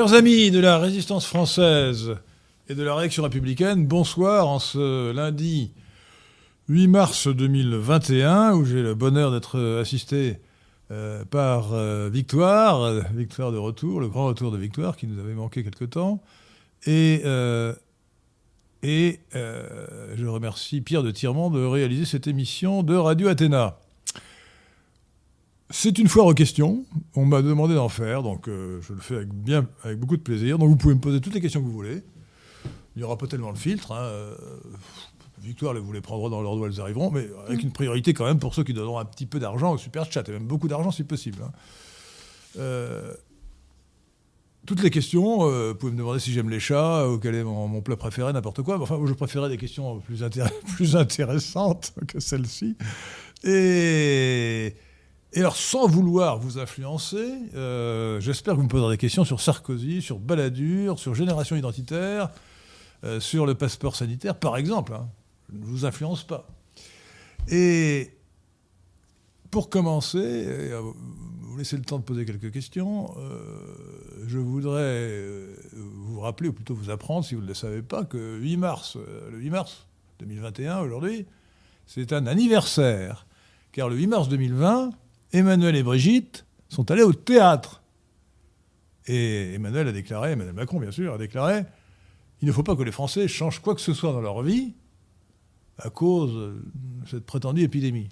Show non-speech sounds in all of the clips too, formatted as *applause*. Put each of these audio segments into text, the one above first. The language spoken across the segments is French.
Chers amis de la résistance française et de la réaction républicaine, bonsoir en ce lundi 8 mars 2021 où j'ai le bonheur d'être assisté euh, par euh, Victoire, euh, Victoire de retour, le grand retour de Victoire qui nous avait manqué quelque temps. Et, et je remercie Pierre de Tirement de réaliser cette émission de Radio Athéna. C'est une foire aux questions. On m'a demandé d'en faire, donc je le fais avec, beaucoup de plaisir. Donc vous pouvez me poser toutes les questions que vous voulez. Il n'y aura pas tellement le filtre. Hein. Victoire les vous les prendrez dans leur doigt, elles arriveront, mais avec une priorité quand même pour ceux qui donneront un petit peu d'argent au super chat, et même beaucoup d'argent si possible. Hein. Euh, toutes les questions, euh, vous pouvez me demander si j'aime les chats, ou quel est mon, plat préféré, n'importe quoi. Enfin, je préférais des questions plus, *laughs* plus intéressantes que celles-ci. Et, et, alors, sans vouloir vous influencer, euh, j'espère que vous me poserez des questions sur Sarkozy, sur Balladur, sur Génération Identitaire, sur le passeport sanitaire, par exemple. Hein ne vous influence pas. Et pour commencer, euh, vous laissez le temps de poser quelques questions, euh, je voudrais euh, vous rappeler, ou plutôt vous apprendre, si vous ne le savez pas, que 8 mars, le 8 mars 2021, aujourd'hui, c'est un anniversaire. Car le 8 mars 2020, Emmanuel et Brigitte sont allés au théâtre. Et Emmanuel a déclaré, Emmanuel Macron bien sûr, a déclaré, il ne faut pas que les Français changent quoi que ce soit dans leur vie à cause de cette prétendue épidémie.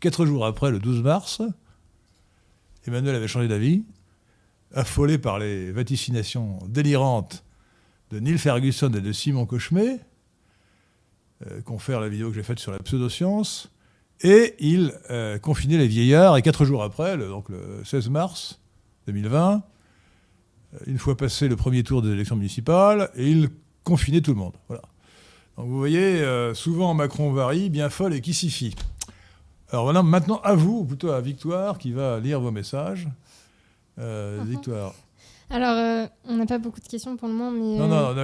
Quatre jours après, le 12 mars, Emmanuel avait changé d'avis, affolé par les vaticinations délirantes de Neil Ferguson et de Simon Cauchemet, euh, confère la vidéo que j'ai faite sur la pseudoscience, et il euh, confinait les vieillards, et quatre jours après, donc le 16 mars 2020, euh, une fois passé le premier tour des élections municipales, et il confinait tout le monde. Voilà vous voyez, euh, souvent Macron varie, bien folle et qui s'y fie. Alors voilà, maintenant à vous, ou plutôt à Victoire, qui va lire vos messages. Euh, mhm. Victoire. Alors, euh, on n'a pas beaucoup de questions pour le moment, mais... Non, non,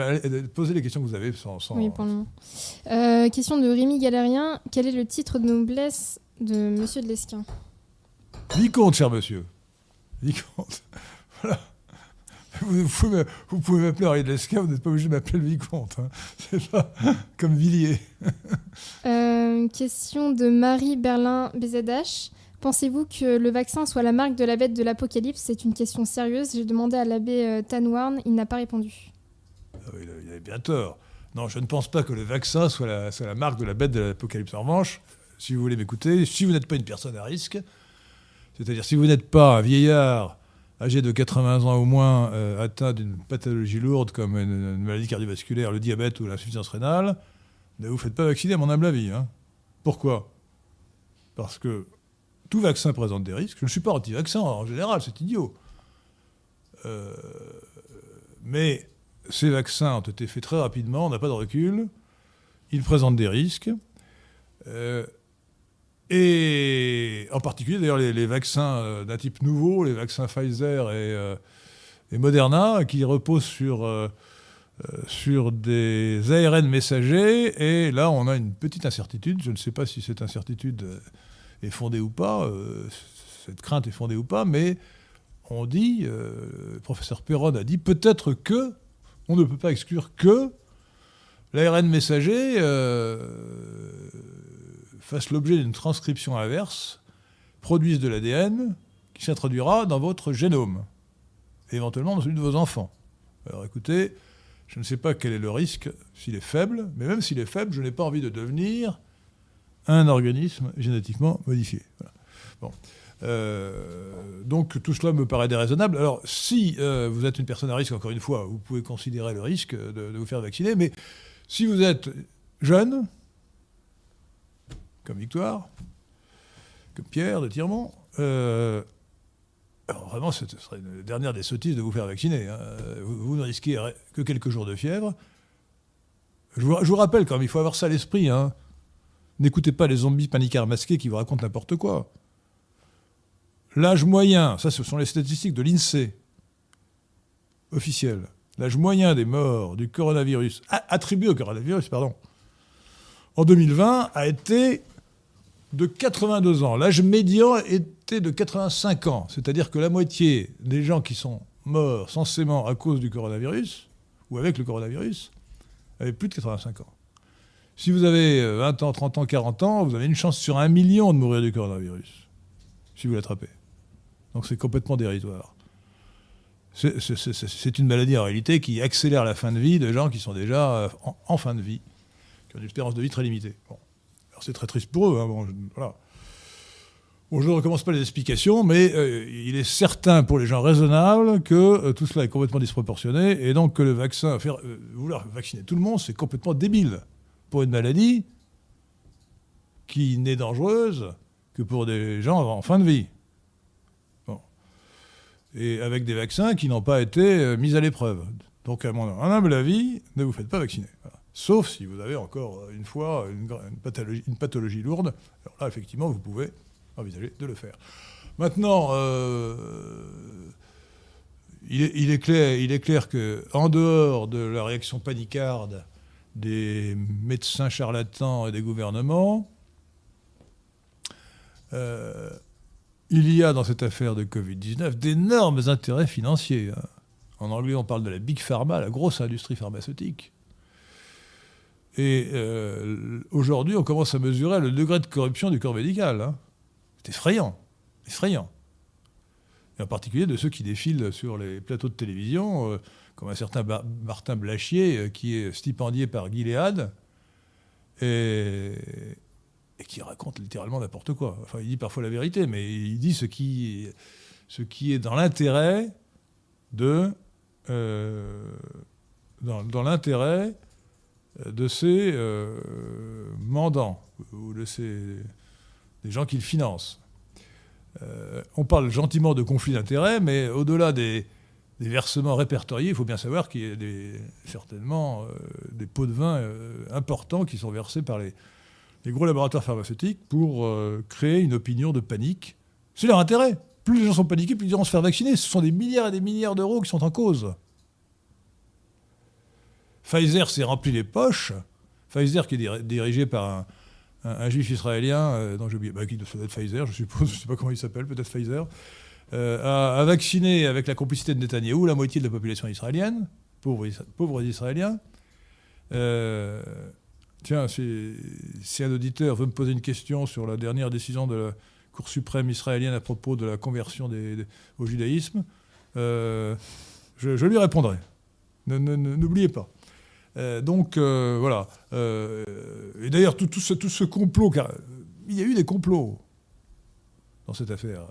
posez les questions que vous avez sans... Oui, pour le moment. question de Rémi Galérien. Quel est le titre de noblesse de Monsieur de Lesquin? Vicomte, cher monsieur. Vicomte. *laughs* voilà. Vous, vous pouvez m'appeler Henri de Lesca, vous n'êtes pas obligé de m'appeler le vicomte. Hein. *laughs* C'est pas comme Villiers. *laughs* Euh, question de Marie Berlin BZH. Pensez-vous que le vaccin soit la marque de la bête de l'apocalypse? C'est une question sérieuse. J'ai demandé à l'abbé euh, Tanwarn, il n'a pas répondu. Ah il avait bien tort. Non, je ne pense pas que le vaccin soit la, marque de la bête de l'apocalypse. En revanche, si vous voulez m'écouter, si vous n'êtes pas une personne à risque, c'est-à-dire si vous n'êtes pas un vieillard âgé de 80 ans au moins, euh, atteint d'une pathologie lourde comme une, maladie cardiovasculaire, le diabète ou l'insuffisance rénale, ne vous faites pas vacciner, à mon humble avis. Hein. Pourquoi? Parce que tout vaccin présente des risques. Je ne suis pas anti-vaccin en général, c'est idiot. Euh, mais ces vaccins ont été faits très rapidement, on n'a pas de recul. Ils présentent des risques. Euh, et en particulier, d'ailleurs, les, vaccins euh, d'un type nouveau, les vaccins Pfizer et, Moderna, qui reposent sur, sur des ARN messagers. Et là, on a une petite incertitude. Je ne sais pas si cette incertitude est fondée ou pas, cette crainte est fondée ou pas, mais on dit, le professeur Perron a dit, peut-être que, on ne peut pas exclure que l'ARN messager fasse l'objet d'une transcription inverse, produise de l'ADN qui s'introduira dans votre génome, éventuellement dans celui de vos enfants. Alors écoutez, je ne sais pas quel est le risque, s'il est faible, mais même s'il est faible, je n'ai pas envie de devenir un organisme génétiquement modifié. Bon. Euh, donc tout cela me paraît déraisonnable. Alors si euh, vous êtes une personne à risque, encore une fois, vous pouvez considérer le risque de, vous faire vacciner, mais si vous êtes jeune, comme Victoire, comme Pierre de Tirmont. Euh, vraiment, ce serait une dernière des sottises de vous faire vacciner. Hein. Vous, ne risquez que quelques jours de fièvre. Je vous, rappelle quand même, il faut avoir ça à l'esprit. Hein. N'écoutez pas les zombies paniquards masqués qui vous racontent n'importe quoi. L'âge moyen, ça ce sont les statistiques de l'INSEE, officielles. L'âge moyen des morts du coronavirus, attribué au coronavirus, pardon, en 2020 a été de 82 ans. L'âge médian était de 85 ans, c'est-à-dire que la moitié des gens qui sont morts censément à cause du coronavirus, ou avec le coronavirus, avaient plus de 85 ans. Si vous avez 20 ans, 30 ans, 40 ans, vous avez une chance sur un million de mourir du coronavirus, si vous l'attrapez. Donc c'est complètement dérisoire. C'est une maladie en réalité qui accélère la fin de vie de gens qui sont déjà euh, en, fin de vie, qui ont une espérance de vie très limitée. Bon. C'est très triste pour eux. Hein, bon, je, ne recommence pas les explications, mais euh, il est certain pour les gens raisonnables que euh, tout cela est complètement disproportionné et donc que le vaccin, vouloir vacciner tout le monde, c'est complètement débile une maladie qui n'est dangereuse que pour des gens en fin de vie et avec des vaccins qui n'ont pas été euh, mis à l'épreuve. Donc, à mon humble avis, ne vous faites pas vacciner. Sauf si vous avez encore euh, une fois une, pathologie, lourde. Alors là, effectivement, vous pouvez envisager de le faire. Maintenant, euh, il, est, clair, il est clair qu'en dehors de la réaction panicarde des médecins charlatans et des gouvernements, il y a dans cette affaire de Covid-19 d'énormes intérêts financiers. Hein. En anglais, on parle de la big pharma, la grosse industrie pharmaceutique. Et euh, aujourd'hui, on commence à mesurer le degré de corruption du corps médical. Hein. C'est effrayant, effrayant. Et en particulier de ceux qui défilent sur les plateaux de télévision, euh, comme un certain Martin Blachier, euh, qui est stipendié par Gilead, et, qui raconte littéralement n'importe quoi. Enfin, il dit parfois la vérité, mais il dit ce qui, ce qui est dans l'intérêt de, euh, dans, l'intérêt de ces euh, mandants ou de ces des gens qu'il finance. Euh, on parle gentiment de conflit d'intérêts, mais au-delà des, versements répertoriés, il faut bien savoir qu'il y a certainement des pots de vin importants qui sont versés par les, les gros laboratoires pharmaceutiques pour euh, créer une opinion de panique. C'est leur intérêt. Plus les gens sont paniqués, plus ils iront se faire vacciner. Ce sont des milliards et des milliards d'euros qui sont en cause. Pfizer s'est rempli les poches. Pfizer qui est dirigé par un, juif israélien, euh, dont j'ai oublié, bah, qui doit être Pfizer, je suppose, *laughs* je ne sais pas comment il s'appelle, peut-être Pfizer, euh, a, vacciné avec la complicité de Netanyahou la moitié de la population israélienne, pauvres, pauvres Israéliens. Tiens, si, un auditeur veut me poser une question sur la dernière décision de la Cour suprême israélienne à propos de la conversion au judaïsme, euh, je, lui répondrai. N'oubliez pas. Euh, donc euh, voilà. et d'ailleurs, tout, ce, complot, car il y a eu des complots dans cette affaire.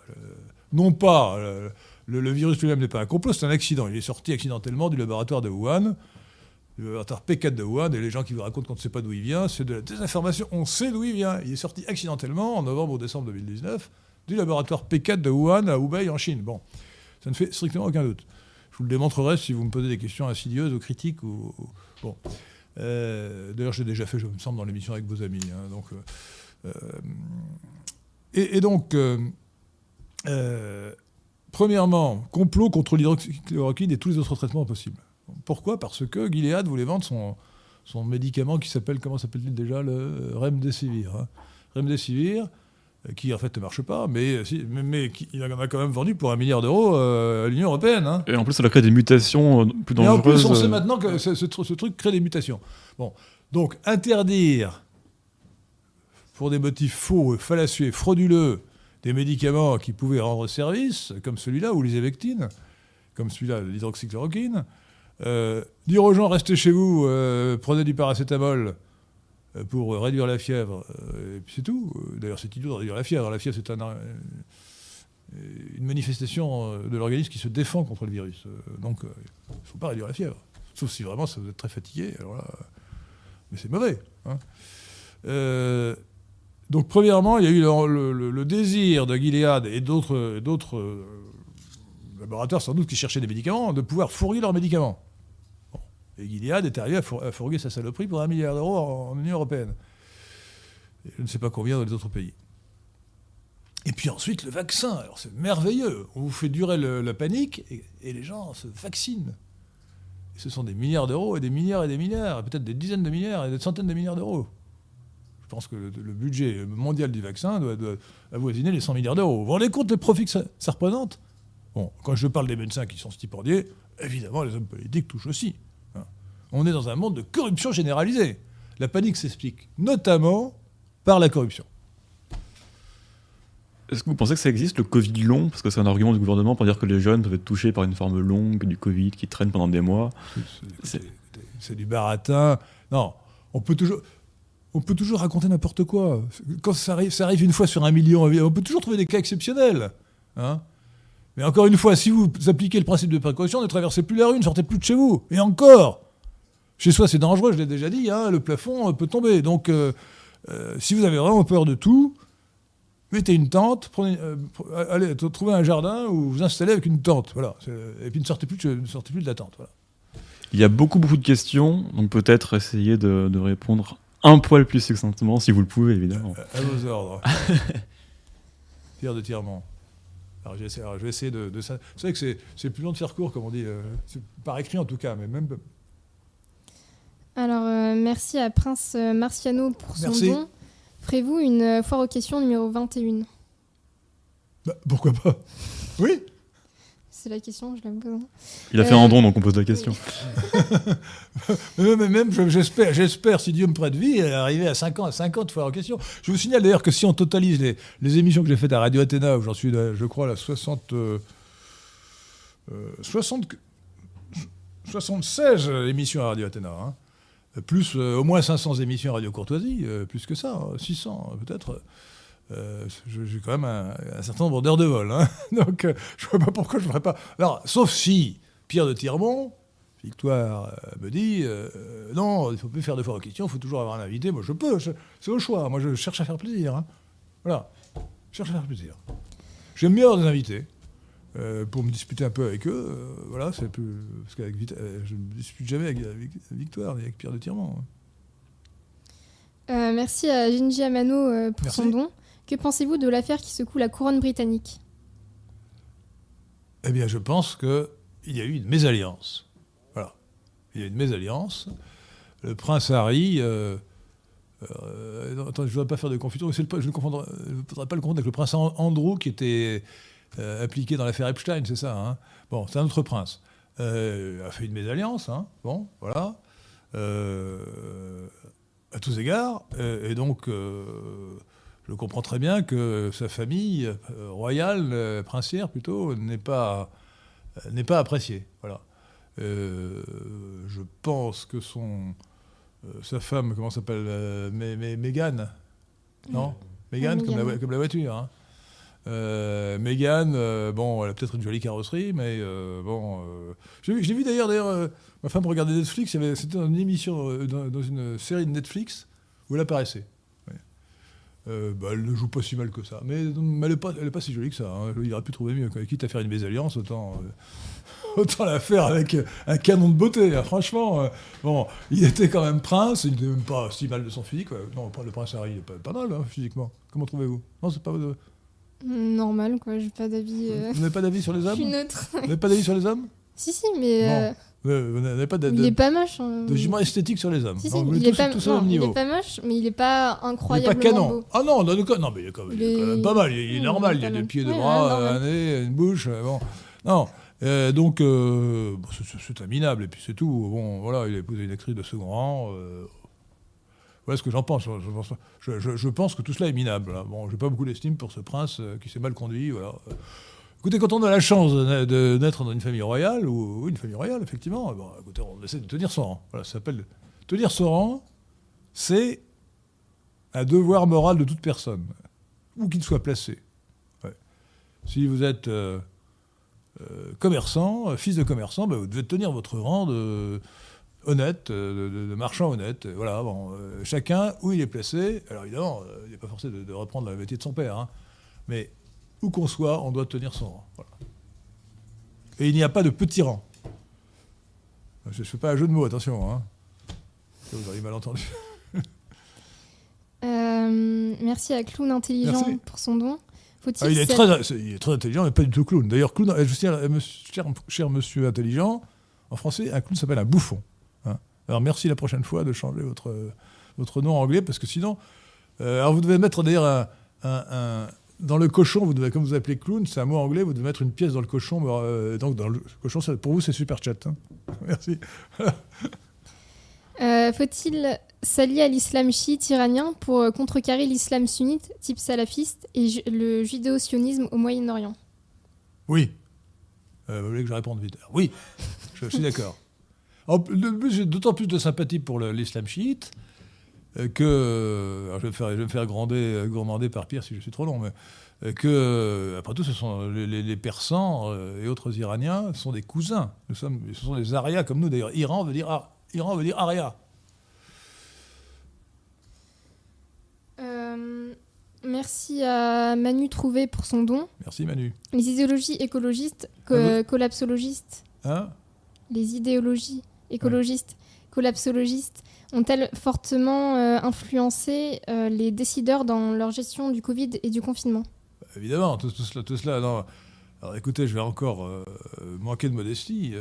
non pas, le, virus lui-même n'est pas un complot, c'est un accident. Il est sorti accidentellement du laboratoire de Wuhan le laboratoire P4 de Wuhan, et les gens qui vous racontent qu'on ne sait pas d'où il vient, c'est de la désinformation. On sait d'où il vient. Il est sorti accidentellement en novembre ou décembre 2019 du laboratoire P4 de Wuhan à Hubei en Chine. Bon, ça ne fait strictement aucun doute. Je vous le démontrerai si vous me posez des questions insidieuses ou critiques. Ou, Bon. Euh, d'ailleurs, j'ai déjà fait, je me semble, dans l'émission avec vos amis. Hein, euh, euh, et, donc, premièrement, complot contre l'hydroxychloroquine et tous les autres traitements possibles. Pourquoi? Parce que Gilead voulait vendre son, médicament qui s'appelle, comment s'appelle-t-il déjà? Le Remdesivir. Hein. Remdesivir, qui en fait ne marche pas, mais, mais, il en a quand même vendu pour un milliard d'euros euh, à l'Union Européenne. Hein. Et en plus, ça a créé des mutations euh, plus dangereuses. Et en plus, on sait maintenant que ce, ce, truc crée des mutations. Bon. Donc, interdire, pour des motifs faux, fallacieux, frauduleux, des médicaments qui pouvaient rendre service, comme celui-là, ou les évectines, comme celui-là, l'hydroxychloroquine, euh, dire aux gens restez chez vous, euh, prenez du paracétamol euh, pour réduire la fièvre, et puis c'est tout. D'ailleurs, c'est idiot de réduire la fièvre. La fièvre, c'est une manifestation de l'organisme qui se défend contre le virus. donc, il ne faut pas réduire la fièvre. Sauf si vraiment vous êtes très fatigué. Mais c'est mauvais. Hein. donc, premièrement, il y a eu le, désir de Gilead et d'autres laboratoires, sans doute, qui cherchaient des médicaments, de pouvoir fourguer leurs médicaments. Et Gilead est arrivé à, fourguer sa saloperie pour un milliard d'euros en, Union européenne. Je ne sais pas combien dans les autres pays. Et puis ensuite, le vaccin. Alors c'est merveilleux. On vous fait durer la panique et, les gens se vaccinent. Et ce sont des milliards d'euros et des milliards et des milliards, peut-être des dizaines de milliards et des centaines de milliards d'euros. Je pense que le, budget mondial du vaccin doit, avoisiner les 100 milliards d'euros. Vous vous rendez compte des profits que ça représente? Bon, quand je parle des médecins qui sont stipendiés, évidemment, les hommes politiques touchent aussi. On est dans un monde de corruption généralisée. La panique s'explique notamment par la corruption. Est-ce que vous pensez que ça existe, le Covid long? Parce que c'est un argument du gouvernement pour dire que les jeunes peuvent être touchés par une forme longue du Covid qui traîne pendant des mois. C'est du baratin. Non, on peut toujours, on peut toujours raconter n'importe quoi. Quand ça arrive, ça arrive une fois sur un million, on peut toujours trouver des cas exceptionnels. hein. Mais encore une fois, si vous appliquez le principe de précaution, ne traversez plus la rue, ne sortez plus de chez vous. Et encore, chez soi c'est dangereux, je l'ai déjà dit, hein, le plafond euh, peut tomber. Donc, euh, euh, si vous avez vraiment peur de tout, mettez une tente, prenez, euh, pr- allez trouvez un jardin où vous installez avec une tente. Voilà. Et puis ne sortez plus de, ne sortez plus de la tente. Voilà. Il y a beaucoup, beaucoup de questions, donc peut-être essayer de, de répondre un poil plus succinctement, si vous le pouvez, évidemment. À vos ordres. *laughs* Pierre de Tirement. Alors, je vais essayer de. de ça. Vous savez que c'est, plus long de faire court, comme on dit. euh, par écrit en tout cas, mais même. Alors, euh, merci à Prince euh, Marciano pour son Merci. don. Ferez-vous une euh, foire aux questions numéro 21 Bah, pourquoi pas? Oui C'est la question, je la pose. hein. Il a fait un don, donc on pose la question. *laughs* Mais même, même, je- j'espère, j'espère, si Dieu me prête vie, arriver à 50, à 50 fois en question. Je vous signale d'ailleurs que si on totalise les, les émissions que j'ai faites à Radio Athéna, où j'en suis, je crois, à la 60, euh, euh, 60 76 émissions à Radio Athéna, hein. Plus euh, au moins 500 émissions à Radio Courtoisie, euh, plus que ça, hein, 600 euh, peut-être. J'ai quand même un, certain nombre d'heures de vol. hein. *laughs* Donc, je ne vois pas pourquoi je ne ferais pas. Alors, sauf si Pierre de Tirmont, Victoire me dit non, il ne faut plus faire de fois aux questions, il faut toujours avoir un invité. Moi, je peux, c'est au choix. Moi, je cherche à faire plaisir. hein. Voilà, je cherche à faire plaisir. J'aime bien avoir des invités euh, pour me disputer un peu avec eux. euh, voilà, c'est plus parce qu'avec euh, je ne me dispute jamais avec, avec Victoire ni avec Pierre de Tirmont. hein. Euh, merci à Genji Amano pour Merci. son don. Que pensez-vous de l'affaire qui secoue la couronne britannique? Eh bien, je pense qu'il y a eu une mésalliance. Voilà. Il y a une mésalliance. Le prince Harry. euh, attends, je ne voudrais pas faire de confusion, le- je ne voudrais pas le confondre avec le prince An- Andrew qui était euh, impliqué dans l'affaire Epstein, c'est ça hein Bon, c'est un autre prince. Euh, a fait une mésalliance, hein bon, voilà. Euh, à tous égards. Et donc, je comprends très bien que sa famille euh, royale, euh, princière plutôt, n'est pas, euh, n'est pas appréciée. Voilà. Je pense que son, sa femme, comment s'appelle Mé- Mé- Mégane Non? Mégane, comme, la, comme la voiture. Hein. Euh, Mégane, euh, bon, elle a peut-être une jolie carrosserie, mais euh, bon. euh, vu- j'ai vu d'ailleurs, d'ailleurs ma femme regardait Netflix, c'était dans une émission, dans, une série de Netflix, où elle apparaissait. Bah, elle ne joue pas si mal que ça, mais, elle n'est pas, si jolie que ça. hein. Il aurait pu trouver mieux. Quitte à faire une mésalliance, autant, *laughs* autant la faire avec un canon de beauté. hein. Franchement, bon, il était quand même prince, il n'était même pas si mal de son physique. Non, le prince Harry, il pas, pas mal hein, physiquement. Comment trouvez-vous? Non, c'est pas. Vous Normal, quoi, j'ai pas d'avis. euh, n'avez pas d'avis sur les Je hommes suis neutre. Vous n'avez pas d'avis sur les hommes *laughs* si, si, mais. Euh, Vous vous n'avez pas de, il est pas moche. hein. de jugement esthétique sur les hommes Si, si, Non, vous il, est pas, non, il est pas moche, mais il est pas Il n'est incroyablement pas canon. beau. Ah non, non, non, non, mais il est quand même, il est quand même Il est- pas mal. Il est, il est Oui, normal. il est Il y a mal. pieds, deux Ouais, bras, ouais, un nez, une bouche. euh, Bon, non. Euh, donc, euh, c'est un minable. Et puis c'est tout. Bon, voilà, il a épousé une actrice de second rang. euh, voilà ce que j'en pense. Je pense, que tout cela est minable. là. Bon, j'ai pas beaucoup d'estime pour ce prince euh, qui s'est mal conduit. Voilà. Écoutez, quand on a la chance de, na- de naître dans une famille royale, ou, une famille royale, effectivement, bon, écoutez, on essaie de tenir son rang. Voilà, s'appelle tenir son rang. C'est un devoir moral de toute personne, où qu'il soit placé. Si vous êtes euh, euh, commerçant, euh, fils de commerçant, ben, vous devez tenir votre rang de honnête, euh, de, de- de marchand honnête. Euh, Voilà, bon, euh, chacun où il est placé. Alors évidemment, euh, il n'est pas forcé de, de reprendre le métier de son père, hein, mais où qu'on soit, on doit tenir son rang. Voilà. Et il n'y a pas de petit rang. Je ne fais pas un jeu de mots, attention. Hein. Vous auriez mal entendu. *laughs* Euh, merci à Clown Intelligent Merci. pour son don. Ah, il, est très, c'est- il est très intelligent, mais pas du tout clown. D'ailleurs, clown, je cher, cher monsieur intelligent, en français, un clown s'appelle un bouffon. Alors merci la prochaine fois de changer votre, votre nom anglais, parce que sinon. euh, alors vous devez mettre d'ailleurs un, un- un- dans le cochon, vous devez, comme vous appelez clown, c'est un mot anglais, vous devez mettre une pièce dans le cochon. euh, donc dans le cochon, ça- pour vous, c'est super chat. hein. *laughs* Merci. *laughs* Euh, Faut-il s'allier à l'islam chiite iranien pour contrecarrer l'islam sunnite, type salafiste, et ju- le judéo-sionisme au Moyen-Orient? Oui. Vous voulez que je réponde vite? Oui, je suis d'accord. En plus, de plus, J'ai d'autant plus de sympathie pour l'islam chiite euh, que. je, vais me faire, je vais me faire gronder, euh, gourmander par Pierre si je suis trop long, mais euh, que, après tout, ce sont les, Persans et autres Iraniens sont des cousins. Nous sommes, ce sont des Arias comme nous. D'ailleurs, Iran veut dire, Ar- Iran veut dire Aria. Euh, Merci à Manu Trouvé pour son don. Merci Manu. Les idéologies écologistes, co- Ah bon collapsologistes, Hein? Les idéologies écologistes, collapsologistes, ont-elles fortement euh, influencé euh, les décideurs dans leur gestion du Covid et du confinement? Évidemment, tout, tout cela, tout cela. Non. Alors écoutez, je vais encore euh, manquer de modestie.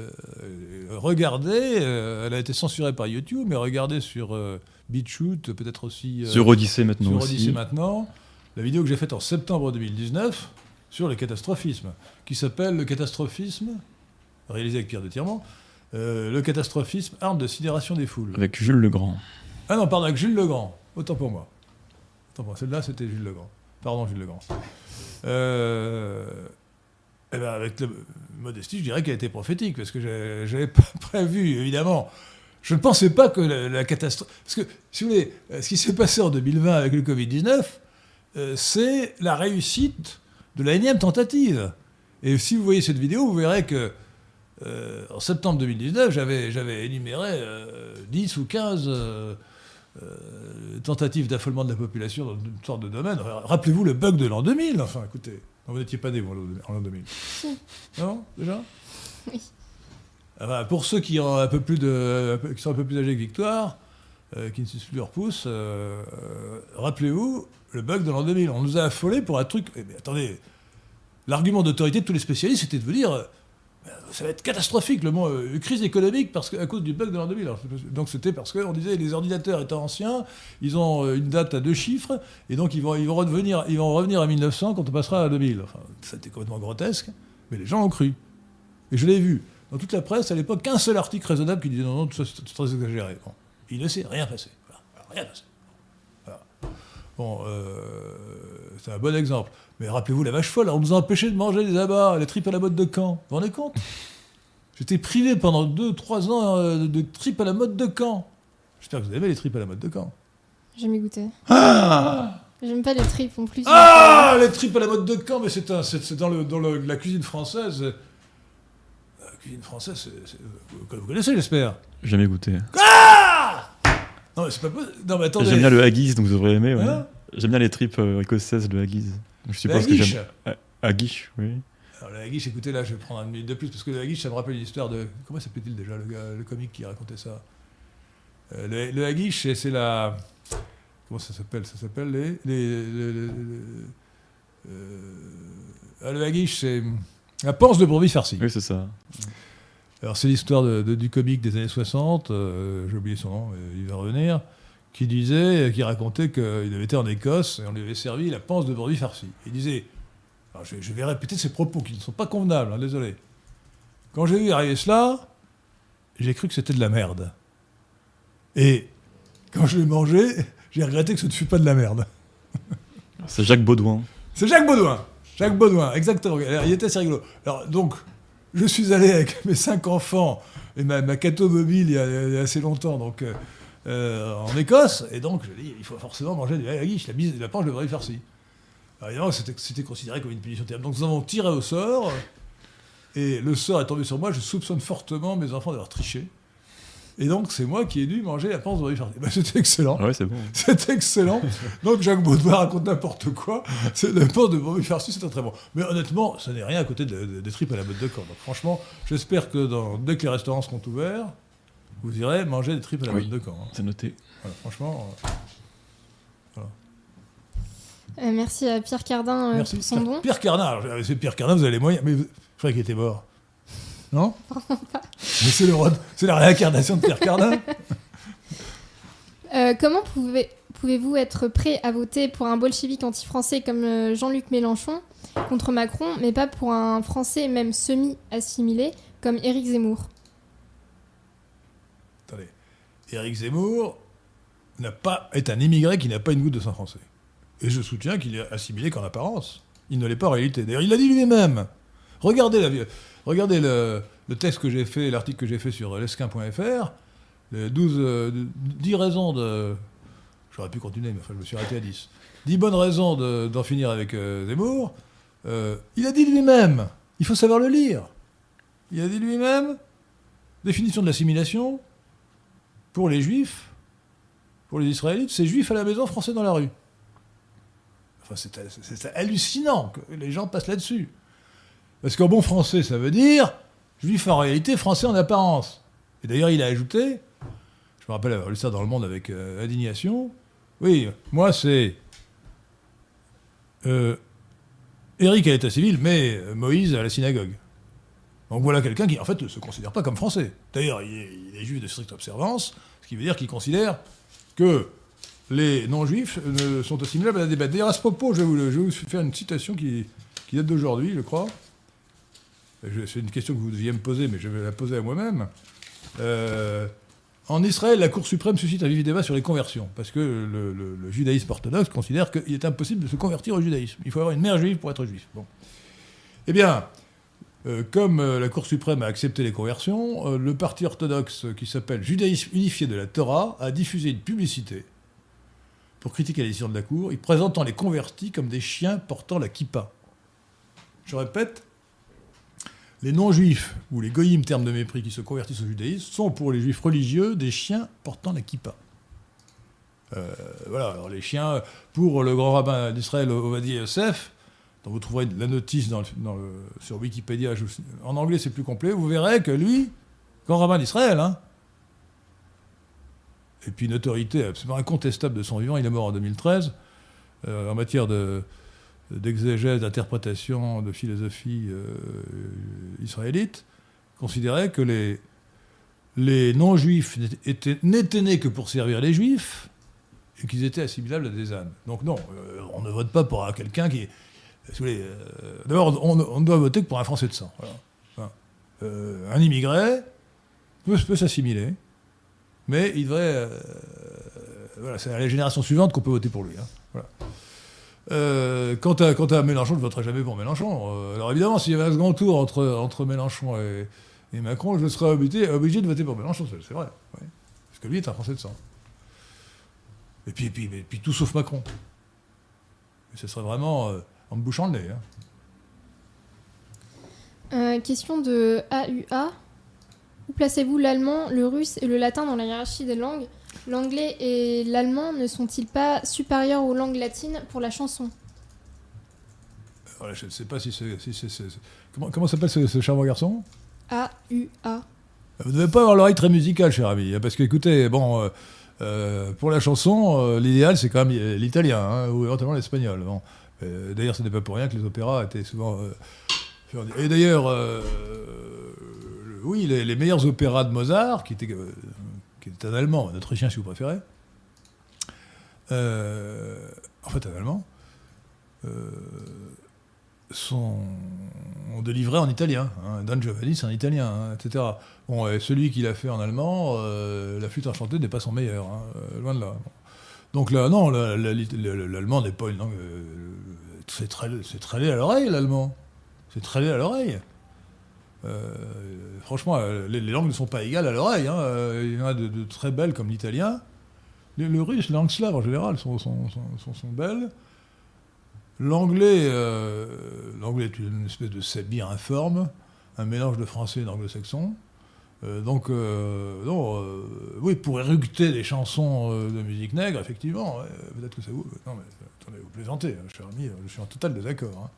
Regardez, euh, elle a été censurée par YouTube, mais regardez sur euh, BitChute, peut-être aussi euh, Sur Odyssée maintenant sur aussi. Odyssey maintenant, la vidéo que j'ai faite en septembre 2019 sur le catastrophisme, qui s'appelle Le catastrophisme, réalisé avec Pierre de Tirement, euh, le catastrophisme, arme de sidération des foules. Avec Jules Legrand. Ah non, pardon, avec Jules Legrand. Autant pour moi. Autant pour. Celle-là, c'était Jules Legrand. Pardon, Jules Legrand. Euh, eh ben, avec le, modestie, je dirais qu'elle était prophétique, parce que j'avais pas *laughs* prévu, évidemment. Je ne pensais pas que la, la catastrophe. Parce que, si vous voulez, ce qui s'est passé en 2020 avec le Covid-19, euh, c'est la réussite de la énième tentative. Et si vous voyez cette vidéo, vous verrez que euh, en septembre 2019, j'avais, énuméré euh, 10 ou 15 euh, euh, tentatives d'affolement de la population dans une sorte de domaine. Rappelez-vous le bug de l'an 2000, enfin, écoutez. Non, vous n'étiez pas né, vous, en l'an 2000. *laughs* Non, déjà? Oui. Enfin, pour ceux qui, ont un peu plus de, un peu- qui sont un peu plus âgés que Victoire, euh, qui ne sucent plus leur pouce, euh, euh, rappelez-vous le bug de l'an 2000. On nous a affolés pour un truc. Eh, mais attendez, l'argument d'autorité de tous les spécialistes, c'était de vous dire euh, ça va être catastrophique, le mot euh, crise économique, parce à cause du bug de l'an 2000. Alors, donc c'était parce qu'on disait les ordinateurs étant anciens, ils ont euh, une date à deux chiffres, et donc ils vont, revenir, ils vont revenir à 1900 quand on passera à 2000. Enfin, c'était complètement grotesque, mais les gens ont cru. Et je l'ai vu. Dans toute la presse, à l'époque, qu'un seul article raisonnable qui disait non, non, tout ça c'est très exagéré. Bon. Il ne s'est rien passé. Rien passé. Bon, euh, c'est un bon exemple. Mais rappelez-vous la vache folle, on nous a empêché de manger des abats, les tripes à la mode de Caen. Vous vous rendez compte? J'étais privé pendant 2-3 ans euh, de tripes à la mode de Caen. J'espère que vous avez les tripes à la mode de Caen. J'ai jamais goûté. Ah J'aime pas les tripes en plus. Ah Les tripes à la mode de Caen, mais c'est un- c'est- c'est dans, le, dans le- la cuisine française. La cuisine française, c'est- c'est- vous vous connaissez, j'espère. Jamais goûté. Non, mais c'est pas possible. Non, mais attendez. J'aime bien le haggis, donc vous devrez aimer. ouais. Hein J'aime bien les tripes euh, écossaises, le haggis. Je suppose que guiche. j'aime. Haggis, oui. Alors, la guiche, écoutez, là, je vais prendre une minute de plus, parce que la guiche, ça me rappelle une histoire de. Comment s'appelait-il déjà, le, gars, le comique qui racontait ça? Euh, Le, le c'est- la. Comment ça s'appelle? Ça s'appelle les. les, les- les- euh, ah, le hagish, c'est. La panse de brebis farcie. Oui, c'est ça. Alors, c'est l'histoire de- de- du comique des années 60, euh, j'ai oublié son nom, mais il va revenir, qui disait, qui racontait qu'il avait été en Écosse et on lui avait servi la panse de brebis farcie. Il disait, alors je, je vais répéter ses propos qui ne sont pas convenables, hein, désolé. Quand j'ai vu arriver cela, j'ai cru que c'était de la merde. Et quand je l'ai mangé, j'ai regretté que ce ne fût pas de la merde. *laughs* C'est Jacques Baudouin. C'est Jacques Baudouin. Jacques Baudouin, exactement. Alors, il était assez rigolo. Alors, donc, je suis allé avec *laughs* mes cinq enfants et ma, ma cato mobile il y, a, il y a assez longtemps, donc, euh, euh, en Écosse. Et donc, je dis, il faut forcément manger du haggis, la, mise, la planche de brebis farcie. Alors, évidemment, c'était, c'était considéré comme une punition terrible. Donc, nous avons tiré au sort. Et le sort est tombé sur moi. Je soupçonne fortement mes enfants d'avoir triché. Et donc, c'est moi qui ai dû manger la panse de farcie. *laughs* Ben, c'était excellent. Ouais, c'est bon. C'est excellent. Donc Jacques Baudouin raconte n'importe quoi. C'est le port de brebis farci, c'est très très bon. Mais honnêtement, ce n'est rien à côté de- de- des tripes à la mode de corps. Donc franchement, j'espère que dans- dès que les restaurants seront ouverts, vous irez manger des tripes à la Oui. mode de camp. hein. C'est noté. Voilà, franchement, euh, Euh, merci à Pierre Cardin euh, merci. pour son don. Pierre Cardin, alors, c'est Pierre Cardin, vous avez les moyens. Mais je croyais qu'il était mort. Non? *laughs* Mais c'est le roi de- c'est la réincarnation de Pierre Cardin. *laughs* Euh, comment pouvez- Pouvez-vous être prêt à voter pour un bolchevique anti-français comme Jean-Luc Mélenchon contre Macron, mais pas pour un français même semi-assimilé comme Éric Zemmour Attendez. Éric Zemmour n'a pas, est un immigré qui n'a pas une goutte de sang français. Et je soutiens qu'il est assimilé qu'en apparence. Il ne l'est pas en réalité. D'ailleurs, il l'a dit lui-même. Regardez, la, regardez le, le texte que j'ai fait, l'article que j'ai fait sur lesquin.fr, les 12, euh, 10 raisons de. J'aurais pu continuer, mais enfin, je me suis arrêté à 10. 10 bonnes raisons de- d'en finir avec euh, Zemmour. Euh, il a dit lui-même, il faut savoir le lire. Il a dit lui-même, définition de l'assimilation, pour les juifs, pour les israélites, c'est juif à la maison, français dans la rue. Enfin, c'est hallucinant que les gens passent là-dessus. Parce qu'en bon français, ça veut dire juif en réalité, français en apparence. Et d'ailleurs, il a ajouté, je me rappelle avoir lu ça dans Le Monde avec euh, indignation, oui, moi c'est euh, Eric à l'état civil, mais euh, Moïse à la synagogue. Donc voilà quelqu'un qui en fait ne se considère pas comme français. D'ailleurs, il est, juif de stricte observance, ce qui veut dire qu'il considère que les non-juifs ne sont assimilables à la débat. D'ailleurs, à ce propos, je vais vous, faire une citation qui, date d'aujourd'hui, je crois. C'est une question que vous deviez me poser, mais je vais la poser à moi-même. Euh, en Israël, la Cour suprême suscite un vif débat sur les conversions, parce que le, le- le judaïsme orthodoxe considère qu'il est impossible de se convertir au judaïsme. Il faut avoir une mère juive pour être juif. Bon. Eh bien, euh, comme euh, la Cour suprême a accepté les conversions, euh, le parti orthodoxe qui s'appelle Judaïsme unifié de la Torah a diffusé une publicité pour critiquer la décision de la Cour, y présentant les convertis comme des chiens portant la kippa. Je répète, les non-juifs, ou les goyim, termes de mépris, qui se convertissent au judaïsme, sont pour les juifs religieux des chiens portant la kippa. Voilà, alors les chiens, pour le grand rabbin d'Israël, Ovadi Yosef, dont vous trouverez la notice sur Wikipédia, en anglais c'est plus complet, vous verrez que lui, grand rabbin d'Israël, hein, et puis une autorité absolument incontestable de son vivant, il est mort en 2013, euh, en matière de, d'exégèse, d'interprétation, de philosophie euh, israélite, considérait que les, non-juifs n'étaient, nés que pour servir les juifs et qu'ils étaient assimilables à des ânes. Donc non, euh, on ne vote pas pour un- quelqu'un qui euh, D'abord, on, on doit voter que pour un Français de sang. voilà. Enfin, euh, un immigré peut, s'assimiler, mais il devrait... euh, voilà, c'est à la génération suivante qu'on peut voter pour lui. hein. Voilà. Euh, quant, à, quant à Mélenchon, je ne voterai jamais pour Mélenchon. Alors évidemment, s'il y avait un second tour entre, entre Mélenchon et, et Macron, je serais obligé, obligé de voter pour Mélenchon, c'est vrai. Parce que lui est un Français de sang. Et puis, et puis, et puis tout sauf Macron. Ce serait vraiment en me bouchant le nez. hein. Euh, question de AUA. Où placez-vous l'allemand, le russe et le latin dans la hiérarchie des langues? L'anglais et l'allemand ne sont-ils pas supérieurs aux langues latines pour la chanson? Voilà, je ne sais pas si c'est... Si comment comment s'appelle ce, ce charmant garçon? AUA. Vous ne devez pas avoir l'oreille très musicale, cher ami. hein, Parce que, écoutez, bon, euh, euh, pour la chanson, euh, l'idéal, c'est quand même l'italien, hein, ou éventuellement l'espagnol. Bon. Euh, d'ailleurs, ce n'est pas pour rien que les opéras étaient souvent. euh, et d'ailleurs, euh, oui, les, meilleurs opéras de Mozart, qui étaient un allemand, un autrichien si vous préférez, en fait un allemand, sont délivrés en italien. Hein. Don Giovanni, c'est un italien, hein, etc. Bon, et celui qui l'a fait en allemand, la flûte enchantée n'est pas son meilleur, hein, loin de là. Donc là, non, la- la- la- l'allemand n'est pas une langue. C'est laid à l'oreille, l'allemand. C'est très laid à l'oreille. Euh, franchement, euh, les, langues ne sont pas égales à l'oreille. hein. Euh, Il y en a de, très belles comme l'italien. Le, russe, les langues slaves en général sont, sont, sont, belles. L'anglais, est une espèce de sabir informe, un mélange de français et d'anglo-saxon. Donc, non, oui, pour éructer des chansons de musique nègre, effectivement, peut-être que ça vous. Non, mais attendez, vous plaisantez, hein, cher ami, je suis en total désaccord. hein.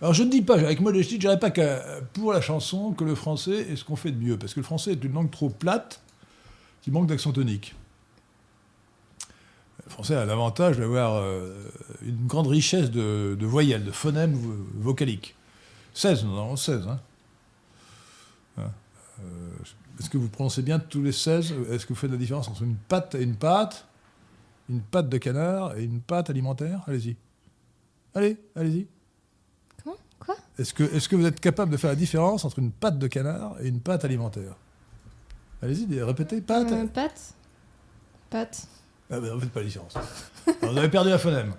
Alors, je ne dis pas, avec modestie, je dirais pas que pour la chanson, que le français est ce qu'on fait de mieux, parce que le français est une langue trop plate qui manque d'accent tonique. Le français a l'avantage d'avoir euh, une grande richesse de, voyelles, de phonèmes vo- vocaliques. 16, nous en avons 16. Hein. Hein, euh, Est-ce que vous prononcez bien tous les 16 Est-ce que vous faites la différence entre une patte et une patte une pâte de canard et une pâte alimentaire Allez-y. Allez, allez-y. Comment? Quoi? Est-ce que, est que vous êtes capable de faire la différence entre une pâte de canard et une pâte alimentaire? Allez-y, répétez, pâte. Euh, pâte? Pâte. Ah ben, vous faites pas la différence. Alors, vous avez perdu la phonème.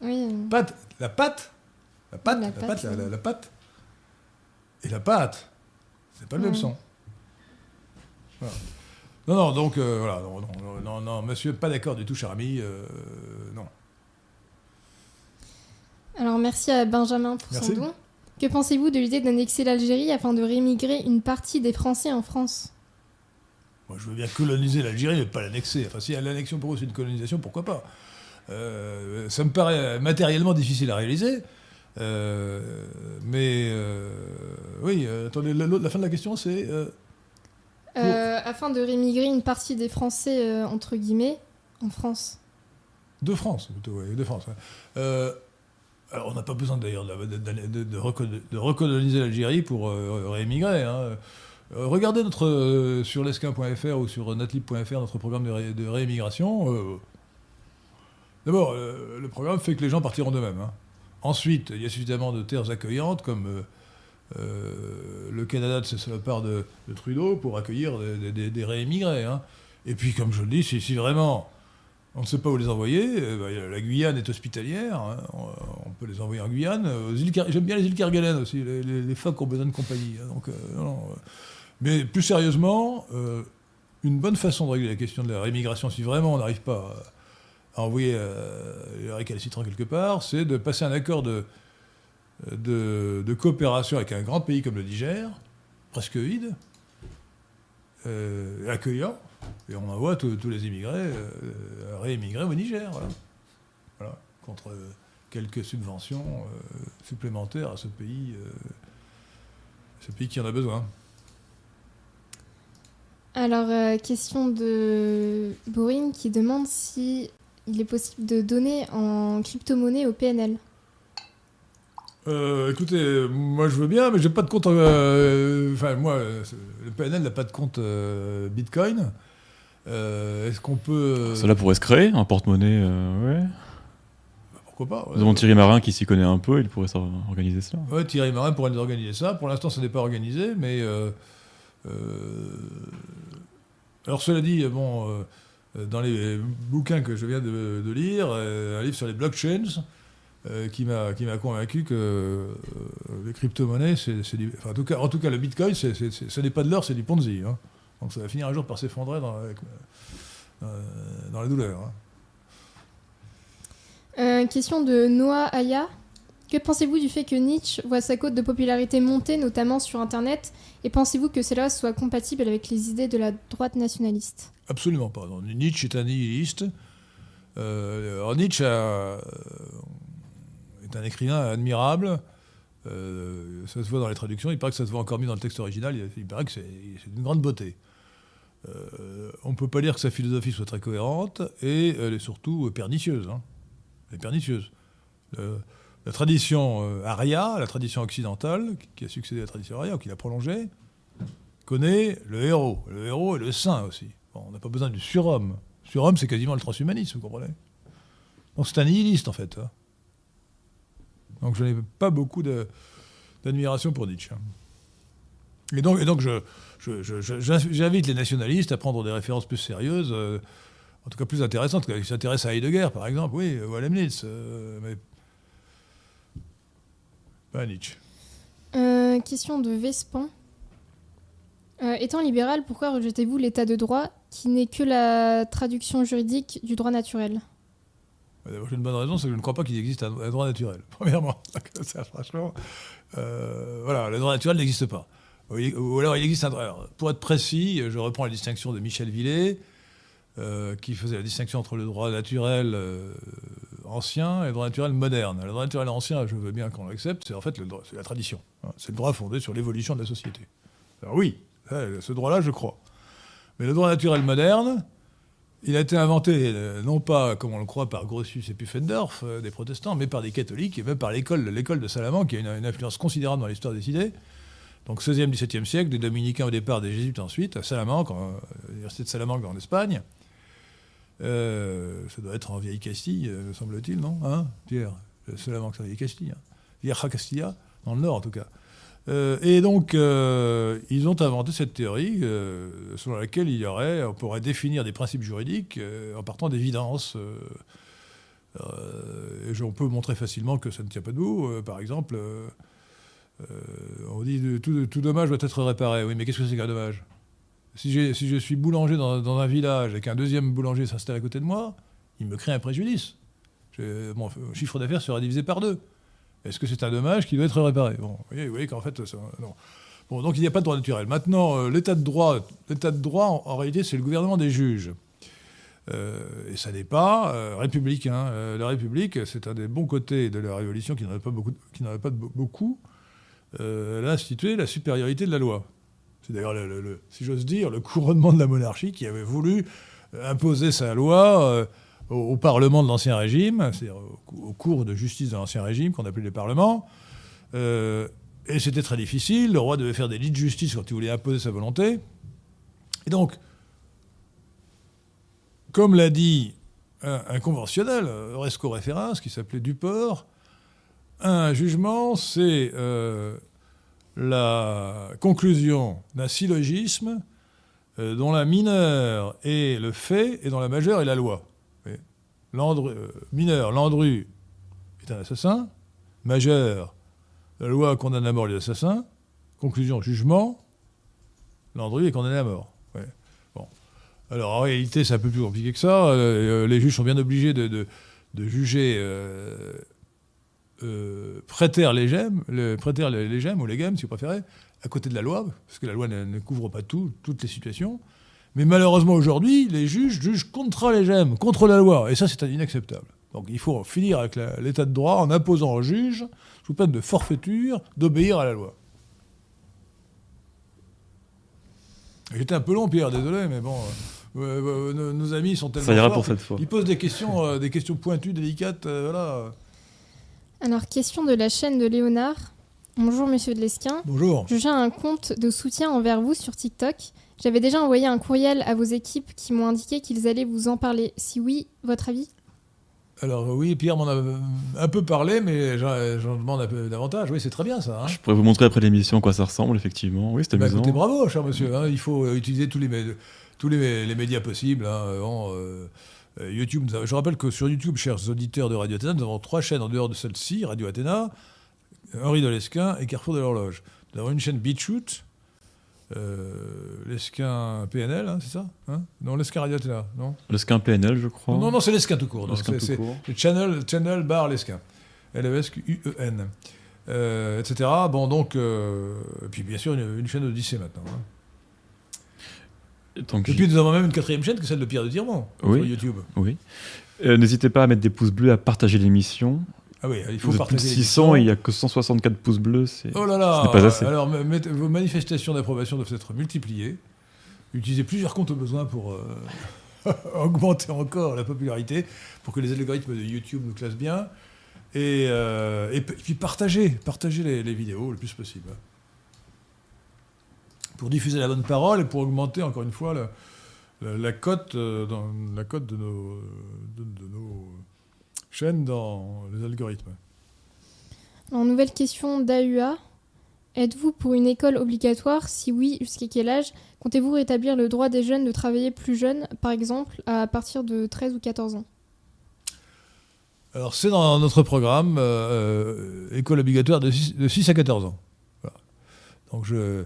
Oui. Pâte, la pâte, la pâte, La la, pâte, pâte, la, oui. la- la pâte, et la pâte, c'est pas le même son. Voilà. Non, non, donc euh, voilà, non, non, non, monsieur, pas d'accord du tout, cher ami, euh, non. Alors merci à Benjamin pour Merci. son don. Que pensez-vous de l'idée d'annexer l'Algérie afin de rémigrer une partie des Français en France? Moi, je veux bien coloniser l'Algérie, mais pas l'annexer. Enfin, si l'annexion pour eux c'est une colonisation, pourquoi pas? Euh, Ça me paraît matériellement difficile à réaliser. Mais oui, attendez, la, la fin de la question c'est euh, Afin de rémigrer une partie des Français, euh, entre guillemets, en France. De France, plutôt, oui, de France. Euh, alors, on n'a pas besoin d'ailleurs de, de- de- de- de reco- de recoloniser l'Algérie pour réémigrer. hein. Regardez notre, sur lesquin.fr ou sur natlib.fr notre programme de, ré- de réémigration. D'abord, le programme fait que les gens partiront d'eux-mêmes. hein. Ensuite, il y a suffisamment de terres accueillantes comme le Canada de ce salopard de, de Trudeau pour accueillir des, réémigrés. hein. Et puis, comme je le dis, si, si vraiment on ne sait pas où les envoyer. euh, bah, la Guyane est hospitalière. hein, On, on peut les envoyer en Guyane. euh, J'aime bien les îles Kerguelen aussi. Les, phoques ont besoin de compagnie. hein, donc, euh, euh. Mais plus sérieusement, euh, une bonne façon de régler la question de la rémigration, si vraiment on n'arrive pas à, à envoyer euh, les récalcitrants quelque part, c'est de passer un accord de, de, coopération avec un grand pays comme le Niger, presque vide, euh, accueillant, et on envoie tous les immigrés euh, réémigrer au Niger, voilà. Contre euh, quelques subventions supplémentaires à ce pays, ce pays qui en a besoin. Alors, question de Boring qui demande si il est possible de donner en crypto-monnaie au PNL. Euh, écoutez, moi je veux bien, mais j'ai pas de compte. euh, Enfin, moi, le PNL n'a pas de compte euh, Bitcoin. Euh, Est-ce qu'on peut. Cela pourrait se créer, un porte-monnaie. ouais. Pourquoi pas ouais. Nous avons Thierry Marin qui s'y connaît un peu, il pourrait s'organiser cela. Ouais, Thierry Marin pourrait nous organiser ça. Pour l'instant, ça n'est pas organisé, mais. alors, cela dit, bon, dans les bouquins que je viens de, de lire, un livre sur les blockchains euh, qui m'a qui m'a convaincu que euh, les crypto-monnaies, c'est c'est du. Enfin, en, tout cas, en tout cas, le bitcoin, c'est- ce n'est pas de l'or, c'est du Ponzi. hein. Donc, ça va finir un jour par s'effondrer dans, avec- dans, dans la douleur. hein. Euh, question de Noah Aya. Que pensez-vous du fait que Nietzsche voit sa cote de popularité monter, notamment sur Internet? Et pensez-vous que cela soit compatible avec les idées de la droite nationaliste? Absolument pas. Nietzsche est un nihiliste. Euh, alors Nietzsche a- euh, est un écrivain admirable. Euh, ça se voit dans les traductions. Il paraît que ça se voit encore mieux dans le texte original. Il, paraît que c'est d'une grande beauté. Euh, on ne peut pas dire que sa philosophie soit très cohérente et elle est surtout pernicieuse. hein. Elle est pernicieuse. La tradition euh, aria, la tradition occidentale, qui- a succédé à la tradition aria, ou qui l'a prolongée, connaît le héros. Le héros et le saint aussi. On n'a pas besoin du surhomme. Surhomme, c'est quasiment le transhumanisme, vous comprenez? Donc c'est un nihiliste, en fait. hein. Donc je n'ai pas beaucoup d'admiration pour Nietzsche. Et donc, j'invite les nationalistes à prendre des références plus sérieuses, euh, en tout cas plus intéressantes, qui s'intéressent à Heidegger, par exemple, oui, ou à Leibniz, euh, mais pas à Nietzsche. Euh, question de Vespan. Étant libéral, pourquoi rejetez-vous l'état de droit qui n'est que la traduction juridique du droit naturel? J'ai une bonne raison, c'est que je ne crois pas qu'il existe un, droit naturel. *laughs* Premièrement, franchement, euh, voilà, le droit naturel n'existe pas. Ou, alors il existe un droit. Pour être précis, je reprends la distinction de Michel Villet, euh, qui faisait la distinction entre le droit naturel euh, ancien et le droit naturel moderne. Le droit naturel ancien, je veux bien qu'on l'accepte, c'est en fait le droit- c'est la tradition. hein. C'est le droit fondé sur l'évolution de la société. Alors oui, ce droit-là, je crois. Mais le droit naturel moderne, il a été inventé, euh, non pas, comme on le croit, par Grotius et Pufendorf, euh, des protestants, mais par des catholiques, et même par l'école de Salamanque, qui a une, influence considérable dans l'histoire des idées. Donc 16e, 17e siècle, des dominicains au départ, des jésuites ensuite, à Salamanque, en- à l'université de Salamanque en Espagne. Euh, ça doit être en vieille Castille, euh, me semble-t-il, non Hein, Pierre? C'est avant que c'est en vieille Castille. Hein. Vieja Castilla, dans le nord en tout cas. Euh, et donc, euh, ils ont inventé cette théorie euh, selon laquelle il y aurait, on pourrait définir des principes juridiques en partant d'évidence. On peut montrer facilement que ça ne tient pas debout. Par exemple, on dit tout, tout dommage doit être réparé. Oui, mais qu'est-ce que c'est qu'un dommage? Si, je suis boulanger dans, un village et qu'un deuxième boulanger s'installe à côté de moi, il me crée un préjudice. Mon chiffre d'affaires sera divisé par deux. Est-ce que c'est un dommage qui doit être réparé Bon, vous voyez, qu'en fait, ça- non. Bon, donc il n'y a pas de droit naturel. Maintenant, euh, l'état de droit, l'état de droit, en, réalité, c'est le gouvernement des juges. Euh, et ça n'est pas euh, républicain. Euh, la République, c'est un des bons côtés de la Révolution qui n'en pas beaucoup. Qui pas beaucoup. Elle a institué la supériorité de la loi. C'est d'ailleurs, le- le- le- si j'ose dire, le couronnement de la monarchie qui avait voulu imposer sa loi au, Parlement de l'Ancien Régime, c'est-à-dire au, cou- au cours de justice de l'Ancien Régime, qu'on appelait les parlements. Euh, et c'était très difficile. Le roi devait faire des lits de justice quand il voulait imposer sa volonté. Et donc, comme l'a dit un, conventionnel, euh, Resco Référence, qui s'appelait Duport, un jugement, c'est euh, la conclusion d'un syllogisme euh, dont la mineure est le fait et dont la majeure est la loi. Landru- euh, mineur, Landru est un assassin. Majeur, la loi condamne à mort les assassins. Conclusion, jugement, Landru est condamné à mort. Bon. Alors en réalité, c'est un peu plus compliqué que ça. Euh, euh, les juges sont bien obligés de, juger euh, euh, préter légem, le préter légem ou légem, si vous préférez, à côté de la loi, parce que la loi ne, ne couvre pas tout, toutes les situations. Mais malheureusement aujourd'hui, les juges jugent contre légem, contre la loi, et ça c'est inacceptable. Donc il faut finir avec l'état de droit en imposant aux juges, sous peine de forfaiture, d'obéir à la loi. J'étais un peu long, Pierre, désolé, mais bon, euh, euh, nos, nos amis sont tellement Ça ira forts pour cette fois. ils posent des questions, euh, des questions pointues, délicates, euh, voilà. Alors, question de la chaîne de Léonard. Bonjour, monsieur de Lesquin. Bonjour. Je gère un compte de soutien envers vous sur TikTok. J'avais déjà envoyé un courriel à vos équipes qui m'ont indiqué qu'ils allaient vous en parler. Si oui, votre avis? Alors oui, Pierre m'en a euh, un peu parlé, mais j'en j'en demande un peu davantage. Oui, c'est très bien ça. hein. Je pourrais vous montrer après l'émission à quoi ça ressemble, effectivement. Oui, c'était Bah, amusant. écoutez, bravo, cher monsieur. hein. Il faut euh, utiliser tous les, mé- tous les, les médias possibles. hein. Euh, bon, euh, euh, YouTube, je rappelle que sur YouTube, chers auditeurs de Radio Athéna, nous avons trois chaînes en dehors de celle-ci, Radio Athéna, Henri de Lesquin et Carrefour de l'Horloge. Nous avons une chaîne BeatShoot, euh, Lesquin PNL, hein, c'est ça hein? Non, Lesquin Radio Athéna, non? Le skin PNL, je crois. Non, non, c'est Lesquin tout court. Le non, skin c'est- tout court. channel, channel bar Lesquin. L-E-S-Q-U-E-N. Euh, etc. Bon, donc. euh, et puis, bien sûr, une, une chaîne Odyssée maintenant. hein. Donc, Et puis, nous avons même une quatrième chaîne, que celle de Pierre de Tirmont, Oui. sur YouTube. Oui. Euh, N'hésitez pas à mettre des pouces bleus, à partager l'émission. Ah oui, il faut êtes plus de partager. 600 et il n'y a que 164 pouces bleus. Oh là là ce pas assez. Alors, vos manifestations d'approbation doivent être multipliées. Utilisez plusieurs comptes au besoin pour euh, *laughs* augmenter encore la popularité, pour que les algorithmes de YouTube nous classent bien. Et, euh, et puis partagez, partagez les, les vidéos le plus possible. Pour diffuser la bonne parole et pour augmenter encore une fois la, la- la cote, euh, dans, la cote de, nos, de, de nos chaînes dans les algorithmes. Alors, nouvelle question d'AUA. Êtes-vous pour une école obligatoire? Si oui, jusqu'à quel âge? Comptez-vous rétablir le droit des jeunes de travailler plus jeunes, par exemple à partir de 13 ou 14 ans? Alors, c'est dans notre programme, euh, euh, école obligatoire de 6, de 6 à 14 ans. Voilà. Donc, je,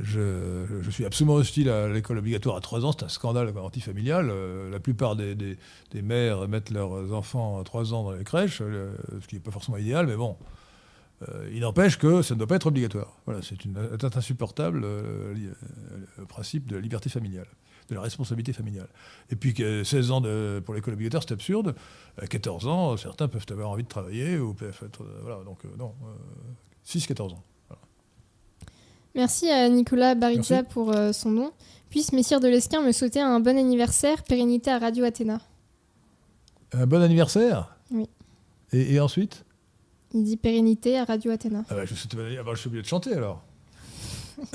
je, suis absolument hostile à l'école obligatoire à 3 ans. C'est un scandale antifamilial. Euh, la plupart des, des- mères mettent leurs enfants à 3 ans dans les crèches, euh, ce qui n'est pas forcément idéal, mais bon. Euh, il n'empêche que ça ne doit pas être obligatoire. Voilà, c'est une atteinte insupportable au principe de la liberté familiale, de la responsabilité familiale. Et puis que 16 ans pour l'école obligatoire, c'est absurde. À 14 ans, certains peuvent avoir envie de travailler ou peuvent être. voilà, donc non. 6-14 ans. Merci à Nicolas Barizza Merci. pour euh, son nom. Puisse Messire de Lesquin me souhaiter un bon anniversaire, pérennité à Radio Athéna. Un bon anniversaire? Oui. Et, et ensuite? Il dit pérennité à Radio Athéna. ah bah, je, suis, ah bah, je suis obligé de chanter alors. *laughs*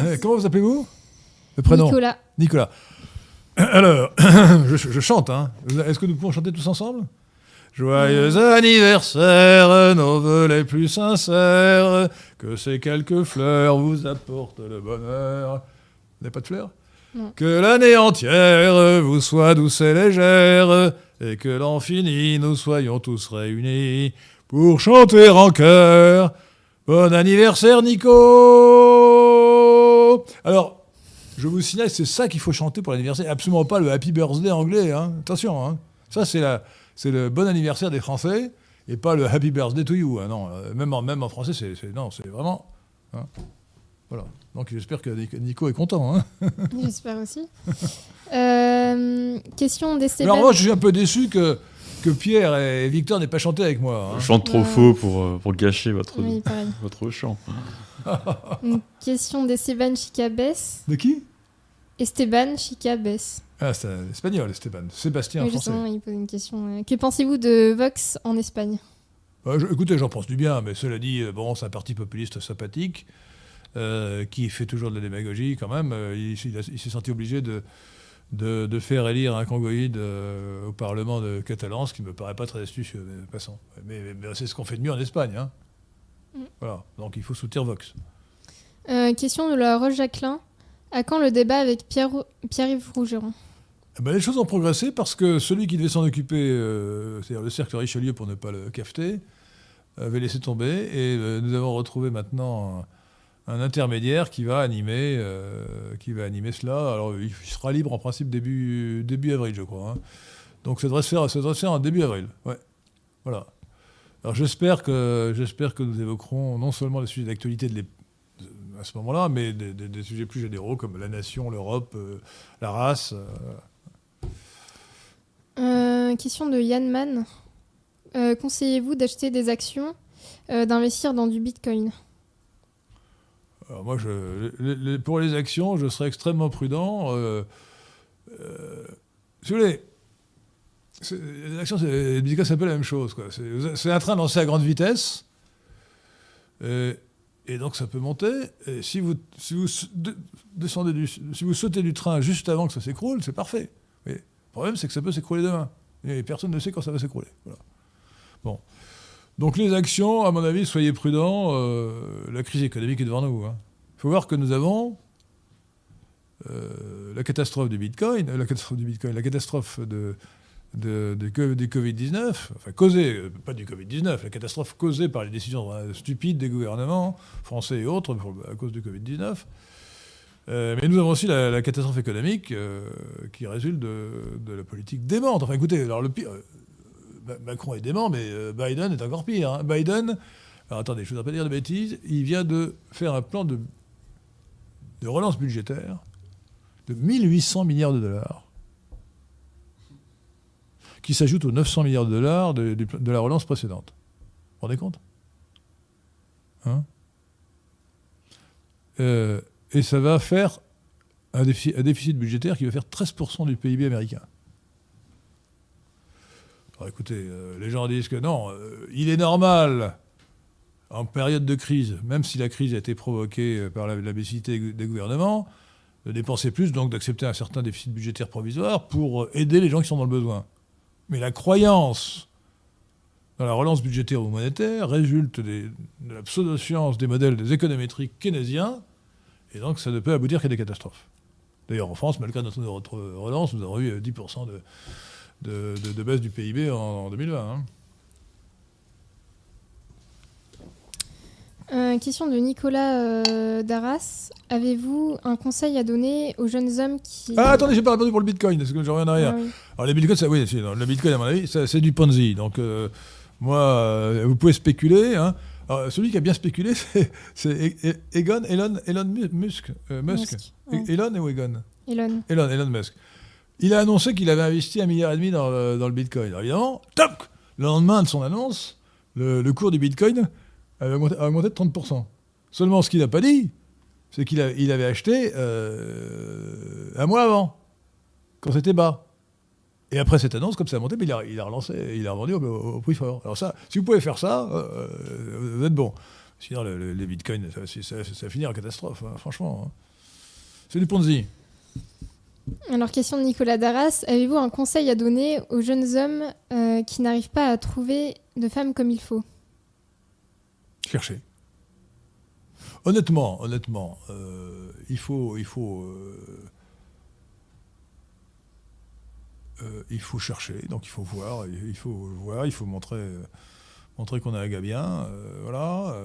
Euh, comment vous appelez-vous? Le prénom? Nicolas, Nicolas. *clears throat* Alors, *clears throat* je, je chante, hein. Est-ce que nous pouvons chanter tous ensemble? Joyeux anniversaire, nos vœux les plus sincères, que ces quelques fleurs vous apportent le bonheur. Vous n'avez pas de fleurs Non. Que l'année entière vous soit douce et légère, et que l'an fini, nous soyons tous réunis pour chanter en chœur. Bon anniversaire, Nico Alors, je vous signale, c'est ça qu'il faut chanter pour l'anniversaire, absolument pas le Happy Birthday anglais. hein. Attention, hein. ça c'est la, c'est le bon anniversaire des Français et pas le Happy Birthday to you. hein. Non, euh, même en, même en français, c'est, c'est- non, c'est vraiment. hein. Voilà. Donc j'espère que Nico est content. hein. *laughs* J'espère aussi. Euh, question d'Esteban. Alors moi, je suis un peu déçu que, que Pierre et Victor n'aient pas chanté avec moi. hein. Je chante trop Ouais. faux pour, euh, pour gâcher votre, Oui, *laughs* votre chant. Une question d'Esteban Chicabes. De qui? Esteban Chicabes. Ah, c'est un espagnol, Esteban. Sébastien, Oui, français. il pose une question. euh, Que pensez-vous de Vox en Espagne? Je- écoutez, j'en pense du bien, mais cela dit, euh, bon, c'est un parti populiste sympathique euh, qui fait toujours de la démagogie quand même. Il il a- il s'est senti obligé de, de, de faire élire un congoïde euh, au Parlement de Catalan, ce qui ne me paraît pas très astucieux, mais passons. Mais, mais- mais c'est ce qu'on fait de mieux en Espagne. hein. Mm. Voilà, donc il faut soutenir Vox. Euh, Question de la Roche Jacquelin. À quand le débat avec Pierre, Pierre-Yves Rougeron? Ben, les choses ont progressé parce que celui qui devait s'en occuper, euh, c'est-à-dire le cercle Richelieu pour ne pas le cafeter, avait laissé tomber et euh, nous avons retrouvé maintenant un, intermédiaire qui va animer, euh, qui va animer cela. Alors il sera libre en principe début, début avril, je crois. hein. Donc ça devrait se faire, ça devrait se faire en début avril. Ouais. Voilà. Alors j'espère que, que nous évoquerons non seulement les sujets d'actualité de à ce moment-là, mais des, sujets plus généraux comme la nation, l'Europe, la race. Euh, Question de Yann Mann. Euh, Conseillez-vous d'acheter des actions, euh, d'investir dans du Bitcoin? Alors moi, pour les actions, je serais extrêmement prudent. Si vous voulez, les actions, le Bitcoin, c'est un peu la même chose. C'est un train lancé à grande vitesse. Et donc, ça peut monter. Si vous, descendez si vous sautez du train juste avant que ça s'écroule, c'est parfait. Le problème, c'est que ça peut s'écrouler demain. Et personne ne sait quand ça va s'écrouler. Bon. Donc les actions, à mon avis, soyez prudents. euh, la crise économique est devant nous. Il faut voir que nous avons euh, la catastrophe du Bitcoin, euh, la catastrophe du Bitcoin, la catastrophe de, du Covid-19, enfin causée, pas du Covid-19, la catastrophe causée par les décisions stupides des gouvernements français et autres à cause du Covid-19. Euh, mais nous avons aussi la, catastrophe économique euh, qui résulte de, la politique démente. Enfin écoutez, alors le pire, euh, Ma- Macron est dément, mais Biden est encore pire. hein. Biden, alors attendez, je ne voudrais pas dire de bêtises, il vient de faire un plan de, relance budgétaire de 1800 milliards de dollars, qui s'ajoute aux 900 milliards de dollars de, de la relance précédente. Vous vous rendez compte? Hein? Et ça va faire un déficit, budgétaire qui va faire 13% du PIB américain. Alors écoutez, euh, les gens disent que non, euh, il est normal, en période de crise, même si la crise a été provoquée euh, par la, des gouvernements, de dépenser plus, donc d'accepter un certain déficit budgétaire provisoire pour aider les gens qui sont dans le besoin. Mais la croyance dans la relance budgétaire ou monétaire résulte de la pseudo-science des modèles des économétriques keynésiens, et donc ça ne peut aboutir qu'à des catastrophes. D'ailleurs, en France, malgré notre, relance, nous avons eu euh, 10% de, de, de- de baisse du PIB en, en 2020. hein. Euh, Question de Nicolas euh, Darras. Avez-vous un conseil à donner aux jeunes hommes qui... Ah, attendez, j'ai pas répondu pour le Bitcoin, parce que je reviens en arrière. Ah oui. Alors, le Bitcoin, ça, oui, le Bitcoin, à mon avis, c'est du Ponzi. Donc, euh, moi, euh, vous pouvez spéculer. hein. Alors, celui qui a bien spéculé, *laughs* c'est, E- E- Egon, Elon, Elon Mu- Musk. euh, Musk. Musk, ouais. E- Elon ou Egon? Elon. Elon, Elon Musk. Il a annoncé qu'il avait investi un milliard et demi dans le, dans le Bitcoin. Alors, évidemment, toc Le lendemain de son annonce, le, le cours du Bitcoin avait augmenté, a augmenté de 30%. Seulement, ce qu'il n'a pas dit, c'est qu'il il avait acheté euh, un mois avant, quand c'était bas. Et après cette annonce, comme ça a monté, mais il, a, il a relancé, il a revendu au, au- prix fort. Alors ça, si vous pouvez faire ça, euh, euh, vous êtes bon. Sinon, le- le- les bitcoins, ça, ça, ça, ça finit en catastrophe, hein, franchement. hein. C'est du Ponzi. Alors, question de Nicolas Darras. Avez-vous un conseil à donner aux jeunes hommes euh, qui n'arrivent pas à trouver de femmes comme il faut? Chercher. Honnêtement, honnêtement, euh, il faut, il faut, euh, euh, il faut chercher. Donc il faut voir, il faut voir, il faut montrer, euh, montrer qu'on a un gars bien, euh, voilà,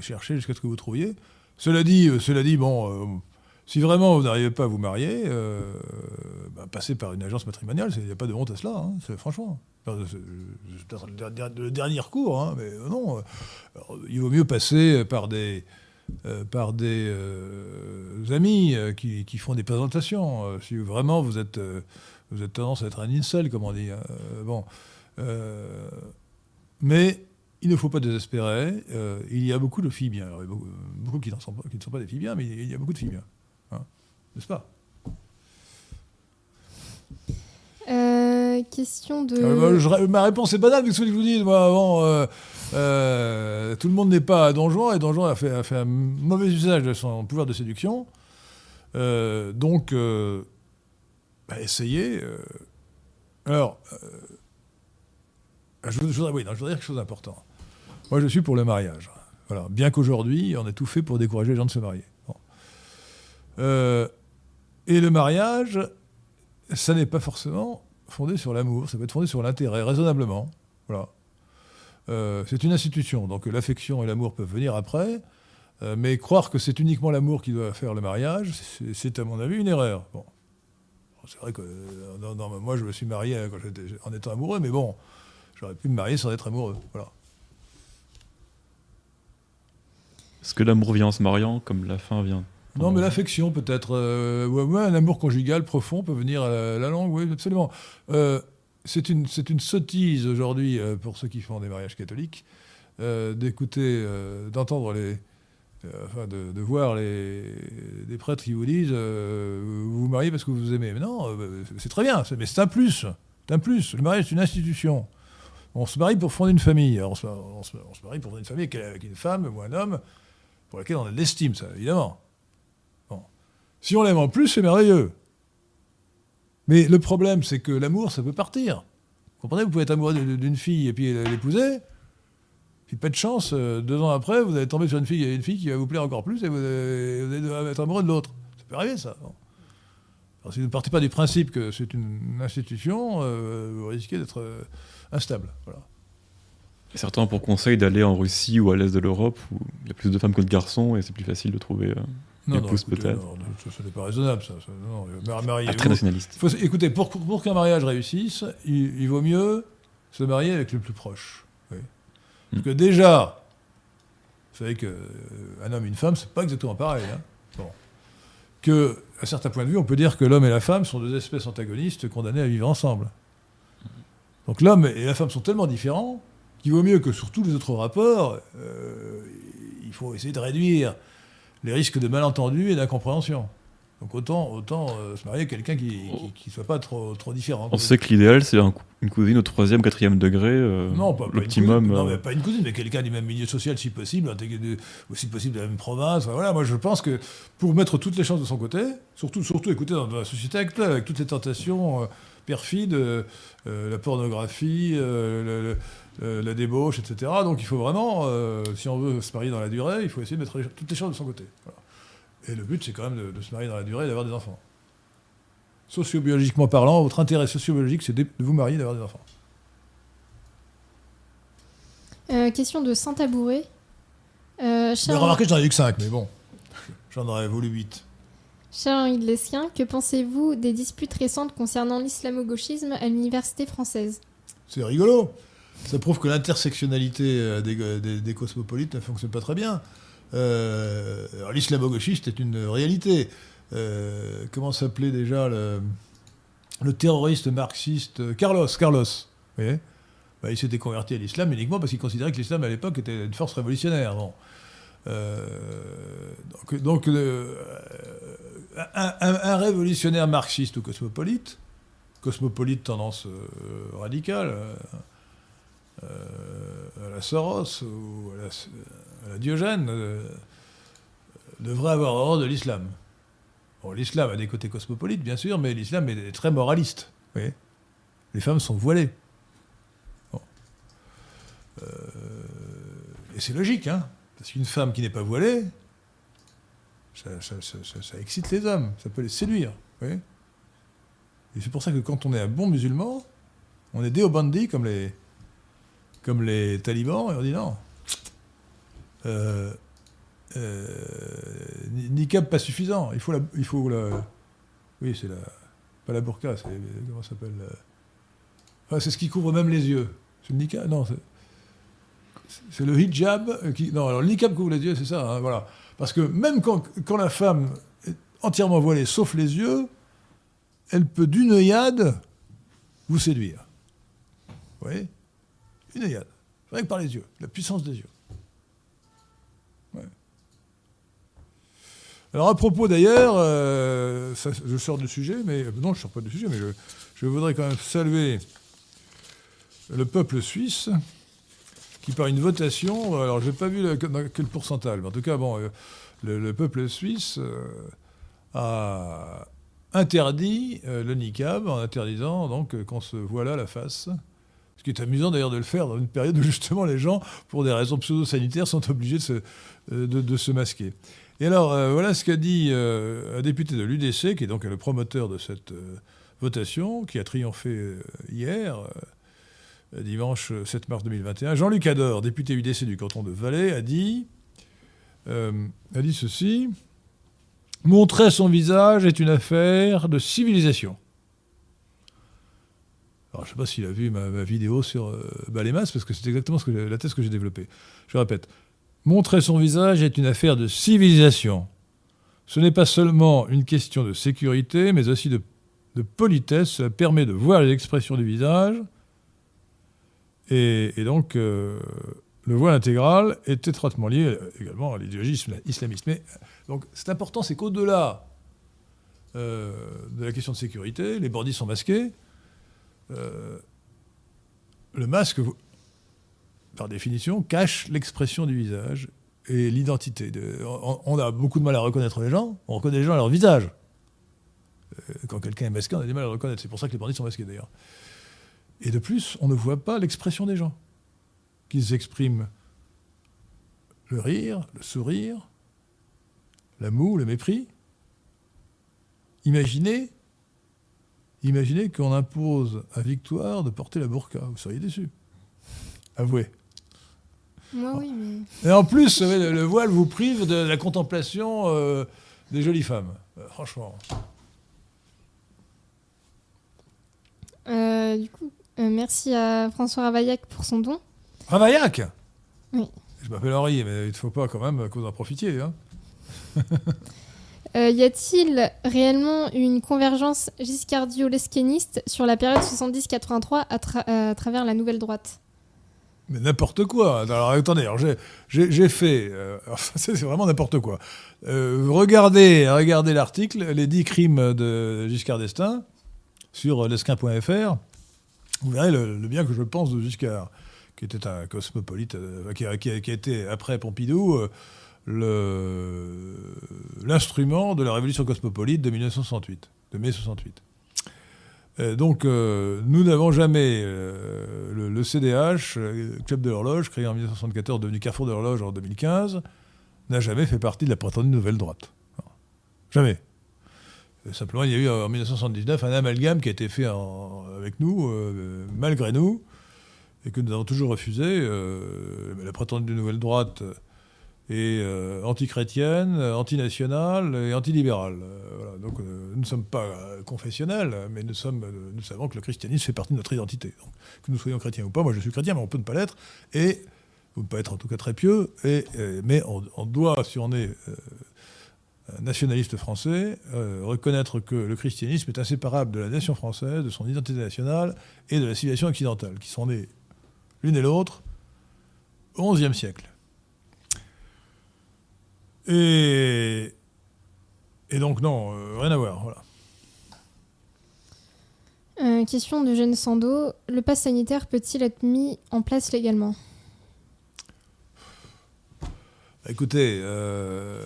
chercher jusqu'à ce que vous trouviez. Cela dit, cela dit, bon, si vraiment vous n'arrivez pas à vous marier, bah, passez par une agence matrimoniale. Il n'y a pas de honte à cela, hein, franchement. Le der- le dernier recours, hein, mais non. il vaut mieux passer par des, amis qui, qui font des présentations. Si vraiment vous êtes, vous êtes tendance à être un incel, comme on dit. hein. Euh, bon, Euh, mais il ne faut pas désespérer. Euh, il y a beaucoup de filles bien. Alors, il y a beaucoup, beaucoup qui, n'en sont pas, qui ne sont pas des filles bien, mais il y a beaucoup de filles bien. Hein. N'est-ce pas? Question de. Euh, bah, je- ma réponse est banale, mais ce que je vous dis, moi, avant, euh, euh, tout le monde n'est pas à Don Juan, et Don Juan a fait, a fait un mauvais usage de son pouvoir de séduction. Donc, bah, essayez. euh. alors, euh, je, voudrais- oui, non, je voudrais dire quelque chose d'important. Moi, je suis pour le mariage. Voilà. Bien qu'aujourd'hui, on ait tout fait pour décourager les gens de se marier. Euh, et le mariage, ça n'est pas forcément fondé sur l'amour, ça peut être fondé sur l'intérêt, raisonnablement. Voilà. C'est une institution, donc l'affection et l'amour peuvent venir après, mais croire que c'est uniquement l'amour qui doit faire le mariage, c'est à mon avis une erreur. Bon. C'est vrai que euh, non, non, mais moi je me suis marié quand j'étais- en étant amoureux, mais bon, j'aurais pu me marier sans être amoureux. Voilà. Est-ce que l'amour vient en se mariant comme la fin vient? Non, mais l'affection peut-être. euh, ouais, ouais, un amour conjugal profond peut venir à la, la langue, oui, absolument. Euh, c'est une, une sottise aujourd'hui euh, pour ceux qui font des mariages catholiques d'écouter, d'entendre les. Euh, de, voir les, des prêtres qui vous disent euh, vous vous mariez parce que vous vous aimez. Mais non, euh, c'est très bien, mais c'est un plus. C'est un plus. Le mariage, c'est une institution. On se marie pour fonder une famille. On, se, on se- marie pour fonder une famille avec, une femme ou un homme pour laquelle on a de l'estime, ça, évidemment. Si on l'aime en plus, c'est merveilleux. Mais le problème, c'est que l'amour, ça peut partir. Vous comprenez Vous pouvez être amoureux d'une fille et puis l'épouser. Puis pas de chance, euh, deux ans après, vous allez tomber sur une fille, une fille qui va vous plaire encore plus et vous allez, vous allez être amoureux de l'autre. Ça peut arriver, ça. Bon. Alors, si vous ne partez pas du principe que c'est une institution, euh, vous risquez d'être euh, instable. Voilà. Et Certains ont pour conseil d'aller en Russie ou à l'est de l'Europe où il y a plus de femmes que de garçons et c'est plus facile de trouver. euh, Épouse, écoutez, peut-être. non, ça, ça n'est pas raisonnable, ça. ça non, mar- ah, mariez-vous. très nationaliste. Faut- écoutez, pour, pour qu'un mariage réussisse, il, il vaut mieux se marier avec le plus proche. Parce que déjà, vous savez qu'un homme et une femme, c'est pas exactement pareil. hein. Bon. Que, à certains points de vue, on peut dire que l'homme et la femme sont deux espèces antagonistes condamnées à vivre ensemble. Donc l'homme et la femme sont tellement différents qu'il vaut mieux que sur tous les autres rapports, euh, il faut essayer de réduire les risques de malentendus et d'incompréhension. Donc autant, autant euh, se marier avec quelqu'un qui ne soit pas trop, trop différent. On sait que l'idéal, c'est un une cousine au troisième, quatrième degré. euh, Non, pas, pas une L'optimum. cousine. Non, euh, mais pas une cousine, mais quelqu'un du même milieu social si possible, de- aussi possible de la même province. Enfin, voilà, moi je pense que pour mettre toutes les chances de son côté, surtout, surtout écoutez, dans, dans la société actuelle, avec toutes les tentations euh, perfides, euh, euh, la pornographie, le- le- la débauche, etc. Donc il faut vraiment, euh, si on veut se marier dans la durée, il faut essayer de mettre les- toutes les chances de son côté. Voilà. Et le but, c'est quand même de, de se marier dans la durée et d'avoir des enfants. Sociobiologiquement parlant, votre intérêt sociobiologique, c'est de vous marier et d'avoir des enfants. Euh, question de Saint-Tabouret. Euh, cher, remarquez, j'en ai eu que 5, mais bon, *laughs* j'en aurais voulu 8. cher Henri de Lesquin, que pensez-vous des disputes récentes concernant l'islamo-gauchisme à l'université française? C'est rigolo. Ça prouve que l'intersectionnalité euh, des, des- des cosmopolites ne fonctionne pas très bien. Euh, L'islamo-gauchiste est une réalité. Euh, comment s'appelait déjà le, terroriste marxiste euh, Carlos Carlos. Bah, il s'était converti à l'islam uniquement parce qu'il considérait que l'islam à l'époque était une force révolutionnaire. Donc, un, révolutionnaire marxiste ou cosmopolite, cosmopolite tendance radicale, à la Soros ou à la, la Diogène, euh, devrait avoir horreur de l'islam. l'islam a des côtés cosmopolites, bien sûr, mais l'islam est très moraliste. Les femmes sont voilées. Euh, et c'est logique, hein, parce qu'une femme qui n'est pas voilée, ça, excite les hommes, ça peut les séduire. Et c'est pour ça que quand on est un bon musulman, on est déobandi comme comme les talibans, et on dit non. Euh, euh, pas suffisant. Il faut la, il faut la, oui c'est la, pas la burqa, c'est comment ça s'appelle. c'est ce qui couvre même les yeux. C'est le niqab, non. C'est le hijab qui, non alors le niqab couvre les yeux, c'est ça, hein, voilà. Parce que même quand, quand, la femme est entièrement voilée, sauf les yeux, elle peut d'une œillade vous séduire. Vous voyez? Une œillade. Rien que par les yeux, la puissance des yeux. Alors à propos d'ailleurs, euh, je sors du sujet, mais euh, non, je sors pas du sujet, mais je, voudrais quand même saluer le peuple suisse qui par une votation, alors je n'ai pas vu dans quel pourcentage, mais en tout cas, bon, euh, le, peuple suisse a interdit le niqab en interdisant donc qu'on se voit là la face. Ce qui est amusant d'ailleurs de le faire dans une période où justement les gens, pour des raisons pseudo-sanitaires, sont obligés de se masquer. Et alors, euh, voilà ce qu'a dit euh, un député de l'UDC, qui est donc le promoteur de cette euh, votation, qui a triomphé hier, dimanche 7 mars 2021. Jean-Luc Ador, député UDC du canton de Valais, a dit, a dit ceci Montrer son visage est une affaire de civilisation. Alors, je ne sais pas s'il a vu ma, vidéo sur Balémas, parce que c'est exactement la thèse que j'ai développée. Je répète Montrer son visage est une affaire de civilisation. Ce n'est pas seulement une question de sécurité, mais aussi de, politesse. Cela permet de voir les expressions du visage. Et, donc, euh, le voile intégral est étroitement lié également à l'idéologie islamiste. Mais donc, c'est important, c'est qu'au-delà euh, de la question de sécurité, les bandits sont masqués. Euh, le masque par définition, cache l'expression du visage et l'identité. On, a beaucoup de mal à reconnaître les gens, on reconnaît les gens à leur visage. Euh, quand quelqu'un est masqué, on a du mal à le reconnaître. C'est pour ça que les bandits sont masqués d'ailleurs. Et de plus, on ne voit pas l'expression des gens, qu'ils expriment le rire, le sourire, l'amour, le mépris. Imaginez, imaginez qu'on impose à Victoire de porter la burqa. Vous seriez déçu. Avouez. Moi, oui, mais... Et en plus, le, voile vous prive de la contemplation euh, des jolies femmes. Euh, franchement. Euh, du coup, merci à François Ravaillac pour son don. Ravaillac Oui. Je m'appelle Henri, mais il ne faut pas quand même qu'on en profitiez. Hein. y a-t-il réellement une convergence giscardio-lesquéniste sur la période 70-83 à, travers la nouvelle droite? Mais n'importe quoi. Alors attendez, j'ai fait. Euh, *laughs* c'est vraiment n'importe quoi. Euh, regardez regardez l'article, les 10 crimes de Giscard d'Estaing sur lesquin.fr. Vous verrez le, bien que je pense de Giscard, qui était un cosmopolite, euh, qui, a, qui, a, été, après Pompidou, l'instrument de la révolution cosmopolite de 1968, de mai 68. Euh, donc, euh, nous n'avons jamais, euh, le, CDH, Club de l'horloge, créé en 1974, devenu Carrefour de l'horloge en 2015, n'a jamais fait partie de la prétendue nouvelle droite. Jamais. Simplement, il y a eu en 1979 un amalgame qui a été fait avec nous, malgré nous, et que nous avons toujours refusé. la prétendue nouvelle droite et euh, anti-chrétienne, anti-nationale et anti-libérale. Euh, Donc euh, nous ne sommes pas confessionnels, mais nous, savons que le christianisme fait partie de notre identité. Donc, que nous soyons chrétiens ou pas, moi je suis chrétien, mais on peut ne pas l'être, et ne pas être en tout cas très pieux, et, mais on, doit, si on est nationaliste français, reconnaître que le christianisme est inséparable de la nation française, de son identité nationale et de la civilisation occidentale, qui sont nées l'une et l'autre au XIe siècle. Et, et donc, non, euh, rien à voir. Voilà. Euh, question de Jeanne Sando. Le pass sanitaire peut-il être mis en place légalement? Écoutez, euh,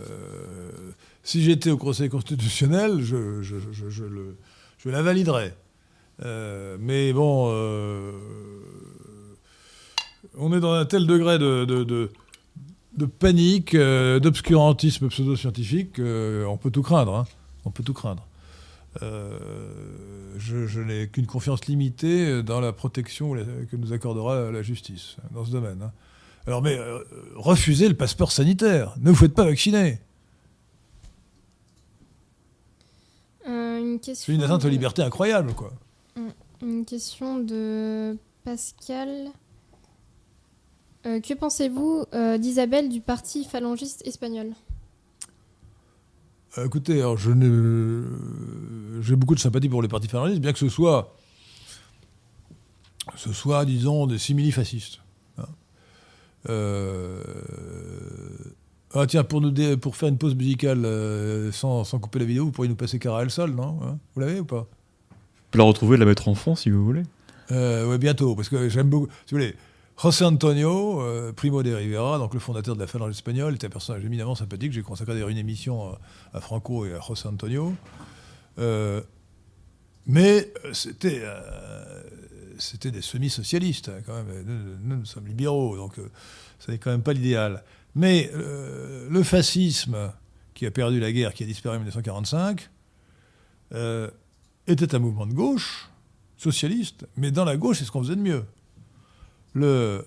si j'étais au Conseil constitutionnel, je, je, je, le, je la validerais. Mais bon, on est dans un tel degré de, de, de, panique, euh, d'obscurantisme pseudo-scientifique qu'on peut tout craindre. Hein. On peut tout craindre. je, n'ai qu'une confiance limitée dans la protection que nous accordera la justice dans ce domaine. Hein. Alors, mais refusez le passeport sanitaire. Ne vous faites pas vacciner. C'est une atteinte aux libertés incroyable, quoi. Une question de Pascal. Euh, que pensez-vous euh, d'Isabelle du parti phalangiste espagnol? Euh, Écoutez, alors je ne... j'ai beaucoup de sympathie pour les partis phalangistes, bien que ce soit, ce soit disons, des simili-fascistes. Hein. Ah tiens, pour, nous pour faire une pause musicale sans, sans, couper la vidéo, vous pourriez nous passer Cara El Sol, non hein? Vous l'avez ou pas? Peux la retrouver, la mettre en fond si vous voulez. Euh, oui, bientôt, parce que j'aime beaucoup. Si vous voulez, José Antonio, euh, Primo de Rivera, donc le fondateur de la phalange espagnole, était un personnage éminemment sympathique. J'ai consacré d'ailleurs une émission à, Franco et à José Antonio. Euh, mais c'était, des semi-socialistes, hein, quand même. Nous, nous, sommes libéraux, donc ça n'est quand même pas l'idéal. Mais le fascisme, qui a perdu la guerre, qui a disparu en 1945, était un mouvement de gauche, socialiste, mais dans la gauche, c'est ce qu'on faisait de mieux. Le,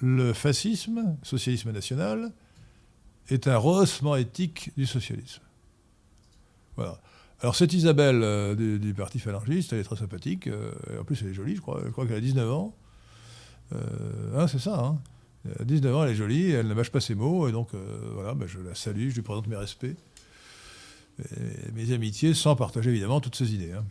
le fascisme, socialisme national, est un rehaussement éthique du socialisme. Voilà. Alors cette Isabelle euh, du, parti phalangiste, elle est très sympathique, euh, en plus elle est jolie, je crois, je crois qu'elle a 19 ans. Euh, hein, c'est ça, hein. Elle a 19 ans, elle est jolie, elle ne mâche pas ses mots, et donc voilà, ben, je la salue, je lui présente mes respects mes amitiés sans partager évidemment toutes ces idées. Hein.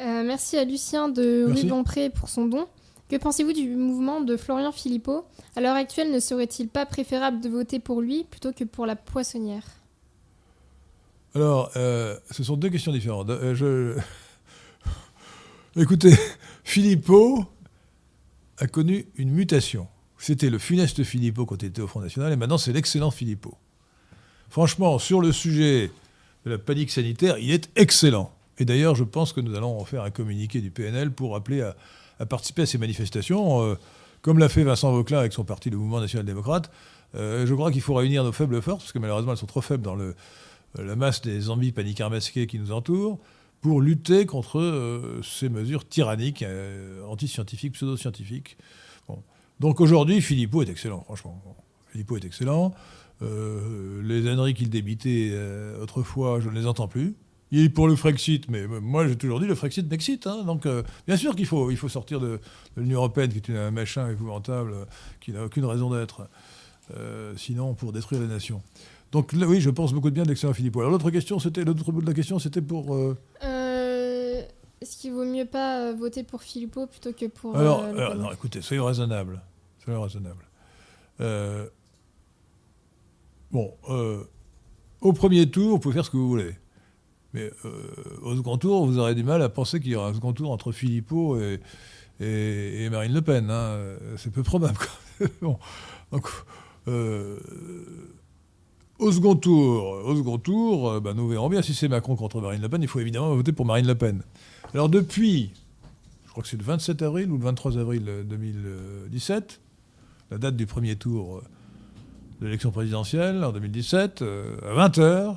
Euh, merci à Lucien de Rue pour son don. Que pensez-vous du mouvement de Florian Philippot? À l'heure actuelle, ne serait-il pas préférable de voter pour lui plutôt que pour la poissonnière? Alors, euh, ce sont deux questions différentes. Euh, je... *laughs* Écoutez, *laughs* Philippot a connu une mutation. C'était le funeste Philippot quand il était au Front National, et maintenant c'est l'excellent Philippot. Franchement, sur le sujet de la panique sanitaire, il est excellent. Et d'ailleurs, je pense que nous allons en faire un communiqué du PNL pour appeler à, participer à ces manifestations, euh, comme l'a fait Vincent Vauclin avec son parti, le Mouvement national-démocrate. Euh, je crois qu'il faut réunir nos faibles forces, parce que malheureusement, elles sont trop faibles dans le, la masse des zombies paniqueurs masqués qui nous entourent, pour lutter contre euh, ces mesures tyranniques, anti-scientifiques, pseudo-scientifiques. Donc aujourd'hui, Philippot est excellent, franchement. Philippot est excellent. Les âneries qu'il débitait autrefois, je ne les entends plus. Il est pour le Frexit, mais moi j'ai toujours dit le Frexit m'excite. Hein. donc euh, bien sûr qu'il faut, il faut sortir de, l'Union Européenne, qui est un machin épouvantable, qui n'a aucune raison d'être, sinon pour détruire les nations. Donc oui, je pense beaucoup de bien d'excellent Philippe. Alors l'autre question, c'était l'autre bout de la question, c'était pour. Est-ce qu'il vaut mieux pas voter pour Philippot plutôt que pour. Alors, non, écoutez, soyons raisonnables. Soyons raisonnables. Bon, euh, au premier tour, vous pouvez faire ce que vous voulez. Mais euh, au second tour, vous aurez du mal à penser qu'il y aura un second tour entre Philippot et, Marine Le Pen. Hein. C'est peu probable. *laughs* Donc, euh, au second tour, au second tour ben, nous verrons bien si c'est Macron contre Marine Le Pen. Il faut évidemment voter pour Marine Le Pen. Alors depuis, je crois que c'est le 27 avril ou le 23 avril 2017, la date du premier tour de l'élection présidentielle en 2017, euh, à 20h,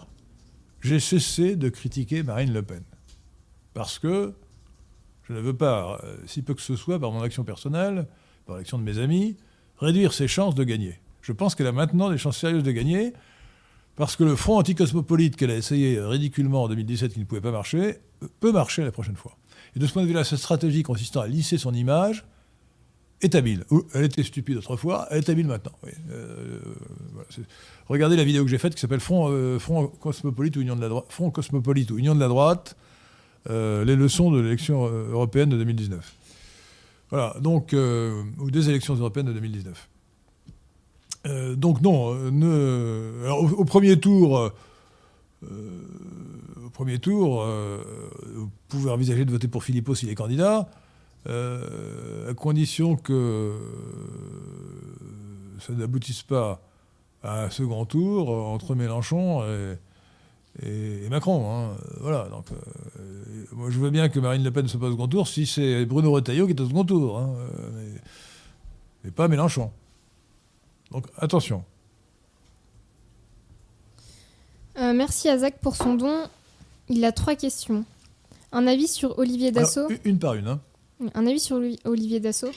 j'ai cessé de critiquer Marine Le Pen. Parce que je ne veux pas, euh, si peu que ce soit, par mon action personnelle, par l'action de mes amis, réduire ses chances de gagner. Je pense qu'elle a maintenant des chances sérieuses de gagner, parce que le front anticosmopolite qu'elle a essayé ridiculement en 2017 qui ne pouvait pas marcher, peut marcher la prochaine fois. Et de ce point de vue-là, cette stratégie consistant à lisser son image, est habile. Elle était stupide autrefois, elle est habile maintenant. Euh, regardez la vidéo que j'ai faite qui s'appelle Front, euh, Cosmopolite ou Union de la droite. Front Cosmopolite ou Union de la droite, euh, les leçons de l'élection européenne de 2019. Voilà, donc, ou des élections européennes de 2019. donc non, au, premier tour, au premier tour, vous pouvez envisager de voter pour Philippot s'il est candidat. Euh, à condition que ça n'aboutisse pas à un second tour entre Mélenchon et, Macron. Hein. Voilà. Donc, euh, moi, je veux bien que Marine Le Pen se passe au second tour si c'est Bruno Retailleau qui est au second tour. Hein. Mais, pas Mélenchon. Donc, attention. Euh, merci à Zach pour son don. Il a trois questions. Un avis sur Olivier Dassault. une par une. Hein. Un avis sur Olivier Dassault.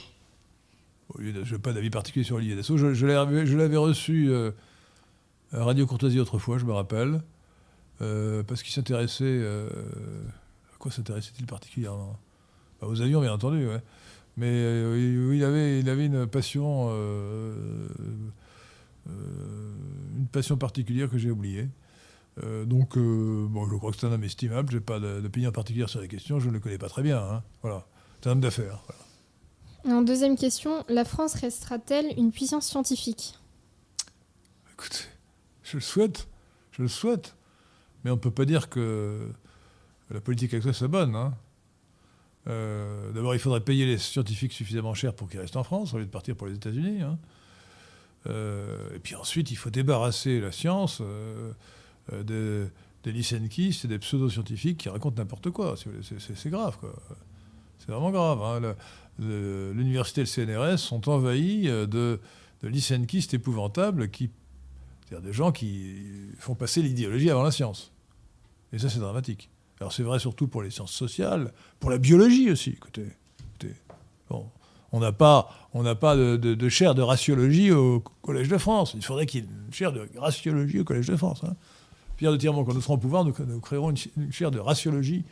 Je n'ai pas d'avis particulier sur Olivier Dassault. Je, l'avais reçu à Radio Courtoisie autrefois, je me rappelle. Euh, parce qu'il s'intéressait. Euh, à quoi s'intéressait-il particulièrement? Bah, Aux avions, bien entendu. Mais euh, il, avait, une passion. une passion particulière que j'ai oubliée. donc, je crois que c'est un homme estimable. Je n'ai pas d'opinion particulière sur la question. Je ne le connais pas très bien. Hein. Voilà. C'est un homme d'affaires. En deuxième question, la France restera-t-elle une puissance scientifique? Écoutez, je le souhaite. Je le souhaite. Mais on ne peut pas dire que la politique actuelle soit bonne. Hein. Euh, d'abord, il faudrait payer les scientifiques suffisamment cher pour qu'ils restent en France, au lieu de partir pour les États-Unis. Hein. Euh, et puis ensuite, il faut débarrasser la science euh, des, des et des pseudo-scientifiques qui racontent n'importe quoi. C'est grave, quoi. C'est vraiment grave. Hein. L'université et le CNRS sont envahis de, de lycenkistes épouvantables c'est-à-dire des gens qui font passer l'idéologie avant la science. Et ça, c'est dramatique. Alors c'est vrai surtout pour les sciences sociales, pour la biologie aussi. Écoutez, on n'a pas, on pas de, chaire de raciologie au Collège de France. Il faudrait qu'il y ait une chaire de raciologie au Collège de France. Hein. Pierre de Tiremont, quand nous serons au pouvoir, nous, créerons une, chaire de raciologie,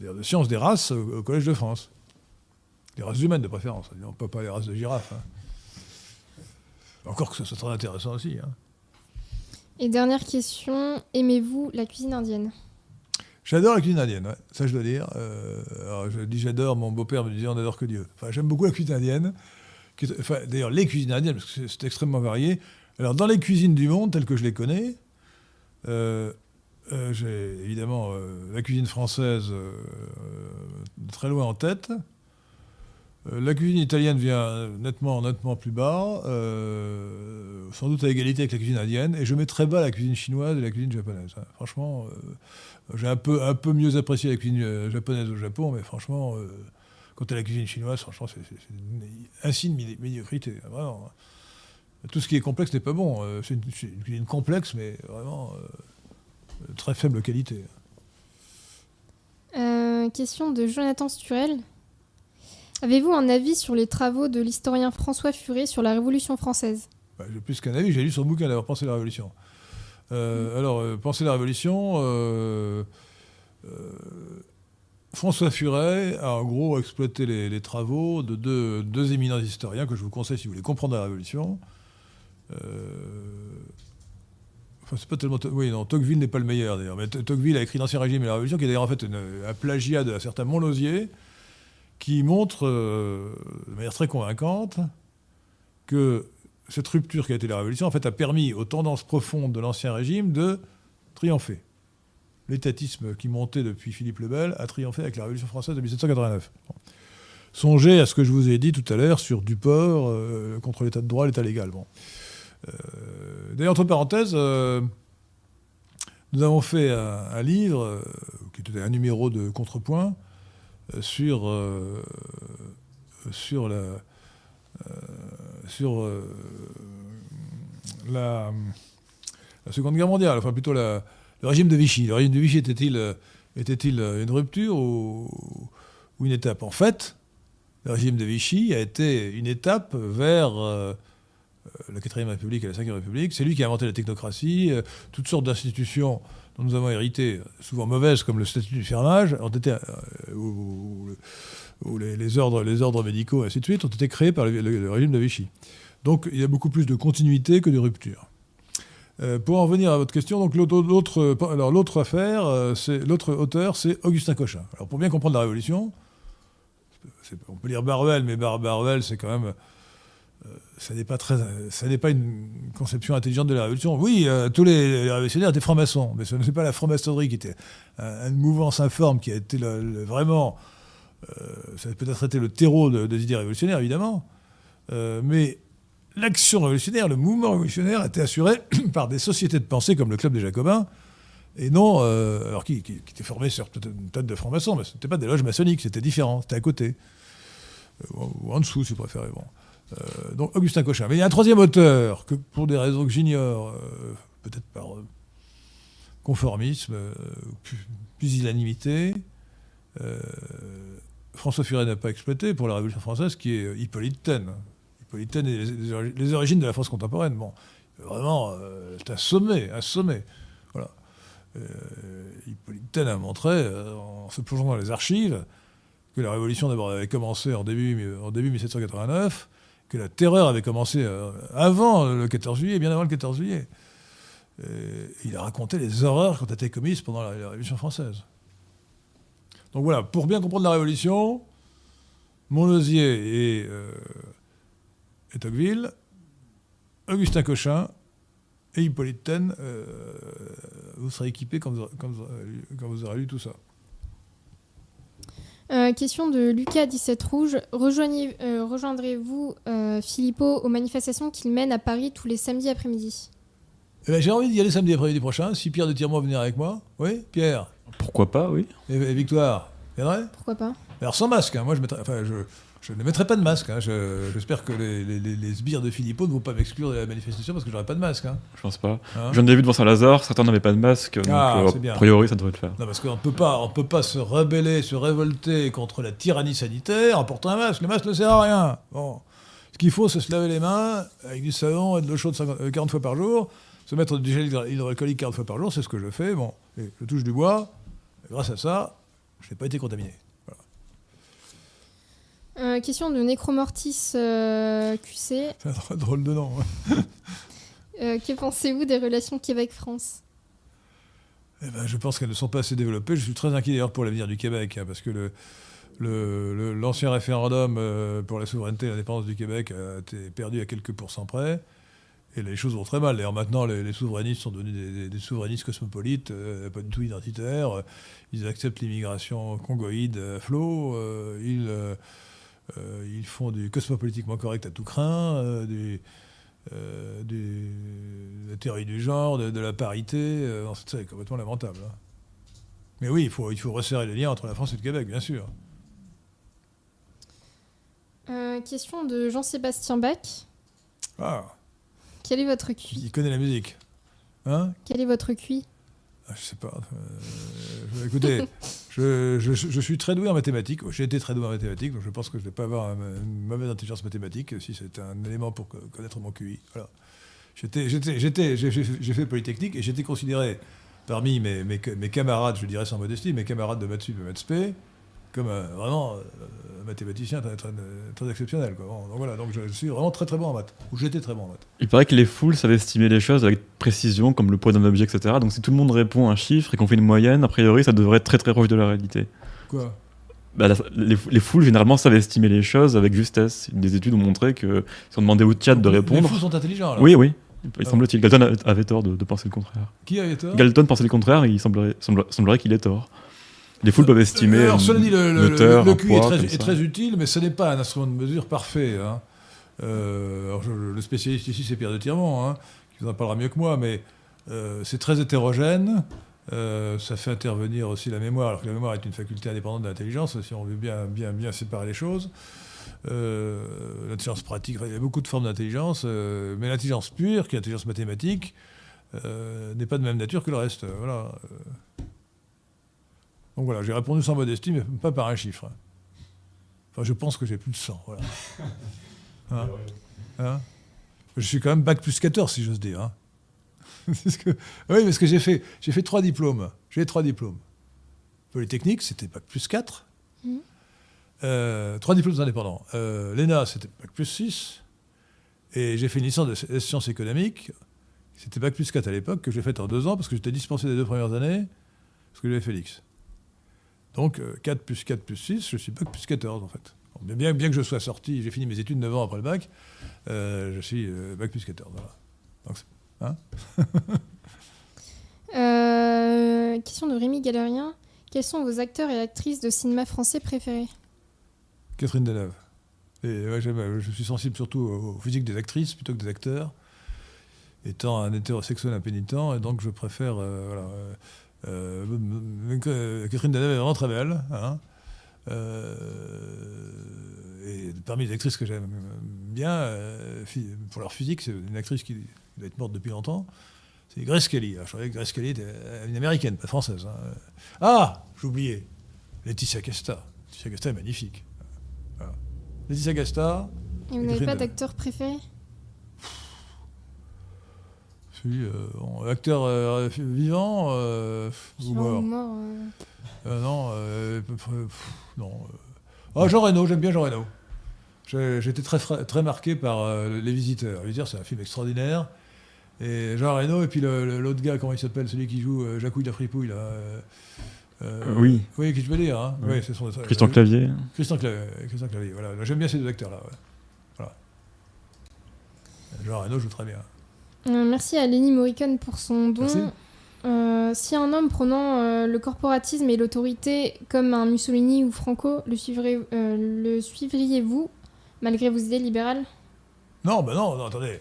de sciences des races au, Collège de France. Des races humaines de préférence, on peut pas les races de girafes. Hein. Encore que ce soit très intéressant aussi. Hein. Et dernière question, aimez-vous la cuisine indienne? J'adore la cuisine indienne, ça je dois dire. Euh, alors je dis j'adore, mon beau-père me disait on n'adore que Dieu. Enfin, j'aime beaucoup la cuisine indienne. Enfin, D'ailleurs, les cuisines indiennes, parce que c'est extrêmement varié. Alors, dans les cuisines du monde, telles que je les connais, euh, euh, j'ai évidemment la cuisine française très loin en tête. Euh, la cuisine italienne vient nettement, nettement plus bas, euh, sans doute à égalité avec la cuisine indienne, et je mets très bas la cuisine chinoise et la cuisine japonaise. Hein. Franchement, euh, j'ai un peu, un peu mieux apprécié la cuisine japonaise au Japon, mais franchement, quant à la cuisine chinoise, franchement, c'est un signe de médiocrité. Hein. Hein. Tout ce qui est complexe n'est pas bon. C'est une, cuisine complexe, mais vraiment très faible qualité. question de Jonathan Sturel. Avez-vous un avis sur les travaux de l'historien François Furet sur la Révolution française bah, J'ai plus qu'un avis, j'ai lu son bouquin d'avoir pensé la Révolution. Euh, alors, euh, penser la Révolution, euh, François Furet a en gros exploité les, travaux de deux, éminents historiens que je vous conseille si vous voulez comprendre la Révolution. C'est pas tellement. Oui, non, Tocqueville n'est pas le meilleur d'ailleurs. Mais Tocqueville a écrit l'Ancien Régime et la Révolution, qui est d'ailleurs en fait un plagiat d'un certain Montlosier, qui montre euh, de manière très convaincante que cette rupture qui a été la Révolution, en fait, a permis aux tendances profondes de l'Ancien Régime de triompher. L'étatisme qui montait depuis Philippe le Bel a triomphé avec la Révolution française de 1789. Songez à ce que je vous ai dit tout à l'heure sur Duport euh, contre l'état de droit, l'état légal. Euh, d'ailleurs, entre parenthèses, nous avons fait un livre, qui était un numéro de contrepoint, sur, euh, sur la, euh, sur euh, la, Seconde Guerre mondiale, enfin plutôt le régime de Vichy. Le régime de Vichy était-il était-il une rupture ou, une étape? En fait, le régime de Vichy a été une étape vers la 4ème République et la 5ème République. C'est lui qui a inventé la technocratie, toutes sortes d'institutions dont nous avons hérité, souvent mauvaises, comme le statut du fermage, euh, ou, les, ordres, médicaux, et ainsi de suite, ont été créés par le, régime de Vichy. Donc il y a beaucoup plus de continuité que de rupture. Euh, pour en revenir à votre question, donc l'autre, affaire, euh, l'autre auteur, c'est Augustin Cochin. Alors pour bien comprendre la Révolution, on peut lire Baruel, mais Baruel, c'est quand même ça n'est pas très, ça n'est pas une conception intelligente de la révolution. Oui, euh, tous les, révolutionnaires étaient francs-maçons, mais ce n'est pas la franc-maçonnerie qui était une mouvance informe qui a été vraiment, euh, ça a peut-être été le terreau des idées révolutionnaires évidemment, euh, mais l'action révolutionnaire, le mouvement révolutionnaire était assuré *coughs* par des sociétés de pensée comme le Club des Jacobins, et non, alors qui, qui, était formé sur une tonne de francs-maçons, mais ce n'était pas des loges maçonniques, c'était différent, c'était à côté. Ou en dessous, si vous préférez. Bon. Euh, donc Augustin Cochin. Mais il y a un troisième auteur, que pour des raisons que j'ignore, peut-être par conformisme, pusillanimité, François Furet n'a pas exploité pour la Révolution française, qui est Hippolyte Taine. Hippolyte Taine et les, origines de la France contemporaine. Bon, vraiment, c'est un sommet, un sommet. Euh, Hippolyte a montré, euh, en se plongeant dans les archives, que la révolution d'abord avait commencé en début, en début 1789, que la terreur avait commencé euh, avant le 14 juillet, bien avant le 14 juillet. il a raconté les horreurs qui ont été commises pendant la, Révolution française. Donc voilà, pour bien comprendre la Révolution, Montlosier et, et Tocqueville, Augustin Cochin et Hippolyte Taine, vous serez équipé quand vous, aurez lu tout ça. Euh, question de Lucas 17 Rouge. Euh, rejoindrez-vous euh, Philippot aux manifestations qu'il mène à Paris tous les samedis après-midi? Eh ben, J'ai envie d'y aller samedi après-midi prochain. Si Pierre de Tirement venir avec moi. Oui, Pierre Pourquoi pas, oui. Et, Victoire Viendrait Pourquoi pas? Alors sans masque, hein. moi je, enfin, je, je ne mettrai pas de masque. Hein. J'espère que les, sbires de Philippot ne vont pas m'exclure de la manifestation parce que j'aurai pas de masque. Hein. Je pense pas. Hein J'en ai vu devant Saint-Lazare, certains n'avaient pas de masque. Donc, ah, euh, a priori, ça devrait le faire. Non, parce qu'on ne peut pas se rebeller, se révolter contre la tyrannie sanitaire en portant un masque. Le masque ne sert à rien. Bon. Ce qu'il faut, c'est se laver les mains avec du savon et de l'eau chaude 40 euh, fois par jour, se mettre du gel hydroalcoolique 40 fois par jour, c'est ce que je fais. Bon, et je touche du bois. grâce à ça, je n'ai pas été contaminé. Euh, question de Necromortis euh, QC. C'est un drôle de nom. *laughs* euh, que pensez-vous des relations Québec-France? Eh ben, Je pense qu'elles ne sont pas assez développées. Je suis très inquiet d'ailleurs pour l'avenir du Québec, hein, parce que le, l'ancien référendum euh, pour la souveraineté et l'indépendance du Québec a été perdu à quelques pourcents près. Et les choses vont très mal. D'ailleurs, maintenant, les, souverainistes sont devenus des, souverainistes cosmopolites, pas du tout identitaires. Ils acceptent l'immigration congoïde à flot. euh, ils font du cosmopolitiquement correct à tout craint, euh, du, euh, de la théorie du genre, de, la parité. c'est complètement lamentable. Hein. Mais oui, il faut, il faut resserrer les liens entre la France et le Québec, bien sûr. question de Jean-Sébastien Bach. Ah. Quel est votre QI Il connaît la musique. Hein? Quel est votre QI ah, Je sais pas. écoutez, *laughs* Je, suis très doué en mathématiques. J'ai été très doué en mathématiques, donc je pense que je ne vais pas avoir une mauvaise intelligence mathématique, si c'est un élément pour connaître mon QI. J'ai fait Polytechnique et j'étais considéré parmi mes, camarades, je dirais sans modestie, mes camarades de maths et maths comme vraiment euh, un mathématicien très, très, exceptionnel. Quoi. donc voilà, donc je suis vraiment très très bon en maths, ou j'étais très bon en maths. Il paraît que les foules savent estimer les choses avec précision, comme le poids d'un objet, etc. Donc si tout le monde répond un chiffre et qu'on fait une moyenne, a priori ça devrait être très très proche de la réalité. Quoi? Bah, les, foules généralement savent estimer les choses avec justesse. Des études ont montré que si on demandait au chat de répondre. Les foules sont intelligents alors. Oui, oui. Il ah semble-t-il. Galton avait tort de, penser le contraire. Qui avait tort? Galton pensait le contraire et il semblerait, semblerait qu'il ait tort. Les foules peuvent estimer. Alors, cela dit, le, le, le, QI est, très, utile, mais ce n'est pas un instrument de mesure parfait. Hein. Euh, le spécialiste ici, c'est Pierre de Tirement, hein, qui vous en parlera mieux que moi, mais euh, c'est très hétérogène. Euh, ça fait intervenir aussi la mémoire, alors que la mémoire est une faculté indépendante de l'intelligence, si on veut bien, bien, bien séparer les choses. l'intelligence pratique, il y a beaucoup de formes d'intelligence, mais l'intelligence pure, qui est l'intelligence mathématique, n'est pas de même nature que le reste. Voilà. Donc voilà, j'ai répondu sans modestie, mais pas par un chiffre. Enfin, je pense que j'ai plus de 100. Voilà. *laughs* Hein hein je suis quand même bac plus 14, si j'ose dire. Hein *laughs* que... Oui, parce que j'ai fait, j'ai fait trois diplômes. J'ai trois diplômes. Polytechnique, c'était bac plus 4. Mmh. Euh, trois diplômes indépendants. Euh, L'ENA, c'était bac plus 6. Et j'ai fait une licence de sciences économiques. C'était bac plus 4 à l'époque, que j'ai faite en deux ans, parce que j'étais dispensé des deux premières années, parce que j'avais Félix. Donc 4 euh, plus 4 plus 6, je suis bac plus 14 en fait. Bien, bien que je sois sorti, j'ai fini mes études 9 ans après le bac, euh, je suis euh, bac plus 14. Voilà. Donc, hein *laughs* question de Rémi Galérien. Quels sont vos acteurs et actrices de cinéma français préférés? Catherine Deneuve. Et je suis sensible surtout au physique des actrices plutôt que des acteurs, étant un hétérosexuel impénitent, et donc je préfère. voilà, Catherine Deneuve est vraiment très belle. Hein. et parmi les actrices que j'aime bien, pour leur physique, c'est une actrice qui doit être morte depuis longtemps. C'est Grace Kelly. Je croyais que Grace Kelly était une américaine, pas française. Hein. Ah, j'ai oublié. Laetitia Casta. Laetitia Casta est magnifique. Laetitia Casta. Et vous n'avez pas d'acteur préféré? Si, euh, acteur euh, vivant euh, ou mort, Non, non. Ah, Jean Reno, j'aime bien Jean Reno. J'étais très, très marqué par Les Visiteurs. Les Visiteurs, c'est un film extraordinaire. Et Jean Reno, et puis l'autre gars, comment il s'appelle, celui qui joue euh, Jacouille la fripouille, là. Euh, euh, oui. Oui, qui je veux dire. Hein. Oui. son, Christian Clavier. Christian Clavier, Christian Clavier voilà. J'aime bien ces deux acteurs-là. Voilà. Jean Reno joue très bien. Merci à Lenny Morricone pour son don. si un homme prenant le corporatisme et l'autorité comme un Mussolini ou Franco, le, le suivriez-vous malgré vos idées libérales? Non, ben non, non, attendez.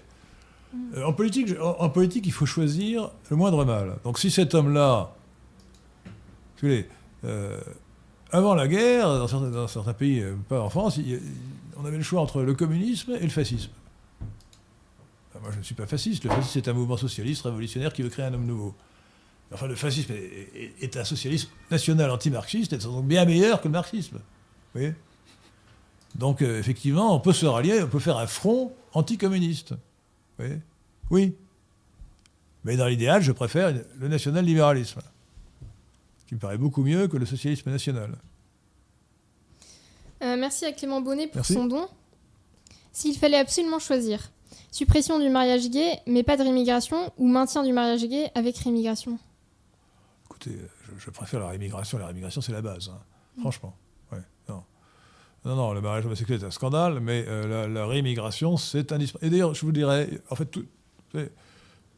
Euh, en, politique, en, politique, il faut choisir le moindre mal. Donc si cet homme-là, euh, avant la guerre, dans certains, pays, euh, pas en France, on avait le choix entre le communisme et le fascisme. Moi, je ne suis pas fasciste. Le fascisme, c'est un mouvement socialiste révolutionnaire qui veut créer un homme nouveau. Enfin, le fascisme est, un socialisme national anti-marxiste, et donc bien meilleur que le marxisme. Vous voyez? Donc, effectivement, on peut se rallier, on peut faire un front anticommuniste. Oui. oui. Mais dans l'idéal, je préfère le national-libéralisme, qui me paraît beaucoup mieux que le socialisme national. Euh, merci à Clément Bonnet pour son don. S'il fallait absolument choisir, suppression du mariage gay, mais pas de rémigration, ou maintien du mariage gay avec rémigration? Écoutez, je, préfère la rémigration. La rémigration, c'est la base, hein. franchement. Non, non, le mariage homosexuel est un scandale, mais euh, la, réimmigration, c'est indispensable. Et d'ailleurs, je vous dirais, en fait, tout,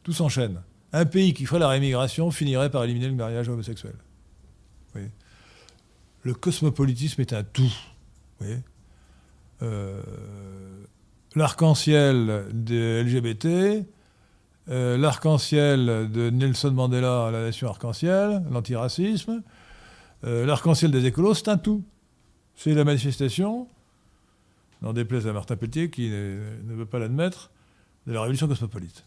tout s'enchaîne. Un pays qui ferait la réimmigration finirait par éliminer le mariage homosexuel. Le cosmopolitisme est un tout. Euh, l'arc-en-ciel des LGBT, euh, l'arc-en-ciel de Nelson Mandela, la nation arc-en-ciel, l'antiracisme, l'arc-en-ciel des écolos, c'est un tout. C'est la manifestation, n'en déplaise à Martin Pelletier, qui ne, veut pas l'admettre, de la révolution cosmopolite.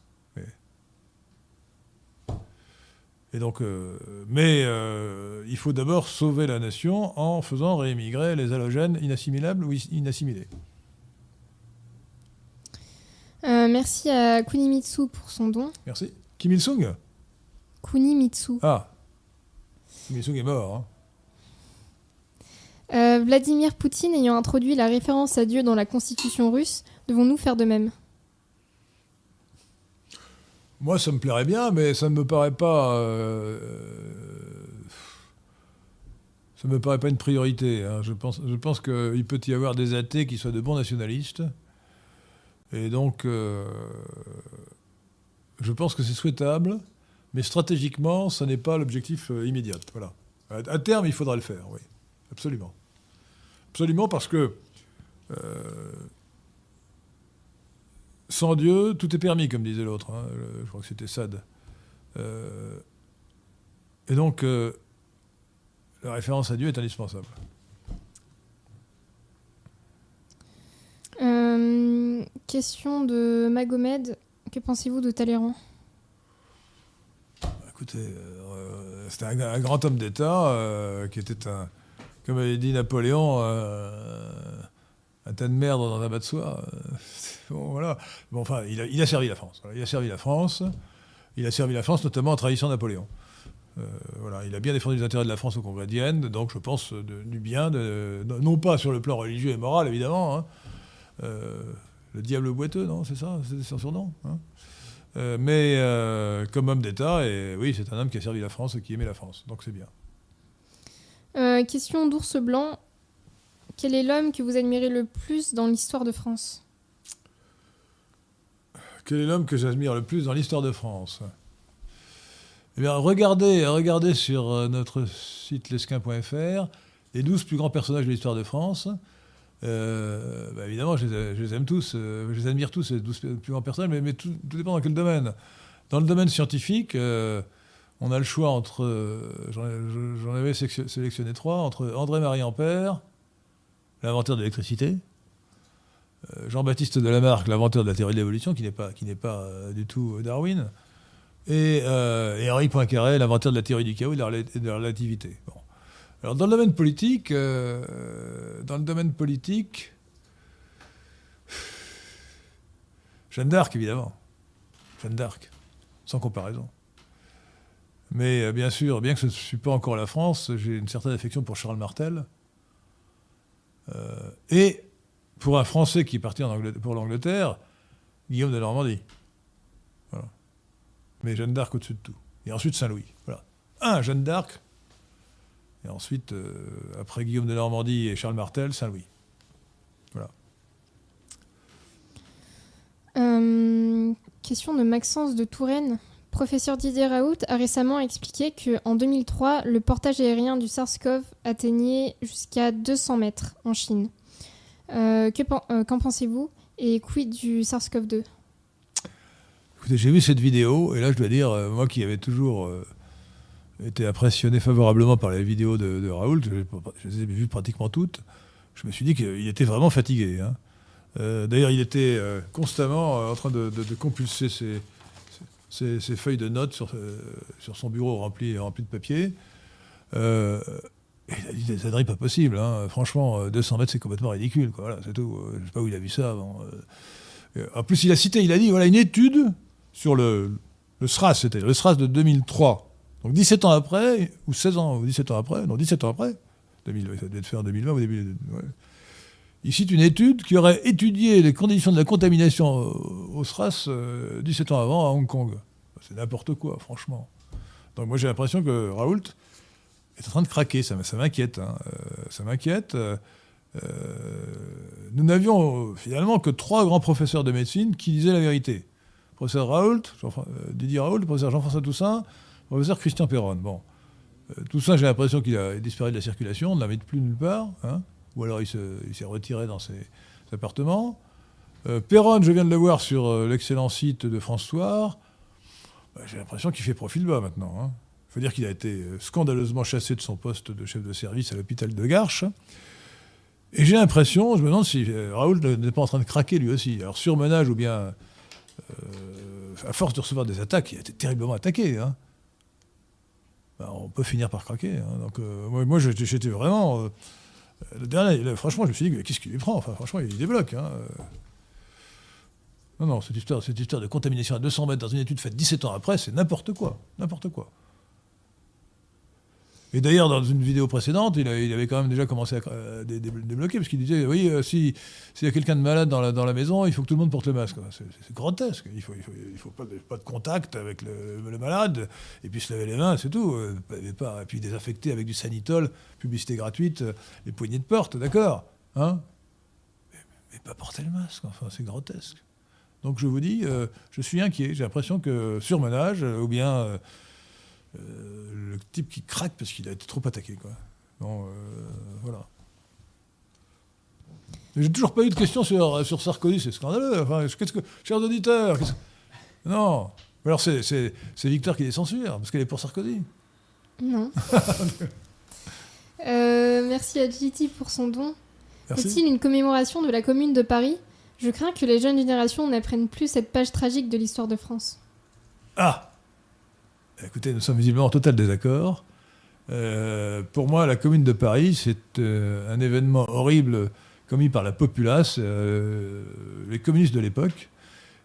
Et donc, euh, mais euh, il faut d'abord sauver la nation en faisant réémigrer les halogènes inassimilables ou inassimilés. Euh, merci à Kunimitsu pour son don. Merci. Kim Il-sung Kunimitsu. Ah. Kim Il-sung est mort. Hein. Euh, Vladimir Poutine ayant introduit la référence à Dieu dans la constitution russe, devons-nous faire de même? Moi, ça me plairait bien, mais ça ne me paraît pas. Euh, ça me paraît pas une priorité. Hein. Je pense, je pense qu'il peut y avoir des athées qui soient de bons nationalistes. Et donc, euh, je pense que c'est souhaitable, mais stratégiquement, ce n'est pas l'objectif immédiat. Voilà. À terme, il faudra le faire, oui. Absolument. Absolument parce que euh, sans Dieu, tout est permis, comme disait l'autre. Hein. je crois que c'était Sade. Euh, et donc, euh, la référence à Dieu est indispensable. Question de Magomed. Que pensez-vous de Talleyrand? Écoutez, c'était un, grand homme d'État qui était un, comme avait dit Napoléon, euh, un tas de merde dans un bas de soie. Euh, *laughs* bon, voilà. Bon, enfin, il a, servi la France. il a servi la France. Il a servi la France notamment en trahissant Napoléon. Euh, voilà, il a bien défendu les intérêts de la France au Congrès donc je pense du bien, non pas sur le plan religieux et moral évidemment. Hein. Le diable boiteux, non, c'est ça, c'est son surnom. Hein. mais comme homme d'État, et oui, c'est un homme qui a servi la France et qui aimait la France, donc c'est bien. Euh, question d'ours blanc. Quel est l'homme que vous admirez le plus dans l'histoire de France? Quel est l'homme que j'admire le plus dans l'histoire de France? Eh bien, regardez, regardez sur euh, notre site lesquin.fr les 12 plus grands personnages de l'histoire de France. Bah, évidemment, je les, aime tous, je les admire tous, c'est 12 plus grands personnes, mais, tout, dépend dans quel domaine. Dans le domaine scientifique, on a le choix entre, j'en avais sélectionné trois, entre André-Marie Ampère, l'inventeur de l'électricité, Jean-Baptiste Delamarck, l'inventeur de la théorie de l'évolution, qui n'est pas, qui pas du tout Darwin, et, Henri Poincaré, l'inventeur de la théorie du chaos et de la, relativité. Alors dans le domaine politique, euh, dans le domaine politique, Jeanne d'Arc évidemment, Jeanne d'Arc, sans comparaison. Mais euh, bien sûr, bien que ce ne suis pas encore la France, j'ai une certaine affection pour Charles Martel. Euh, et pour un Français qui est parti pour l'Angleterre, Guillaume de Normandie. Mais Jeanne d'Arc au-dessus de tout. Et ensuite Saint-Louis. Voilà. Un, Jeanne d'Arc, et ensuite, euh, après Guillaume de Normandie et Charles Martel, Saint-Louis. Voilà. Euh, question de Maxence de Touraine. Professeur Didier Raoult a récemment expliqué qu'en 2003, le portage aérien du SARS-CoV atteignait jusqu'à 200 mètres en Chine. Euh, qu'en pensez-vous? Et quid du SARS-CoV-2 Écoutez, j'ai vu cette vidéo et là, je dois dire, moi qui avais toujours été impressionné favorablement par les vidéos de, Raoul, je, les ai vues pratiquement toutes. Je me suis dit qu'il était vraiment fatigué. Hein. Euh, d'ailleurs, il était euh, constamment euh, en train de, compulser ses, feuilles de notes sur, son bureau rempli, de papier. il a dit des âneries pas possibles. Hein. Franchement, 200 mètres, c'est complètement ridicule. Voilà, c'est tout. Je sais pas où il a vu ça avant. En plus, il a cité, il a dit, voilà, une étude sur le, le SRAS, c'était le SRAS de 2003 donc 17 ans après, ou 16 ans, ou 17 ans après, non, 17 ans après, 2000, ça devait être fait en 2020 ou début. Ouais. Il cite une étude qui aurait étudié les conditions de la contamination au SRAS 17 euh, ans avant à Hong Kong. C'est n'importe quoi, franchement. Donc moi j'ai l'impression que Raoult est en train de craquer, ça, m'inquiète. Hein. Euh, ça m'inquiète. Euh, nous n'avions finalement que trois grands professeurs de médecine qui disaient la vérité. professeur Raoult, Didier Raoult, professeur Jean-François Toussaint, Professeur Christian Perron. Bon. Euh, tout ça, j'ai l'impression qu'il a disparu de la circulation, on ne l'invite plus nulle part, hein. ou alors il s'est retiré dans ses, appartements. Euh, Perron, je viens de le voir sur euh, l'excellent site de François. Bah, j'ai l'impression qu'il fait profil bas maintenant. Il hein. faut dire qu'il a été scandaleusement chassé de son poste de chef de service à l'hôpital de Garches. Et j'ai l'impression, je me demande si Raoul n'est pas en train de craquer lui aussi. Alors surmenage ou bien, à force de recevoir des attaques, il a été terriblement attaqué. Hein. Bah, on peut finir par craquer. Hein. Donc, euh, moi, j'étais vraiment. Euh, le dernier, franchement, je me suis dit, qu'est-ce qu'il lui prend franchement, il débloque. Hein. Non, non, cette histoire, cette histoire de contamination à 200 mètres dans une étude faite 17 ans après, c'est n'importe quoi. N'importe quoi. Et d'ailleurs, dans une vidéo précédente, il, avait quand même déjà commencé à euh, débloquer, parce qu'il disait, oui, euh, s'il y a quelqu'un de malade dans la, maison, il faut que tout le monde porte le masque. C'est grotesque. Il ne faut, il faut, pas, de contact avec le, malade, et puis se laver les mains, c'est tout. Euh, et, puis désinfecter avec du sanitol, publicité gratuite, les poignées de porte, d'accord hein mais, pas porter le masque, enfin, c'est grotesque. Donc je vous dis, je suis inquiet. J'ai l'impression que surmenage, ou bien euh, le type qui craque parce qu'il a été trop attaqué. Quoi. Bon, euh, voilà. J'ai toujours pas eu de questions sur, sur Sarkozy, c'est scandaleux. Enfin, qu'est-ce que, chers auditeurs, *laughs* non. Alors c'est, c'est, Victor qui les censure, parce qu'elle est pour Sarkozy. Non. *laughs* Euh, merci à GT pour son don. Est-il une commémoration de la Commune de Paris? Je crains que les jeunes générations n'apprennent plus cette page tragique de l'histoire de France. Ah Écoutez, nous sommes visiblement en total désaccord. Euh, pour moi, la Commune de Paris, c'est euh, un événement horrible commis par la populace, euh, les communistes de l'époque.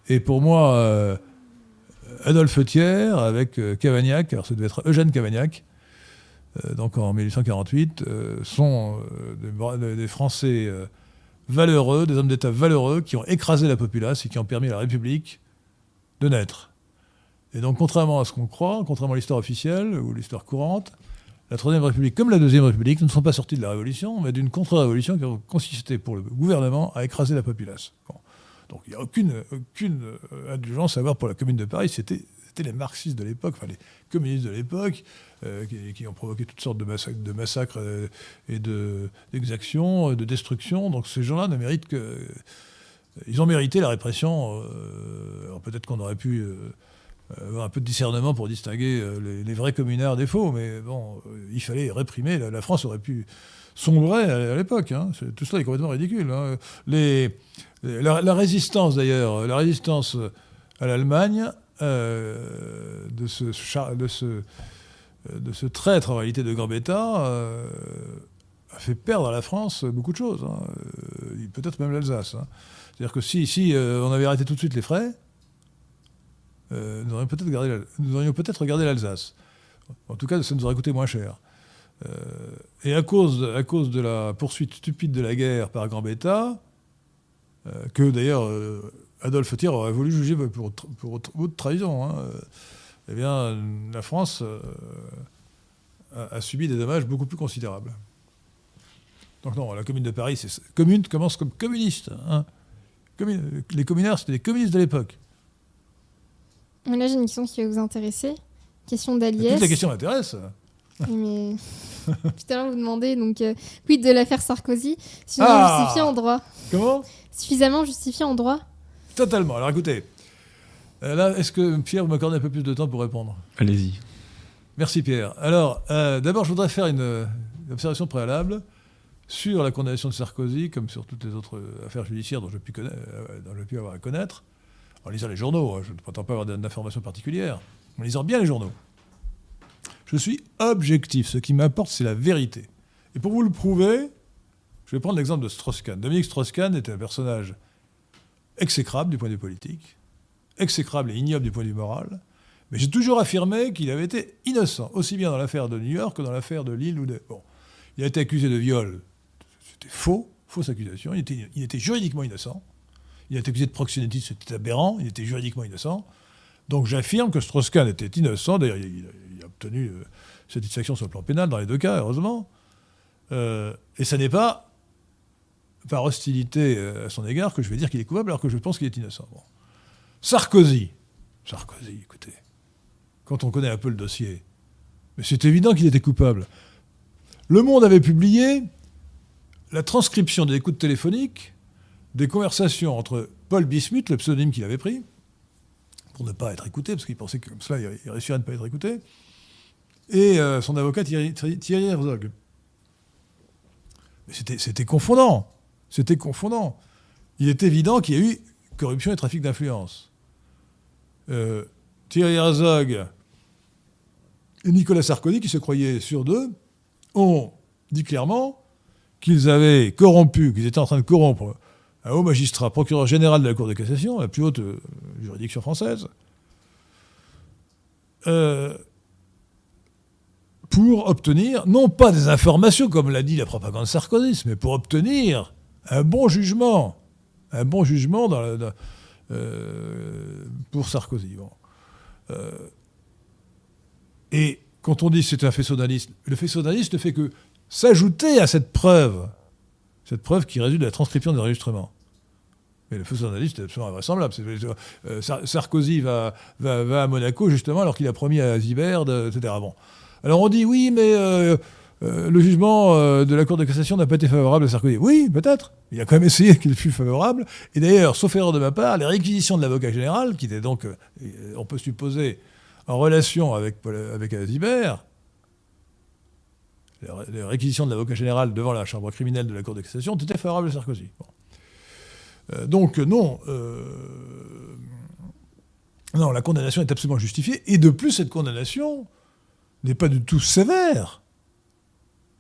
Et pour moi, Adolphe Thiers avec Cavagnac, alors ça devait être Eugène Cavagnac, donc en 1848, sont des, des, Français valeureux, des hommes d'État valeureux qui ont écrasé la populace et qui ont permis à la République de naître. Et donc, contrairement à ce qu'on croit, contrairement à l'histoire officielle ou l'histoire courante, la Troisième République, comme la Deuxième République, ne sont pas sortis de la Révolution, mais d'une contre-révolution qui a consisté pour le gouvernement à écraser la populace. Donc il n'y a aucune, euh, indulgence à avoir pour la Commune de Paris, c'était les marxistes de l'époque, enfin les communistes de l'époque, euh, qui, ont provoqué toutes sortes de massacres, euh, et d'exactions, de, de destructions. Donc ces gens-là ne méritent que. Ils ont mérité la répression. alors peut-être qu'on aurait pu un peu de discernement pour distinguer les, vrais communards des faux, mais bon, il fallait réprimer. La, France aurait pu sombrer à, l'époque. Hein. Tout cela est complètement ridicule. Hein. La, résistance, d'ailleurs, la résistance à l'Allemagne euh, de, ce, traître en réalité de Gambetta euh, a fait perdre à la France beaucoup de choses, hein. euh, peut-être même l'Alsace. C'est-à-dire que si on avait arrêté tout de suite les frais, nous aurions peut-être gardé, l'Alsace. En tout cas, ça nous aurait coûté moins cher. et à cause, à cause de la poursuite stupide de la guerre par Gambetta, que d'ailleurs Adolphe Thiers aurait voulu juger pour, pour, trahison. Hein. Eh bien, la France euh, a, subi des dommages beaucoup plus considérables. Donc non, la Commune de Paris, commune commence comme communiste. Hein. les communards, c'était des communistes de l'époque. Là, j'ai une question qui va vous intéresser. Question d'Aliès. Toute la question m'intéresse. Mais *laughs* tout à l'heure, vous demandez donc euh, quid de l'affaire Sarkozy, suffisamment ah justifié en droit. Comment? Suffisamment justifié en droit Totalement. Alors écoutez, euh, là, est-ce que Pierre m'accorde un peu plus de temps pour répondre? Allez-y. Merci Pierre. Alors, euh, d'abord, je voudrais faire une, observation préalable sur la condamnation de Sarkozy, comme sur toutes les autres affaires judiciaires dont j'ai pu, euh, pu, avoir à connaître, en lisant les journaux. Hein, je ne prétends pas avoir d'informations particulières, en lisant bien les journaux. Je suis objectif. Ce qui m'importe, c'est la vérité. Et pour vous le prouver, je vais prendre l'exemple de Strauss-Kahn. Dominique Strauss-Kahn était un personnage exécrable du point de vue politique, exécrable et ignoble du point de vue moral, mais j'ai toujours affirmé qu'il avait été innocent, aussi bien dans l'affaire de New York que dans l'affaire de Lille ou il a été accusé de viol, c'était faux, fausse accusation, il était juridiquement innocent, il a été accusé de proxénétisme, c'était aberrant, il était juridiquement innocent, donc j'affirme que Strauss-Kahn était innocent, d'ailleurs il, a obtenu euh, satisfaction sur le plan pénal dans les deux cas, heureusement, euh, et ça n'est pas par hostilité euh, à son égard que je vais dire qu'il est coupable alors que je pense qu'il est innocent. Sarkozy. Sarkozy, écoutez, quand on connaît un peu le dossier, mais c'est évident qu'il était coupable. Le Monde avait publié la transcription des écoutes téléphoniques des conversations entre Paul Bismuth, le pseudonyme qu'il avait pris, pour ne pas être écouté, parce qu'il pensait que comme cela, il réussirait à ne pas être écouté, et euh, son avocat Thierry, Herzog. Mais c'était confondant. C'était confondant. Il est évident qu'il y a eu corruption et trafic d'influence. Euh, Thierry Herzog et Nicolas Sarkozy, qui se croyaient sur d'eux, ont dit clairement qu'ils avaient corrompu, qu'ils étaient en train de corrompre un haut magistrat, procureur général de la Cour de cassation, la plus haute euh, juridiction française, euh, pour obtenir, non pas des informations, comme l'a dit la propagande Sarkozy, mais pour obtenir un bon jugement, un bon jugement euh, pour Sarkozy. Et quand on dit c'est un faisceau d'analyse, le faisceau d'analyse ne fait que s'ajouter à cette preuve, cette preuve qui résulte de la transcription des enregistrements. Mais le faisceau d'analyse, c'est absolument invraisemblable. Euh, Sarkozy va, à Monaco, justement, alors qu'il a promis à Zibert, etc. Bon. Alors on dit, oui, mais euh, le jugement euh, de la Cour de cassation n'a pas été favorable à Sarkozy. Oui, peut-être. Il a quand même essayé qu'il fût favorable. Et d'ailleurs, sauf erreur de ma part, les réquisitions de l'avocat général, qui était donc, euh, on peut supposer, en relation avec, avec les réquisitions de l'avocat général devant la chambre criminelle de la Cour de cassation étaient favorables à Sarkozy. donc non, non, la condamnation est absolument justifiée. Et de plus, cette condamnation n'est pas du tout sévère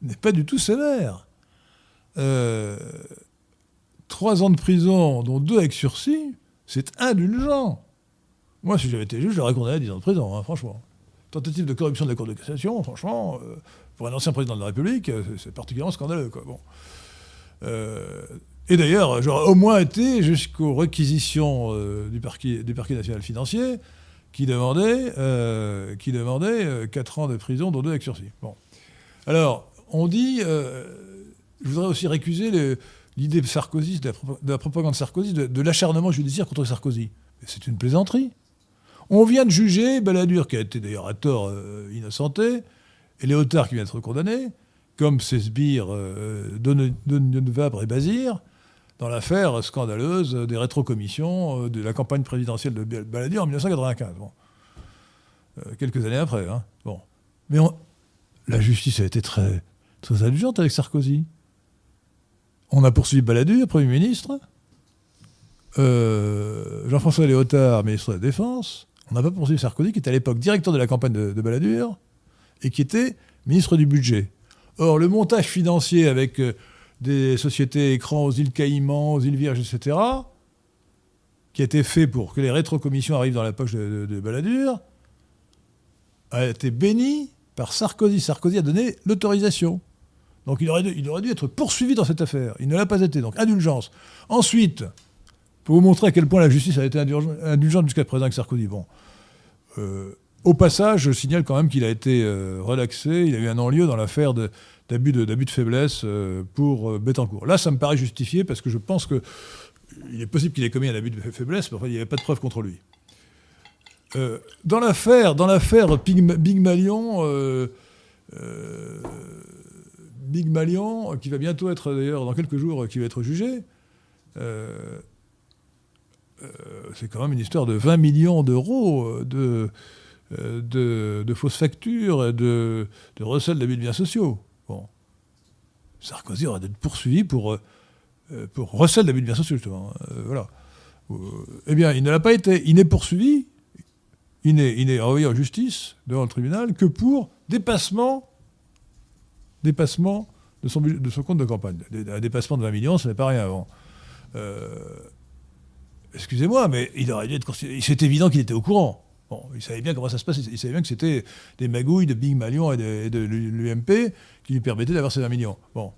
n'est pas du tout sévère. Euh, trois ans de prison, dont deux avec sursis, c'est indulgent. Moi, si j'avais été juge, j'aurais condamné à 10 ans de prison, hein, franchement. Tentative de corruption de la Cour de cassation, franchement, euh, pour un ancien président de la République, euh, c'est particulièrement scandaleux. Quoi. Bon. et d'ailleurs, j'aurais au moins été jusqu'aux réquisitions du, parquet, du parquet national financier qui demandait, qui demandait 4 ans de prison, dont deux avec sursis. Bon. Alors, on dit, euh, je voudrais aussi récuser l'idée de Sarkozy, de la, propagande Sarkozy, de, l'acharnement judiciaire contre Sarkozy. C'est une plaisanterie. On vient de juger Balladur, qui a été d'ailleurs à tort euh, innocenté, et Léotard, qui vient d'être condamné, comme ses sbires euh, et Bazir, dans l'affaire scandaleuse des rétrocommissions euh, de la campagne présidentielle de Balladur en 1995. Bon. Euh, quelques années après. Hein. Mais la justice a été très, très indulgente avec Sarkozy. On a poursuivi Balladur, Premier ministre. Euh, Jean-François Léotard, ministre de la Défense. On n'a pas poursuivi Sarkozy, qui était à l'époque directeur de la campagne de Balladur et qui était ministre du budget. Or, le montage financier avec euh, des sociétés écrans aux îles Caïmans, aux îles Vierges, etc., qui a été fait pour que les rétrocommissions arrivent dans la poche de, Balladur, a été béni par Sarkozy. Sarkozy a donné l'autorisation. Donc il aurait, dû, il aurait, dû, être poursuivi dans cette affaire. Il ne l'a pas été. Donc indulgence. Ensuite, pour vous montrer à quel point la justice a été indulgente jusqu'à présent avec Sarkozy. Bon. Euh, au passage, je signale quand même qu'il a été euh, relaxé, il a eu un non-lieu dans l'affaire d'abus de, faiblesse euh, pour euh, Bettencourt. Là, ça me paraît justifié parce que je pense qu'il est possible qu'il ait commis un abus de faiblesse, mais enfin, il n'y avait pas de preuve contre lui. dans l'affaire, dans l'affaire Big Malion, Big Malion, qui va bientôt être d'ailleurs dans quelques jours, qui va être jugé. c'est quand même une histoire de 20 millions d'euros de, euh, de, fausses factures, de, de recel d'abus de biens sociaux. Bon. Sarkozy aurait dû être poursuivi pour, euh, pour recel d'abus de biens sociaux, justement. Euh, voilà. eh bien, il ne l'a pas été. Il n'est poursuivi, il n'est, envoyé en justice devant le tribunal que pour dépassement, dépassement de son, de son compte de campagne. Un dépassement de 20 millions, ce n'est pas rien avant. excusez-moi, mais il aurait dû être. C'est évident qu'il était au courant il savait bien comment ça se passe, il savait bien que c'était des magouilles de Big Malion et de, l'UMP qui lui permettaient d'avoir ces 20 millions. Bon.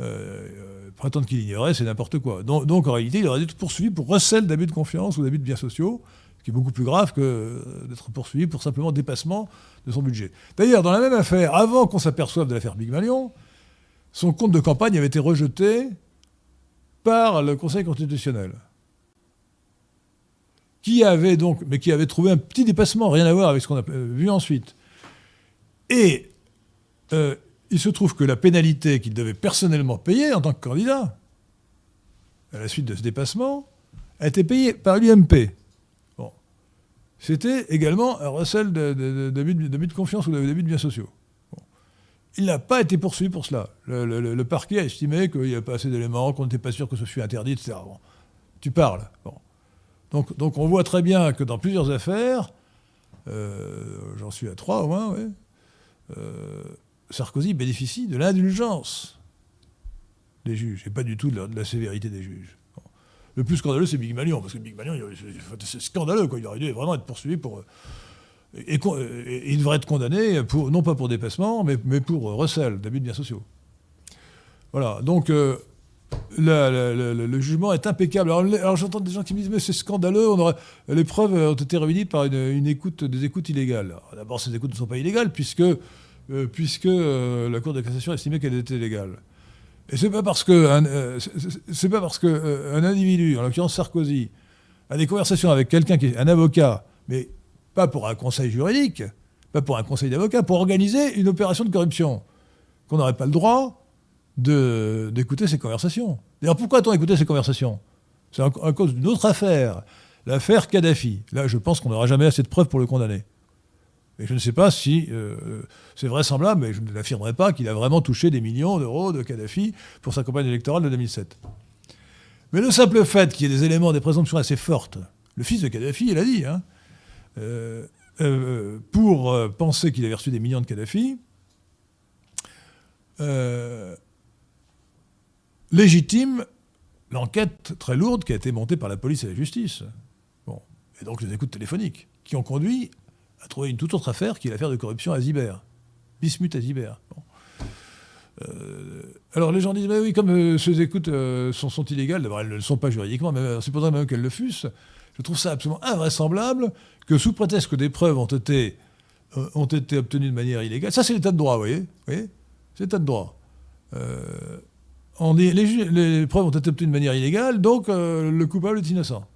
Euh, euh, prétendre qu'il ignorait, c'est n'importe quoi. Donc, en réalité, il aurait dû être poursuivi pour recel d'abus de confiance ou d'abus de biens sociaux, ce qui est beaucoup plus grave que euh, d'être poursuivi pour simplement dépassement de son budget. D'ailleurs, dans la même affaire, avant qu'on s'aperçoive de l'affaire Big Malion, son compte de campagne avait été rejeté par le Conseil constitutionnel qui avait donc, mais qui avait trouvé un petit dépassement, rien à voir avec ce qu'on a vu ensuite. Et euh, il se trouve que la pénalité qu'il devait personnellement payer en tant que candidat, à la suite de ce dépassement, a été payée par l'UMP. Bon. C'était également un recel d'abus de, de, confiance ou d'abus de biens sociaux. Il n'a pas été poursuivi pour cela. Le, parquet a estimé qu'il n'y avait pas assez d'éléments, qu'on n'était pas sûr que ce fût interdit, etc. Tu parles. Donc, on voit très bien que dans plusieurs affaires, euh, j'en suis à trois au moins, euh, Sarkozy bénéficie de l'indulgence des juges, et pas du tout de la, sévérité des juges. Le plus scandaleux, c'est Big Malion, parce que Big Malion, c'est scandaleux, quoi. il aurait dû vraiment être poursuivi pour... Et, il devrait être condamné, non pas pour dépassement, mais, pour recel d'abus de biens sociaux. Voilà, donc... Euh, le, jugement est impeccable. Alors, j'entends des gens qui me disent mais c'est scandaleux, les preuves ont été réunies par une, écoute, des écoutes illégales. D'abord, ces écoutes ne sont pas illégales puisque, euh, puisque euh, la Cour de cassation a estimé qu'elles étaient légales. Et c'est pas parce que euh, pas parce que un individu, en l'occurrence Sarkozy, a des conversations avec quelqu'un qui est un avocat, mais pas pour un conseil juridique, pas pour un conseil d'avocat, pour organiser une opération de corruption, qu'on n'aurait pas le droit d'écouter ces conversations. D'ailleurs, pourquoi a-t-on écouté ces conversations? C'est à cause d'une autre affaire, l'affaire Kadhafi. Là, je pense qu'on n'aura jamais assez de preuves pour le condamner. Et je ne sais pas si euh, c'est vraisemblable, mais je ne l'affirmerai pas qu'il a vraiment touché des millions d'euros de Kadhafi pour sa campagne électorale de 2007. Mais le simple fait qu'il y ait des éléments, des présomptions assez fortes, le fils de Kadhafi, il a dit, hein, euh, euh, pour penser qu'il avait reçu des millions de Kadhafi, légitime l'enquête très lourde qui a été montée par la police et la justice. Bon. Et donc les écoutes téléphoniques, qui ont conduit à trouver une toute autre affaire, qui est l'affaire de corruption à Zibert. Bismuth à Zibert. Euh, alors les gens disent, mais oui, comme euh, ces écoutes euh, sont, illégales, d'abord elles ne le sont pas juridiquement, mais c'est supposerait même qu'elles le fussent, je trouve ça absolument invraisemblable que sous prétexte que des preuves ont été, ont été obtenues de manière illégale, ça c'est l'état de droit, voyez, vous voyez C'est l'état de droit les, preuves ont été obtenues de manière illégale, donc euh, le coupable est innocent.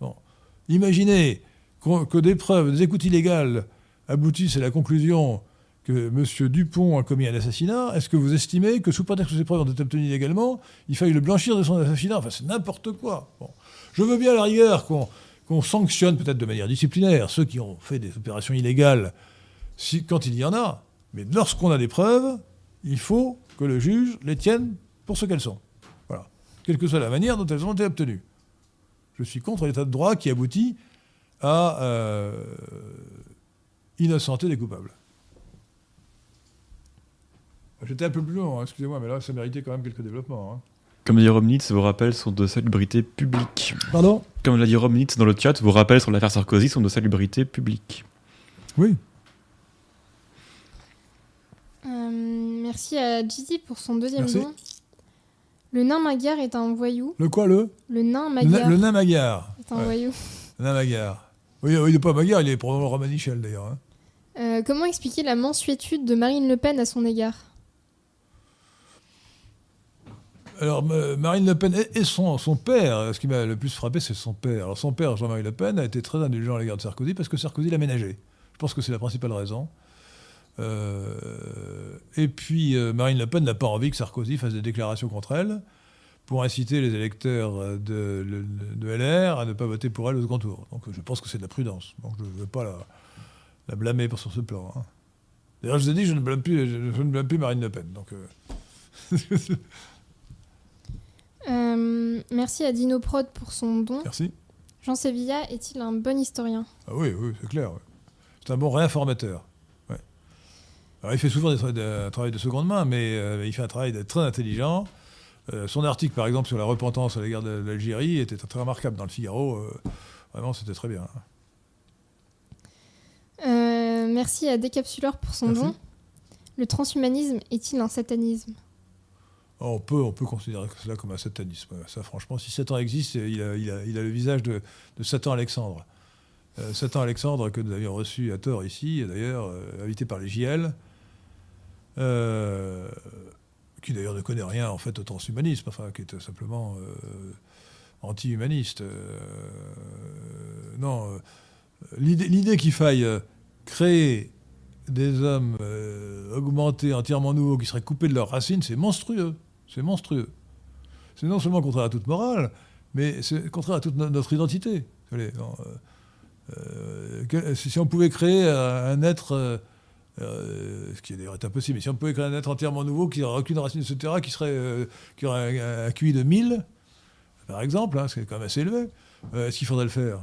Bon. Imaginez que des preuves, des écoutes illégales aboutissent à la conclusion que M. Dupont a commis un assassinat, est-ce que vous estimez que sous prétexte que ces preuves ont été obtenues illégalement, il faille le blanchir de son assassinat? Enfin, c'est n'importe quoi. Je veux bien à la rigueur qu'on sanctionne peut-être de manière disciplinaire ceux qui ont fait des opérations illégales si, quand il y en a. Mais lorsqu'on a des preuves, il faut que le juge les tienne pour ce qu'elles sont. Voilà. Quelle que soit la manière dont elles ont été obtenues. Je suis contre l'état de droit qui aboutit à euh, innocenter les coupables. J'étais un peu plus long, hein, excusez-moi, mais là, ça méritait quand même quelques développements. Hein. Comme l'a dit Romnitz, vos rappels sont de salubrité publique. Pardon? Comme l'a dit Romnitz dans le chat, vos rappels sur l'affaire Sarkozy sont de salubrité publique. Oui. Euh, merci à Gigi pour son deuxième don. Le nain Magyar est un voyou. Le quoi, le Le nain Magyar. Le, nain Magyar. Est un voyou. Le nain Magyar. Oui, il n'est pas Magyar, il est probablement Romanichel d'ailleurs. Hein. Euh, comment expliquer la mensuétude de Marine Le Pen à son égard? Alors, Marine Le Pen et son, son père, ce qui m'a le plus frappé, c'est son père. Alors, son père, Jean-Marie Le Pen, a été très indulgent à l'égard de Sarkozy parce que Sarkozy l'a ménagé. Je pense que c'est la principale raison. Euh, et puis, euh, Marine Le Pen n'a pas envie que Sarkozy fasse des déclarations contre elle pour inciter les électeurs de, de, LR à ne pas voter pour elle au second tour. Donc, je pense que c'est de la prudence. Donc, je ne veux pas la, blâmer pour sur ce plan. Hein. D'ailleurs, je vous ai dit, je ne blâme plus, je, ne blâme plus Marine Le Pen. Donc, euh, *laughs* Euh, merci à Dino Prod pour son don. Merci. Jean Sevilla est-il un bon historien? Ah Oui, oui, c'est clair. C'est un bon réinformateur. Alors, il fait souvent un travail de seconde main, mais euh, il fait un travail très intelligent. Euh, son article, par exemple, sur la repentance à l'égard de l'Algérie était très remarquable dans le Figaro. vraiment, c'était très bien. merci à Décapsuleur pour son don. Le transhumanisme est-il un satanisme? On peut, on peut considérer cela comme un satanisme. Ça, franchement, si Satan existe, il a, il a, le visage de, Satan Alexandre. Euh, Satan Alexandre, que nous avions reçu à tort ici, d'ailleurs, euh, invité par les JL, euh, qui d'ailleurs ne connaît rien en fait au transhumanisme, enfin, qui est simplement anti-humaniste. non, l'idée qu'il faille créer des hommes augmentés, entièrement nouveaux, qui seraient coupés de leurs racines, c'est monstrueux. C'est monstrueux. C'est non seulement contraire à toute morale, mais c'est contraire à toute notre identité. Euh, euh, si on pouvait créer un être, euh, ce qui d'ailleurs est impossible, mais si on pouvait créer un être entièrement nouveau qui n'aurait aucune racine, etc., qui, serait, qui aurait un, QI de 1000, par exemple, hein, c'est quand même assez élevé, est-ce qu'il faudrait le faire?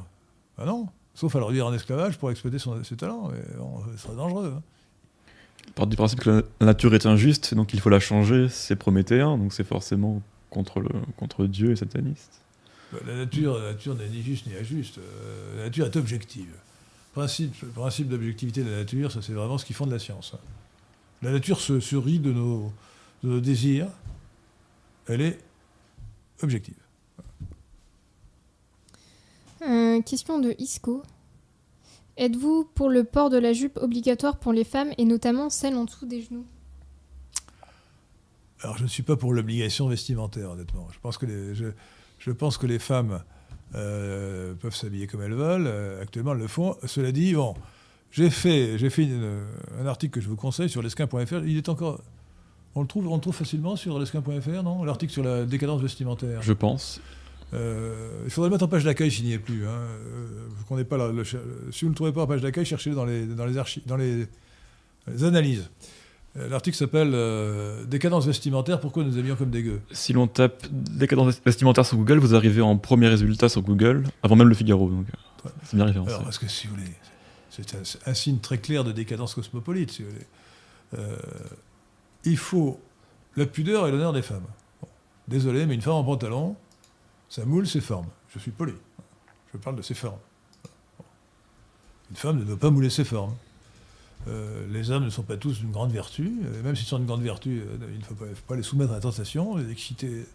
Ben Non, sauf à le réduire en esclavage pour exploiter ses talents. ce serait dangereux. Hein part du principe que la nature est injuste, donc il faut la changer, c'est prométhéen, donc c'est forcément contre, le, contre Dieu et sataniste. Bah, la nature, la nature n'est ni juste ni injuste. Euh, la nature est objective. Principe, le principe d'objectivité de la nature, ça c'est vraiment ce qui fonde la science. Hein. La nature se, rit de nos, de nos désirs. Elle est objective. Euh, question de Isco. Êtes-vous pour le port de la jupe obligatoire pour les femmes et notamment celle en dessous des genoux? Alors je ne suis pas pour l'obligation vestimentaire, honnêtement. Je pense que les, je, pense que les femmes euh, peuvent s'habiller comme elles veulent. Euh, actuellement, elles le font. Cela dit, bon, j'ai fait, j'ai fait un article que je vous conseille sur l'esquin.fr. Il est encore. On le trouve, on le trouve facilement sur l'esquin.fr, non? L'article sur la décadence vestimentaire. Je pense. Euh, il faudrait le mettre en page d'accueil s'il n'y est plus. Hein. Pas si vous ne le trouvez pas en page d'accueil, cherchez-le dans les, dans les, archives, dans les, analyses. Euh, l'article s'appelle Décadence vestimentaire, pourquoi nous aimions comme des gueux Si l'on tape décadence vestimentaire sur Google, vous arrivez en premier résultat sur Google, avant même le Figaro. Donc c'est bien référencé. Alors, parce que si vous voulez, c'est un, signe très clair de décadence cosmopolite, si vous voulez. il faut la pudeur et l'honneur des femmes. Désolé, mais une femme en pantalon, ça moule ses formes. Je suis poli. Je parle de ses formes. Une femme ne doit pas mouler ses formes. Euh, les hommes ne sont pas tous d'une grande vertu. même s'ils sont d'une grande vertu, euh, il ne faut pas, les soumettre à la tentation, les exciter de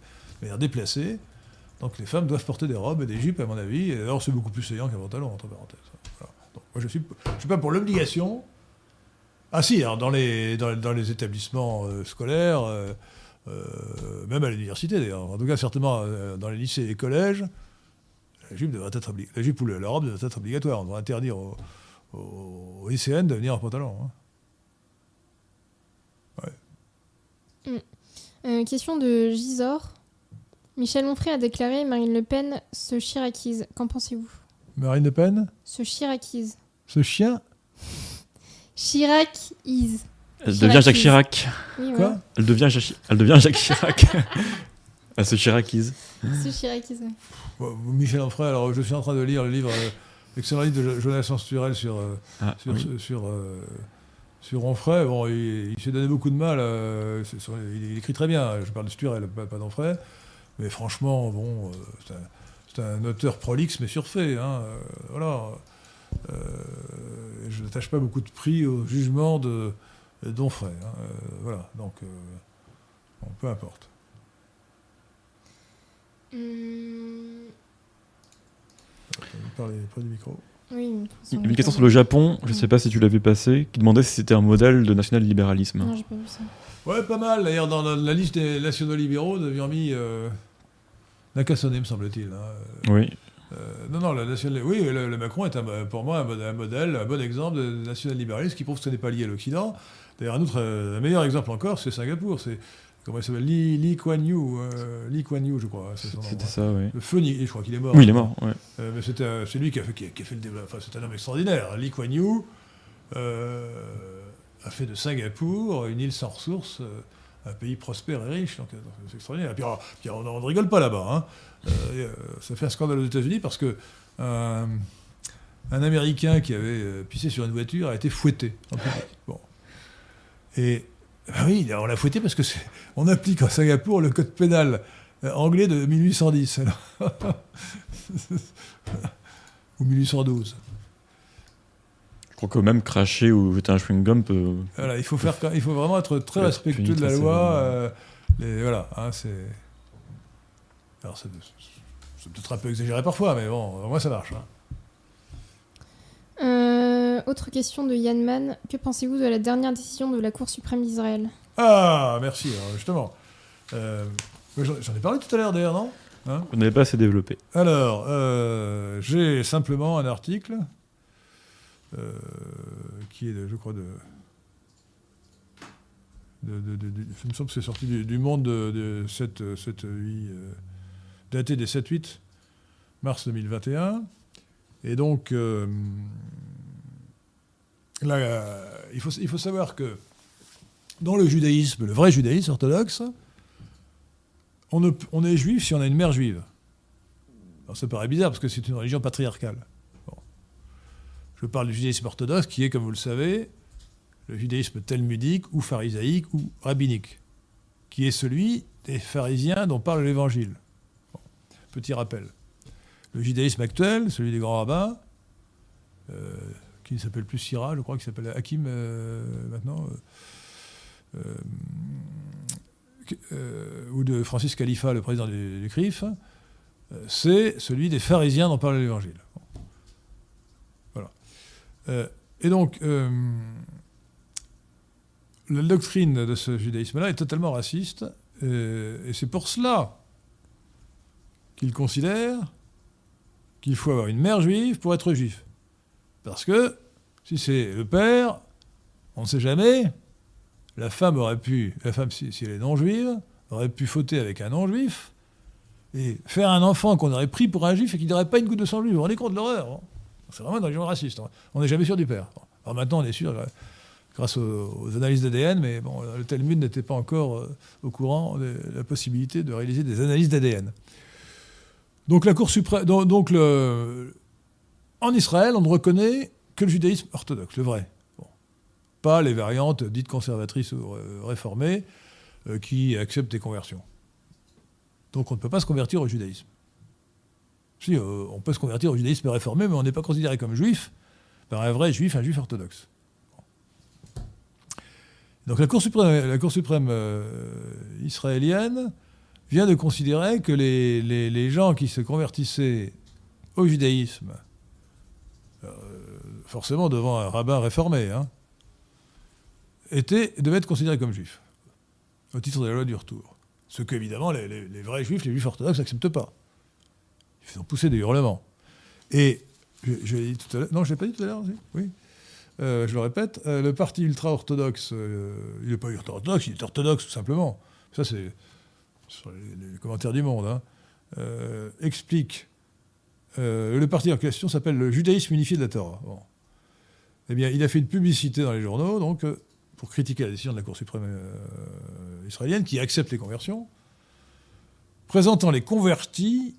manière déplacée. Donc les femmes doivent porter des robes et des jupes, à mon avis. Et alors c'est beaucoup plus saillant qu'un pantalon, entre parenthèses. je ne suis, pas pour l'obligation. Ah si, dans les, établissements euh, scolaires, euh, même à l'université d'ailleurs, en tout cas certainement euh, dans les lycées et collèges, la jupe, être ou la robe devrait être obligatoire. On devrait interdire aux, au ICN de venir en pantalon. Hein. Ouais. Mm. question de Gisor. Michel Onfray a déclaré Marine Le Pen se chiraquise. Qu'en pensez-vous? Marine Le Pen? Se chiraquise. Ce chien? Chirac is. Elle devient Jacques Chirac. Quoi? Elle devient, Elle devient Jacques Chirac. Elle se chiraquise. Se chiraquise. Michel Onfray, alors je suis en train de lire le livre, euh, l'excellent livre de Jonathan Sturel sur, euh, ah, sur, sur, euh, sur, Onfray. Bon, il, s'est donné beaucoup de mal. il, écrit très bien. Je parle de Sturel, pas, pas d'Onfray. Mais franchement, bon, c'est un, auteur prolixe mais surfait. Hein, voilà. je n'attache pas beaucoup de prix au jugement de d'Onfray. Hein, voilà. Donc, bon, peu importe. Hum... Parler près du micro. Oui, une, question sur le Japon, je ne sais pas si tu l'avais passé, qui demandait si c'était un modèle de national-libéralisme. Non, j'ai pas vu ça. Ouais, pas mal. D'ailleurs, dans la, liste des nationaux libéraux, nous avions mis euh, Nakasone, me semble-t-il. Hein. Oui. Euh, non, non, la national... oui, le, Macron est pour moi un, modèle, un bon exemple de national-libéralisme qui prouve que ce n'est pas lié à l'Occident. D'ailleurs, un autre, euh, un meilleur exemple encore, c'est Singapour. C'est comment il s'appelle Lee, Lee, Kuan Yew, euh, Lee Kuan Yew, je crois. C'était ça, oui. Le Phoenix, je crois qu'il est mort. Oui, il est mort, ouais. Euh, mais c'est lui qui a fait, qui a, fait le développement. Enfin, c'est un homme extraordinaire. Lee Kuan Yew euh, a fait de Singapour une île sans ressources, un pays prospère et riche. Donc, c'est extraordinaire. Et puis, on ne rigole pas là-bas. Hein. ça fait un scandale aux États-Unis parce que un Américain qui avait pissé sur une voiture a été fouetté en public. Bon. Et ah oui, on l'a fouetté parce que on applique à Singapour le code pénal euh, anglais de 1810. *laughs* ou 1812. Je crois que même cracher ou jeter un chewing-gum peut. Voilà, il faut, faire, il faut vraiment être très respectueux de la loi. Euh, voilà, hein, c'est. Alors, c'est peut-être un peu exagéré parfois, mais bon, au moins ça marche. Hein. Euh, autre question de Yann Mann. Que pensez-vous de la dernière décision de la Cour suprême d'Israël? Ah, merci. justement, euh, j'en ai parlé tout à l'heure d'ailleurs, non? Hein? Vous n'avez pas assez développé. Alors, euh, j'ai simplement un article qui est, je crois, de. De, de, il me semble que c'est sorti du, Monde de, 7, 7 8, daté des 7-8 mars 2021. Et donc, euh, euh, il, faut, savoir que dans le judaïsme, le vrai judaïsme orthodoxe, on, est juif si on a une mère juive. Ça paraît bizarre parce que c'est une religion patriarcale. Je parle du judaïsme orthodoxe qui est, comme vous le savez, le judaïsme talmudique ou pharisaïque ou rabbinique, qui est celui des pharisiens dont parle l'Évangile. Petit rappel le judaïsme actuel, celui des grands rabbins, euh, qui ne s'appelle plus Syrah, je crois qu'il s'appelle Hakim euh, maintenant, euh, ou de Francis Khalifa, le président du, du CRIF, c'est celui des pharisiens dont parle l'Évangile. Voilà. et donc, la doctrine de ce judaïsme-là est totalement raciste, et c'est pour cela qu'il considère qu'il faut avoir une mère juive pour être juif. Parce que si c'est le père, on ne sait jamais, la femme aurait pu, la femme si, elle est non juive, aurait pu fauter avec un non juif et faire un enfant qu'on aurait pris pour un juif et qui n'aurait pas une goutte de sang juif. Vous vous rendez compte de l'horreur hein C'est vraiment une religion raciste. Hein. On n'est jamais sûr du père. Alors maintenant, on est sûr grâce aux, analyses d'ADN, mais bon, le Talmud n'était pas encore euh, au courant de la possibilité de réaliser des analyses d'ADN. Donc la Cour suprême, donc, le, en Israël, on ne reconnaît que le judaïsme orthodoxe, le vrai. Pas les variantes dites conservatrices ou réformées euh, qui acceptent des conversions. Donc on ne peut pas se convertir au judaïsme. Si, euh, on peut se convertir au judaïsme réformé, mais on n'est pas considéré comme juif par un vrai juif, un juif orthodoxe. Donc la Cour suprême, euh, israélienne vient de considérer que les, gens qui se convertissaient au judaïsme, euh, forcément devant un rabbin réformé, hein, étaient, devaient être considérés comme juifs, au titre de la loi du retour. Ce qu'évidemment les, les, vrais juifs, les juifs orthodoxes n'acceptent pas. Ils ont poussé des hurlements. Et, je, l'ai dit tout à l'heure, non, je ne l'ai pas dit tout à l'heure, oui. Euh, je le répète, euh, le parti ultra-orthodoxe, euh, il n'est pas ultra-orthodoxe, il est orthodoxe tout simplement. Ça, c'est les, commentaires du monde. Hein. explique. Le parti en question s'appelle le judaïsme unifié de la Torah. Eh bien, il a fait une publicité dans les journaux, donc, pour critiquer la décision de la Cour suprême israélienne, qui accepte les conversions, présentant les convertis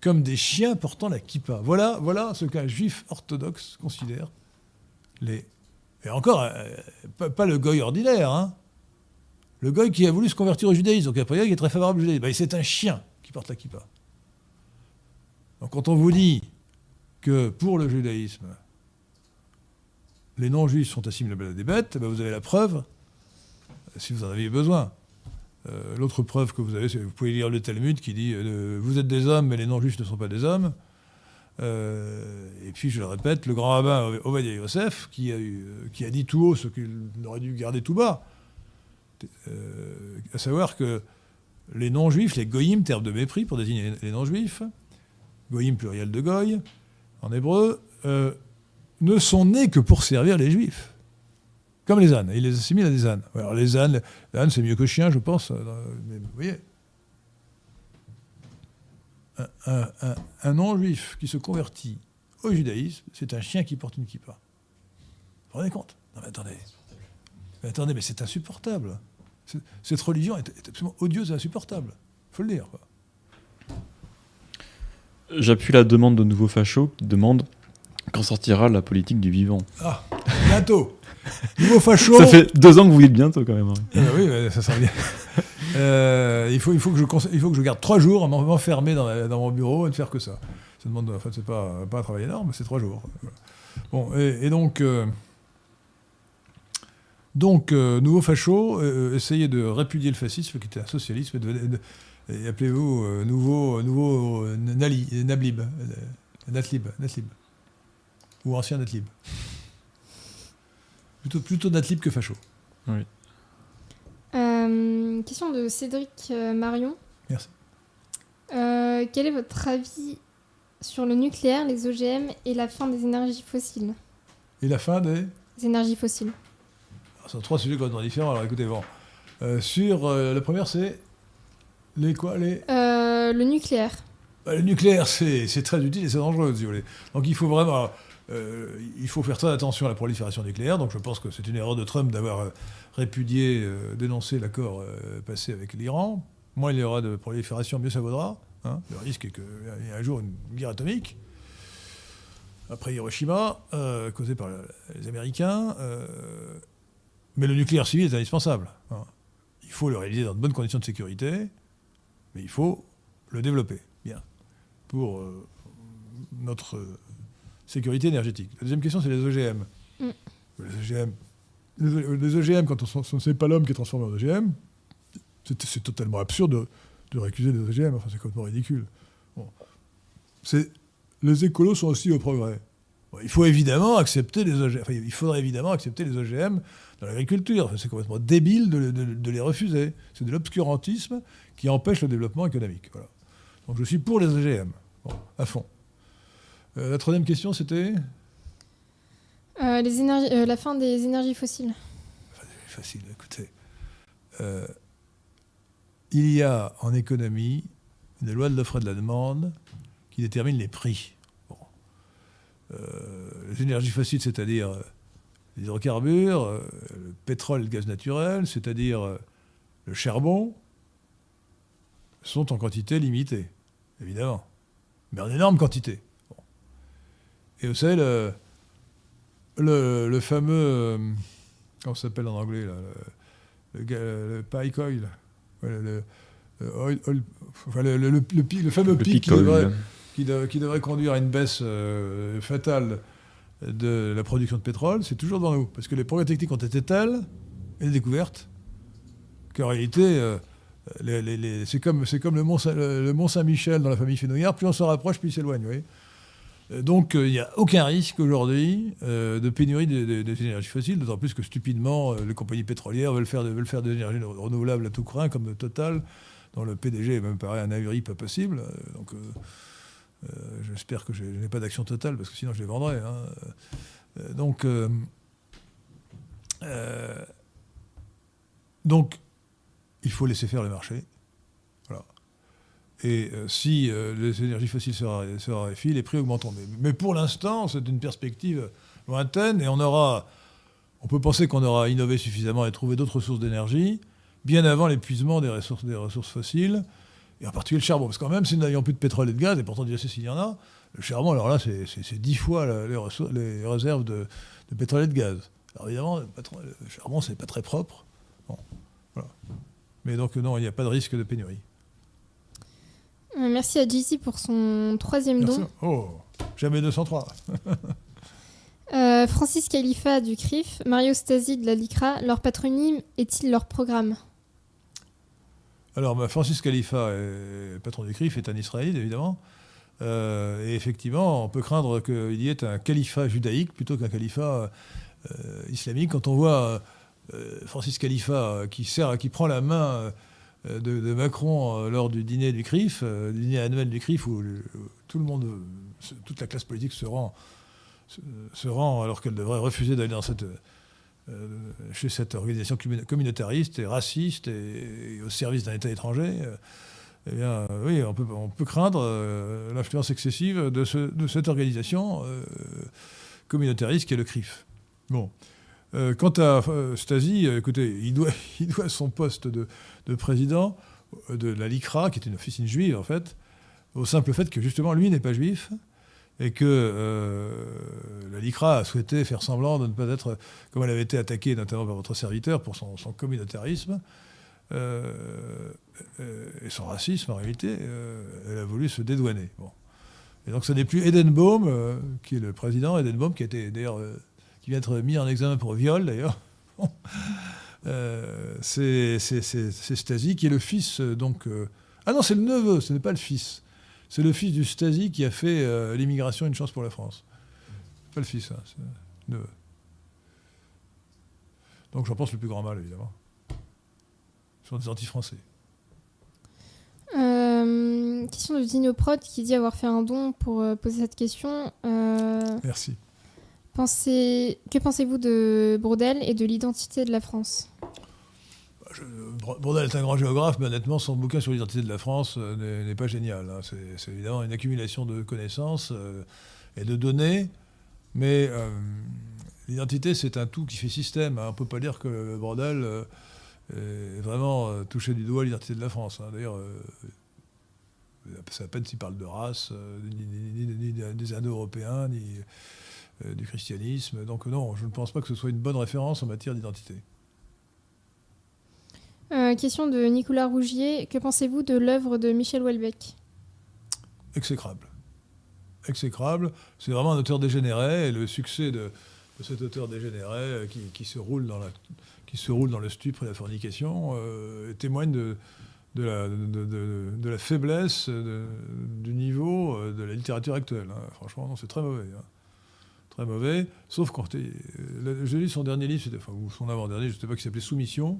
comme des chiens portant la kippa. Voilà, voilà ce qu'un juif orthodoxe considère. Et encore, euh, pas, le goy ordinaire, hein. le goy qui a voulu se convertir au judaïsme, donc après il est très favorable au judaïsme. Ben, c'est un chien qui porte la kippa. Donc quand on vous dit que pour le judaïsme, les non-juifs sont assimilables à des bêtes, ben, vous avez la preuve, si vous en aviez besoin. Euh, l'autre preuve que vous avez, c'est vous pouvez lire le Talmud qui dit euh, Vous êtes des hommes, mais les non-juifs ne sont pas des hommes. Euh, et puis, je le répète, le grand rabbin Ovadia Yosef, qui a, qui a dit tout haut ce qu'il aurait dû garder tout bas, à savoir que les non-juifs, les goyim, terme de mépris pour désigner les non-juifs, goyim pluriel de goy, en hébreu, ne sont nés que pour servir les juifs. Comme les ânes. Il les assimile à des ânes. Alors les ânes, l'âne c'est mieux que chien, je pense. Mais vous voyez, un, non-juif qui se convertit au judaïsme, c'est un chien qui porte une kippa. Vous vous rendez compte? Non mais attendez. Mais attendez, mais c'est insupportable. Cette religion est, absolument odieuse et insupportable. Il faut le dire. J'appuie la demande de nouveau facho qui demande quand sortira la politique du vivant. Ah, bientôt *laughs* Nouveau facho. Ça fait deux ans que vous dites bientôt quand même. Ah oui, ça sent bien. Euh, il, faut, il, faut que je, il faut que je garde trois jours à m'enfermer dans, dans, mon bureau et ne faire que ça. Ça demande, en fait, c'est pas, pas un travail énorme, mais c'est trois jours. Bon, et, donc, euh, donc euh, nouveau facho, essayez de répudier le fascisme qui était un socialisme, et, appelez-vous nouveau, nouveau Nali, Nablib, Natlib, Natlib, ou ancien Natlib. Plutôt, plutôt Natlib que facho. Oui. Euh, question de Cédric euh, Marion. Merci. Euh, quel est votre avis sur le nucléaire, les OGM et la fin des énergies fossiles? Et la fin des, énergies fossiles. Ce sont trois sujets complètement différents. Alors écoutez, bon. sur la première, c'est les quoi les... Le nucléaire. Bah, le nucléaire, c'est très utile et c'est dangereux, si vous voulez. Donc il faut vraiment. il faut faire très attention à la prolifération nucléaire. Donc je pense que c'est une erreur de Trump d'avoir euh, dénoncer l'accord euh, passé avec l'Iran. Moins il y aura de prolifération, mieux ça vaudra. Hein. Le risque est qu'il y ait un jour une guerre atomique, après Hiroshima, euh, causée par les Américains. mais le nucléaire civil est indispensable. Hein. Il faut le réaliser dans de bonnes conditions de sécurité, mais il faut le développer bien pour notre sécurité énergétique. La deuxième question, c'est les OGM. Mm. Les OGM, les OGM, quand on c'est pas l'homme qui est transformé en OGM, c'est totalement absurde de, récuser les OGM. Enfin, c'est complètement ridicule. les écolos sont aussi au progrès. il faut évidemment accepter les OGM. il faudrait évidemment accepter les OGM dans l'agriculture. C'est complètement débile de, les refuser. C'est de l'obscurantisme qui empêche le développement économique. Donc je suis pour les OGM, à fond. Euh, la troisième question, c'était? Euh, les énergies, euh, la fin des énergies fossiles. Facile, écoutez. Il y a en économie une loi de l'offre et de la demande qui détermine les prix. les énergies fossiles, c'est-à-dire les hydrocarbures, le pétrole, le gaz naturel, c'est-à-dire le charbon, sont en quantité limitée, évidemment, mais en énorme quantité. Et vous savez, le, le, fameux. Euh, comment ça s'appelle en anglais là, le, pike oil. le, fameux pic, qui, devrait, qui, devrait, conduire à une baisse euh, fatale de la production de pétrole, c'est toujours dans nous. Parce que les progrès techniques ont été tels, et les découvertes, qu'en réalité, euh, c'est comme, le Mont, Saint-Michel dans la famille Fenouillard, plus on se rapproche, plus il s'éloigne. Euh, donc euh, il n'y a aucun risque aujourd'hui de pénurie des, énergies fossiles, d'autant plus que stupidement les compagnies pétrolières veulent faire, veulent faire des énergies renouvelables à tout craint, comme Total, dont le PDG même paraît un ahuri pas possible. Donc J'espère que je n'ai pas d'action totale, parce que sinon je les vendrais. Hein. donc, donc, il faut laisser faire le marché. Et si les énergies fossiles se raréfient, les prix augmenteront. mais pour l'instant, c'est une perspective lointaine et on aura on peut penser qu'on aura innové suffisamment et trouvé d'autres sources d'énergie bien avant l'épuisement des ressources fossiles, et en particulier le charbon. Parce que quand même, si nous n'avions plus de pétrole et de gaz, et pourtant Dieu sait s'il y en a, le charbon, alors là, c'est dix fois les, réserves de, pétrole et de gaz. Alors évidemment, le charbon, c'est pas très propre. Mais donc non, il n'y a pas de risque de pénurie. Euh, merci à JC pour son troisième don. Oh, jamais 203. *laughs* Euh, Francis Khalifa du CRIF, Mario Stasi de la LICRA, leur patronyme est-il leur programme? Alors, bah, Francis Khalifa, patron du CRIF, est un Israélite, évidemment. Euh, et effectivement, on peut craindre qu'il y ait un califat judaïque plutôt qu'un califat euh, islamique. Quand on voit Francis Khalifa qui, prend la main de, Macron lors du dîner du CRIF, du dîner annuel du CRIF, où, tout le monde, toute la classe politique se rend se, rend alors qu'elle devrait refuser d'aller dans cette, euh, chez cette organisation communautariste et raciste et, au service d'un État étranger, euh, eh bien, oui, on peut, craindre euh, l'influence excessive de, ce, de, cette organisation communautariste qui est le CRIF. Bon. quant à Stasi, écoutez, il doit, *laughs* il doit son poste de, de président de la LICRA, qui est une officine juive en fait, au simple fait que justement lui n'est pas juif et que euh, la LICRA a souhaité faire semblant de ne pas être, comme elle avait été attaquée notamment par votre serviteur pour son, communautarisme euh, euh, et son racisme en réalité, elle a voulu se dédouaner. Bon. Et donc ce n'est plus Edenbaum qui est le président, Edenbaum qui, été, d'ailleurs, qui vient d'être mis en examen pour viol d'ailleurs. c'est Stasi qui est le fils donc... ah non, c'est le neveu, ce n'est pas le fils. C'est le fils du Stasi qui a fait euh, l'immigration une chance pour la France. Pas le fils, hein, c'est neveu. Donc j'en pense le plus grand mal, évidemment. Sur des anti-français. Euh, question de Dinoprod qui dit avoir fait un don pour euh, poser cette question. Merci. Pensez, que pensez-vous de Brodel et de l'identité de la France? Bourdel est un grand géographe, mais honnêtement, son bouquin sur l'identité de la France euh, n'est pas génial. Hein. C'est évidemment une accumulation de connaissances euh, et de données, mais euh, l'identité, c'est un tout qui fait système. Hein. On ne peut pas dire que Brodel est vraiment touché du doigt l'identité de la France. Hein. D'ailleurs, c'est à peine s'il parle de race, ni, des Indo-Européens, ni du christianisme. Donc non, je ne pense pas que ce soit une bonne référence en matière d'identité. Euh, question de Nicolas Rougier. Que pensez-vous de l'œuvre de Michel Houellebecq? Exécrable. Exécrable. C'est vraiment un auteur dégénéré et le succès de, cet auteur dégénéré euh, qui, se roule dans le stupre et la fornication euh, témoigne de, la, faiblesse du niveau de la littérature actuelle. Hein. Franchement, c'est très mauvais. Hein. Très mauvais. Sauf quand. J'ai lu son dernier livre, ou son avant-dernier, je ne sais pas, qui s'appelait Soumission.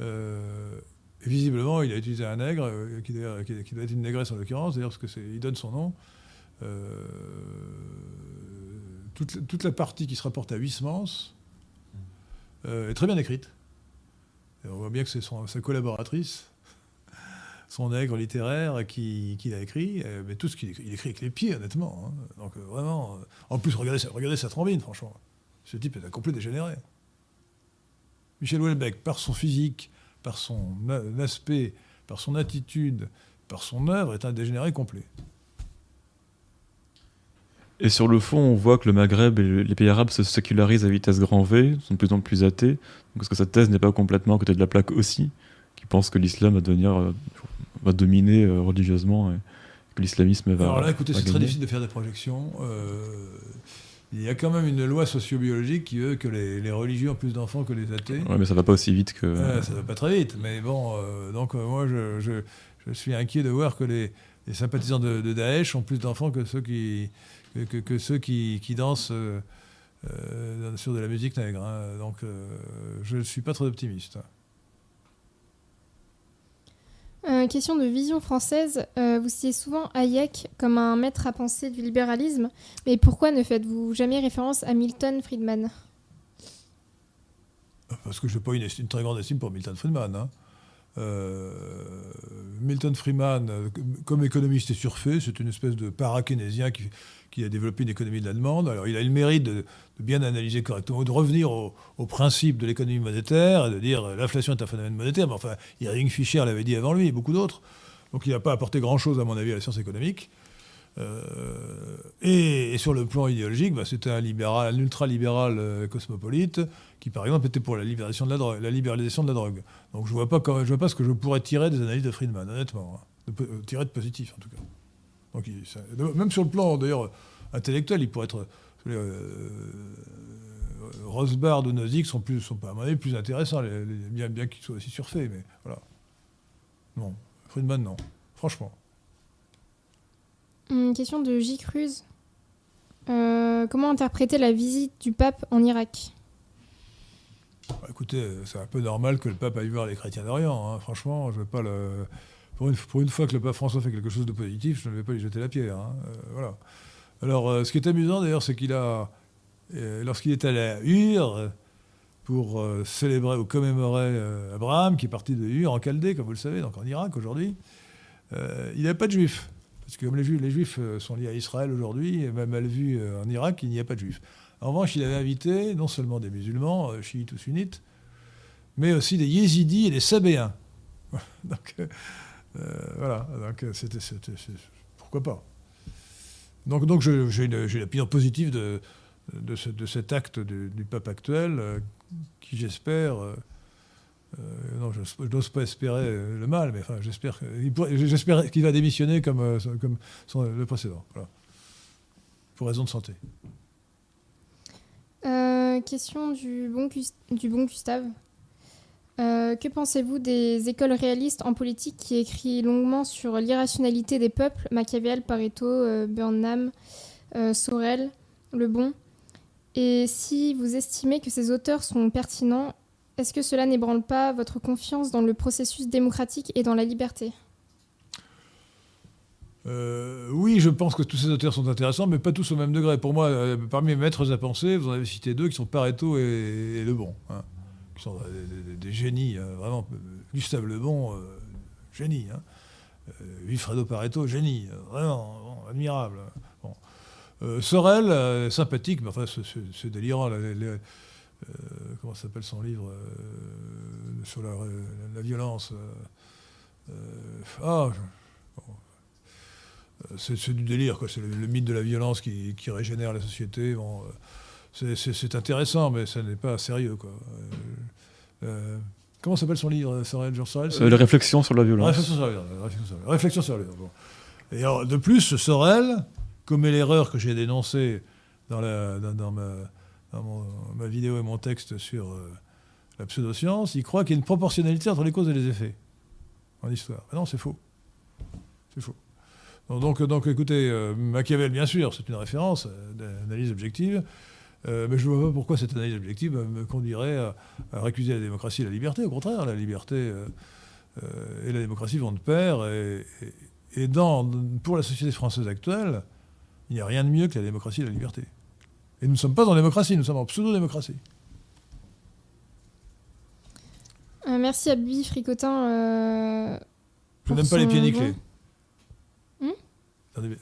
Euh, visiblement, il a utilisé un nègre, euh, qui, doit être une négresse en l'occurrence, d'ailleurs, parce qu'il donne son nom. Euh, toute, la partie qui se rapporte à Huysmans est très bien écrite. on voit bien que c'est sa collaboratrice, son nègre littéraire, qui, l'a écrit. Mais tout ce qu'il écrit, il écrit avec les pieds, honnêtement. Hein. Donc vraiment. En plus, regardez, regardez sa trombine, franchement. Ce type est un complet dégénéré. Michel Houellebecq, par son physique, par son aspect, par son attitude, par son œuvre, est un dégénéré complet. Et sur le fond, on voit que le Maghreb et les pays arabes se sécularisent à vitesse grand V, sont de plus en plus athées. Donc est-ce que cette thèse n'est pas complètement à côté de la plaque aussi, qui pense que l'islam va devenir, euh, va dominer euh, religieusement et que l'islamisme va. Alors là, écoutez, c'est très difficile de faire des projections. Euh, il y a quand même une loi sociobiologique qui veut que les, religieux ont plus d'enfants que les athées. Oui, mais ça va pas aussi vite que. Ça ça va pas très vite. Mais bon, euh, donc euh, moi, je, suis inquiet de voir que les, sympathisants de, Daesh ont plus d'enfants que ceux qui, que, ceux qui, dansent euh, sur de la musique nègre. Hein. Donc, je ne suis pas très optimiste. Euh, question de vision française. Euh, vous citez souvent Hayek comme un maître à penser du libéralisme, mais pourquoi ne faites-vous jamais référence à Milton Friedman? Parce que je n'ai pas une, très grande estime pour Milton Friedman. Hein. Euh, Milton Friedman, comme économiste, est surfait. C'est une espèce de para-keynésien qui, qui, a développé une économie de la demande. Alors, il a le mérite de, bien analyser correctement, de revenir au, au principe de l'économie monétaire de dire l'inflation est un phénomène monétaire. Mais enfin, Irving Fisher l'avait dit avant lui et beaucoup d'autres. Donc, il n'a pas apporté grand-chose, à mon avis, à la science économique. Euh, et, sur le plan idéologique, bah, c'était un libéral, un ultra-libéral euh, cosmopolite qui, par exemple, était pour la, libération de la, drogue, la libéralisation de la drogue. Donc je ne vois, pas vois pas ce que je pourrais tirer des analyses de Friedman, honnêtement. Hein. Euh, tirer de positif, en tout cas. Donc, même sur le plan, d'ailleurs, intellectuel, il pourrait être... Euh, Rosbard ou Nozick sont, plus, sont pas, à mon avis, plus intéressants, les, les, bien, bien qu'ils soient aussi surfaits, mais voilà. Non, Friedman, non. Franchement. Une question de J. Cruz. Euh, comment interpréter la visite du pape en Irak? Bah, Écoutez, c'est un peu normal que le pape aille voir les chrétiens d'Orient. Hein. Franchement, je vais pas le... pour, une, pour, une, fois que le pape François fait quelque chose de positif, je ne vais pas lui jeter la pierre. Hein. Euh, voilà. Alors, euh, ce qui est amusant d'ailleurs, c'est qu'il a, euh, lorsqu'il est allé à Ur pour euh, célébrer ou commémorer Abraham, qui est parti de Ur en Chaldée, comme vous le savez, donc en Irak aujourd'hui, il n'y avait pas de juifs. Parce que comme les juifs, les juifs sont liés à Israël aujourd'hui, et même mal vu en Irak, il n'y a pas de juifs. En revanche, il avait invité non seulement des musulmans, chiites ou sunnites, mais aussi des yézidis et des sabéens. *laughs* donc, voilà, donc c'était, pourquoi pas. Donc, donc j'ai l'opinion positive de, de, ce, de, cet acte du, pape actuel, euh, qui j'espère... Euh, non, je, n'ose pas espérer le mal, mais enfin, j'espère qu'il qu va démissionner comme, euh, comme son, le précédent. Pour raison de santé. Euh, question du bon, du bon Gustave. Euh, que pensez-vous des écoles réalistes en politique qui écrit longuement sur l'irrationalité des peuples, Machiavel, Pareto, euh, Burnham, Sorel, Le Bon. Et si vous estimez que ces auteurs sont pertinents, est-ce que cela n'ébranle pas votre confiance dans le processus démocratique et dans la liberté? Euh, oui, je pense que tous ces auteurs sont intéressants, mais pas tous au même degré. Pour moi, euh, parmi mes maîtres à penser, vous en avez cité deux qui sont Pareto et, et Lebon, hein, qui sont des, génies, hein, vraiment. Gustave Lebon, euh, génie. Hein. Wilfredo Pareto, génie, vraiment, bon, admirable. Bon. Sorel, sympathique, mais enfin, c'est délirant. Comment s'appelle son livre sur la, violence Ah, bon, c'est du délire, c'est le, le, mythe de la violence qui, régénère la société. Bon, c'est intéressant, mais ça n'est pas sérieux. Quoi. Euh, euh, comment s'appelle son livre, Sorel, Jean Sorel euh, Les réflexions sur la violence. Réflexion sur la violence. Réflexion sur la violence. Bon. Et alors, de plus, Sorel commet l'erreur que j'ai dénoncée dans, la, dans, dans, ma, dans mon, ma, vidéo et mon texte sur euh, la pseudoscience. Il croit qu'il y a une proportionnalité entre les causes et les effets en histoire. Mais non, c'est faux. C'est faux. Donc, donc écoutez, euh, Machiavel, bien sûr, c'est une référence d'analyse objective, euh, mais je ne vois pas pourquoi cette analyse objective me conduirait à, à, récuser la démocratie et la liberté. Au contraire, la liberté euh, et la démocratie vont de pair, et, et, et dans, pour la société française actuelle, il n'y a rien de mieux que la démocratie et la liberté. Et nous ne sommes pas en démocratie, nous sommes en pseudo-démocratie. Euh, merci à Bibi Fricotin. je n'aime pas les pieds nickelés.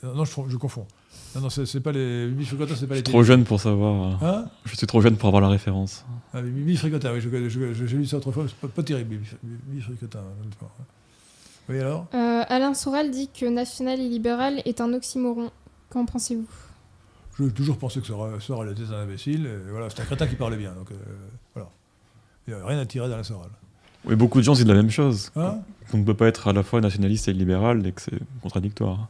Non, je, je, confonds. Non, non, c'est pas les. Bibi c'est pas les. Je suis trop jeune pour savoir. Hein je suis trop jeune pour avoir la référence. Ah, Bibi oui, j'ai lu ça autrefois, c'est pas, pas, terrible, Bibi, Bibi Fricota. Oui, alors euh, Alain Soral dit que national et libéral est un oxymoron. Qu'en pensez-vous? J'ai toujours pensé que Soral était un imbécile. Voilà, c'est un crétin qui parlait bien. Donc, euh, voilà. Il n'y a rien à tirer d'Alain Soral. Oui, beaucoup de gens disent la même chose. Hein? On ne peut pas être à la fois nationaliste et libéral et que c'est contradictoire.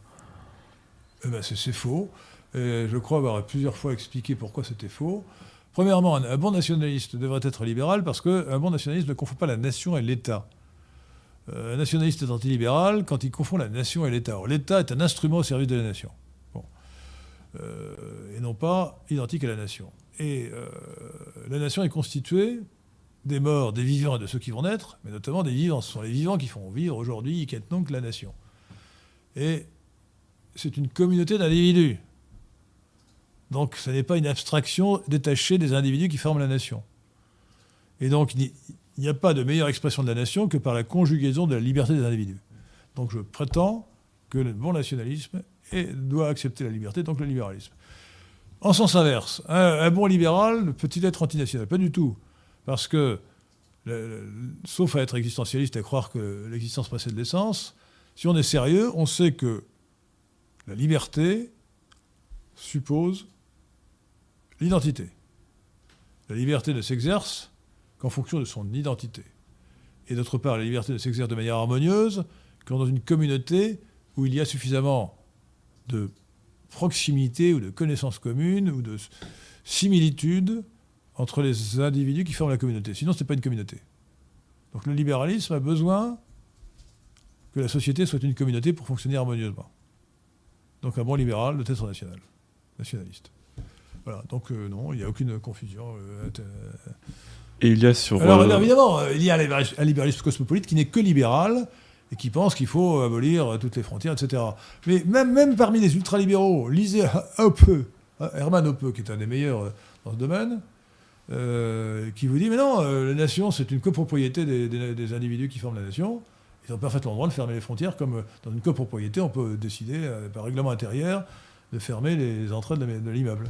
Eh ben c'est faux. Je crois avoir plusieurs fois expliqué pourquoi c'était faux. Premièrement, un, bon nationaliste devrait être libéral parce qu'un bon nationaliste ne confond pas la nation et l'État. Euh, un nationaliste est antilibéral quand il confond la nation et l'État. L'État est un instrument au service de la nation. Euh, et non pas identique à la nation. Et euh, la nation est constituée des morts, des vivants et de ceux qui vont naître, mais notamment des vivants. Ce sont les vivants qui font vivre aujourd'hui, qu'est donc la nation. Et c'est une communauté d'individus. Donc ce n'est pas une abstraction détachée des individus qui forment la nation. Et donc il n'y a pas de meilleure expression de la nation que par la conjugaison de la liberté des individus. Donc je prétends que le bon nationalisme doit accepter la liberté, donc le libéralisme. En sens inverse, un, bon libéral peut-il être antinational? Pas du tout. Parce que, sauf à être existentialiste et à croire que l'existence précède l'essence, si on est sérieux, on sait que la liberté suppose l'identité. La liberté ne s'exerce qu'en fonction de son identité. Et d'autre part, la liberté ne s'exerce de manière harmonieuse que dans une communauté où il y a suffisamment de proximité ou de connaissances communes ou de similitudes entre les individus qui forment la communauté. Sinon, ce n'est pas une communauté. Donc le libéralisme a besoin que la société soit une communauté pour fonctionner harmonieusement. Donc un bon libéral doit être national, nationaliste. Voilà, donc euh, non, il n'y a aucune confusion. Euh, et il y a sur. Alors, euh, évidemment, il y a un libéralisme cosmopolite qui n'est que libéral et qui pense qu'il faut abolir toutes les frontières, etc. Mais même, même parmi les ultralibéraux, lisez Hoppe, Herman Hoppe, qui est un des meilleurs dans ce domaine, qui vous dit Mais non, la nation, c'est une copropriété des, des, individus qui forment la nation. Ils ont parfaitement le droit de fermer les frontières, comme dans une copropriété, on peut décider, par règlement intérieur, de fermer les entrées de l'immeuble.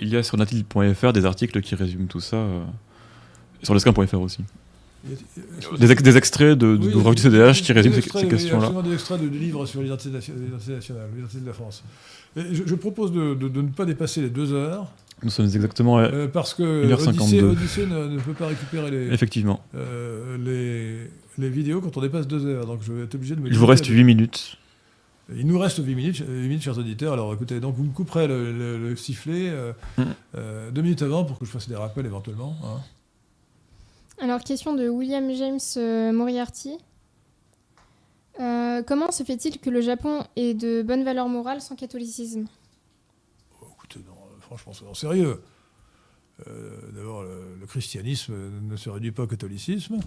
Il y a sur natil.fr des articles qui résument tout ça, euh, sur lescam.fr aussi. Des, des, extraits d'ouvrages du CDH qui résument ces, questions-là. Des extraits de, livres sur l'identité nationale, l'identité de la France. je, propose de, ne pas dépasser les deux heures. Nous sommes exactement à euh, parce que Odyssée, ne, peut pas récupérer les, Effectivement. Euh, les, les, vidéos quand on dépasse deux heures. Donc je vais être obligé de me. Il vous reste 8 minutes. Il nous reste 8 minutes, 8 minutes, chers auditeurs. Alors écoutez, donc vous me couperez le, sifflet euh, mm. euh, deux minutes avant pour que je fasse des rappels éventuellement. Hein. Alors, question de William James euh, Moriarty. comment se fait-il que le Japon ait de bonnes valeurs morales sans catholicisme? Oh, Écoutez, non, franchement, c'est sérieux. D'abord, le, christianisme ne se réduit pas au catholicisme.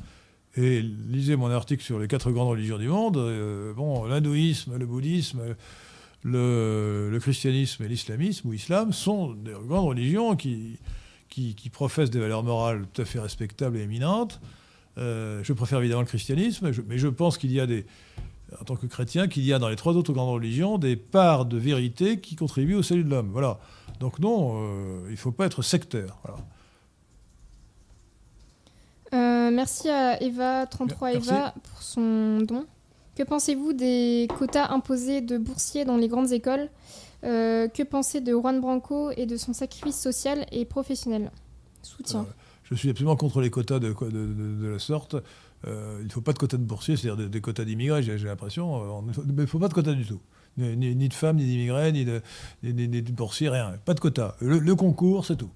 Et lisez mon article sur les quatre grandes religions du monde. Euh, bon, l'hindouisme, le bouddhisme, le, christianisme et l'islamisme ou l'islam sont des grandes religions qui, qui, professent des valeurs morales tout à fait respectables et éminentes. Euh, je préfère évidemment le christianisme, mais je pense qu'il y a des, en tant que chrétien, qu'il y a dans les trois autres grandes religions des parts de vérité qui contribuent au salut de l'homme. Voilà. Donc non, euh, il ne faut pas être sectaire. Voilà. Euh, merci à Eva33 Eva pour son don. Que pensez-vous des quotas imposés de boursiers dans les grandes écoles euh, Que pensez de Juan Branco et de son sacrifice social et professionnel? Soutien. Euh, je suis absolument contre les quotas de, de, la sorte. il ne faut pas de quotas de boursiers, c'est-à-dire des, quotas d'immigrés, j'ai l'impression. il ne faut pas de quotas du tout. Ni, de femmes, ni d'immigrés, ni de, ni, boursiers, rien. Pas de quotas. Le, concours, c'est tout.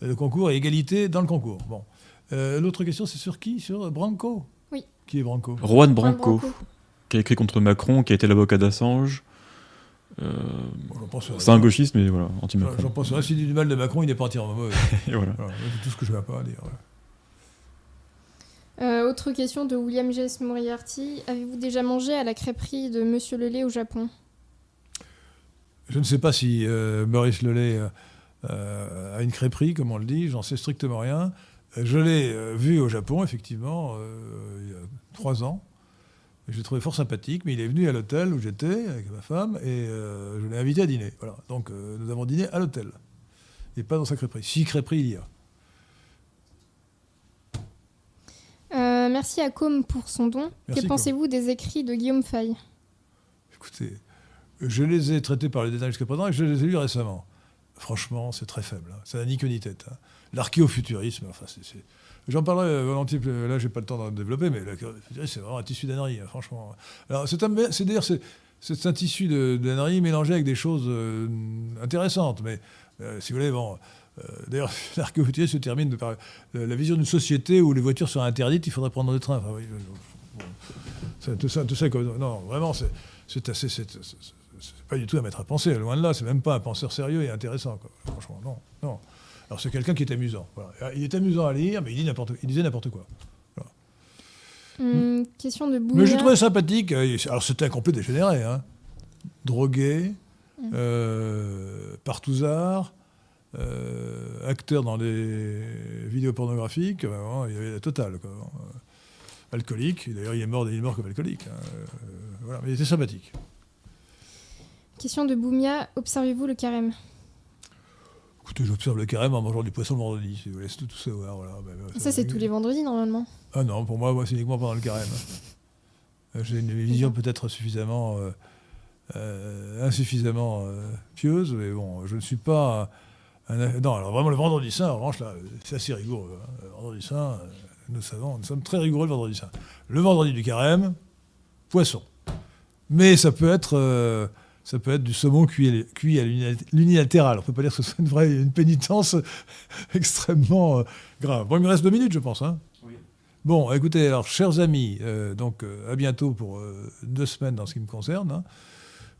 Le concours et égalité dans le concours. Bon. Euh, l'autre question, c'est sur qui? Sur Branco? Oui. Qui est Branco? Juan Branco, qui a écrit contre Macron, qui a été l'avocat d'Assange. Euh, c'est un gauchiste, mais voilà, anti-Macron. J'en pense rien. Dit du mal de Macron, il n'est pas entièrement mauvais. *laughs* Et voilà. c'est tout ce que je vais pas dire. Euh, autre question de William J.S. Moriarty. Avez-vous déjà mangé à la crêperie de Monsieur Lelay au Japon? Je ne sais pas si Maurice Lelay a une crêperie, comme on le dit. J'en sais strictement rien. Je l'ai euh, vu au Japon, effectivement, euh, il y a trois ans. Je l'ai trouvé fort sympathique, mais il est venu à l'hôtel où j'étais avec ma femme et euh, je l'ai invité à dîner. Voilà. Donc nous avons dîné à l'hôtel et pas dans sa crêperie. Si crêperie il y a. merci à Com pour son don. que pensez-vous des écrits de Guillaume Fay? Écoutez, je les ai traités par le détail jusqu'à présent et je les ai lus récemment. Franchement, c'est très faible. Hein. Ça n'a ni queue ni tête. Hein l'archéofuturisme. Enfin, J'en parlerai volontiers, là j'ai pas le temps d'en développer, mais c'est vraiment un tissu d'ânerie, hein, franchement. C'est d'ailleurs c'est un tissu d'ânerie mélangé avec des choses euh, intéressantes, mais euh, si vous voulez, bon. Euh, d'ailleurs, *laughs* l'archéofuturisme se termine par la vision d'une société où les voitures seraient interdites, il faudrait prendre le train. Enfin, tout ça, tout ça, non, vraiment, c'est assez, c'est pas du tout à mettre à penser. Loin de là, c'est même pas un penseur sérieux et intéressant. Franchement, non, non. Alors c'est quelqu'un qui est amusant. Voilà. Il est amusant à lire, mais il, dit n'importe, il disait n'importe quoi. Hum, question de Boumia. Mais j'ai trouvé sympathique. euh, Alors c'était un complet dégénéré. Hein. Drogué, Mm. euh, partouzard, euh, acteur dans des vidéos pornographiques. vraiment, il y avait la totale. Quoi. Euh, Alcoolique. D'ailleurs, il est mort, il est mort comme alcoolique. hein. Euh, voilà. Mais il était sympathique. Question de Boumia. Observez-vous le carême? Écoutez, j'observe le carême en mangeant du poisson le vendredi, si vous c'est tout, tout savoir. Voilà. Ben, ben, Ça, c'est tous les vendredis, normalement. Ah non, pour moi, moi c'est uniquement pendant le carême. Euh, J'ai une vision peut-être suffisamment euh, euh, insuffisamment euh, pieuse, mais bon, je ne suis pas un, non, alors vraiment le vendredi saint, en revanche, là, c'est assez rigoureux. hein. Le vendredi saint, nous savons, nous sommes très rigoureux le vendredi saint. Le vendredi du carême, poisson. Mais ça peut être, ça peut être du saumon cuit, à- cuit à l'uni- l'unilatéral. On ne peut pas dire que ce soit une vraie une pénitence *laughs* extrêmement euh, grave. Bon, il me reste deux minutes, je pense. Hein. Bon, écoutez, alors, chers amis, euh, donc euh, à bientôt pour euh, deux semaines dans ce qui me concerne. hein.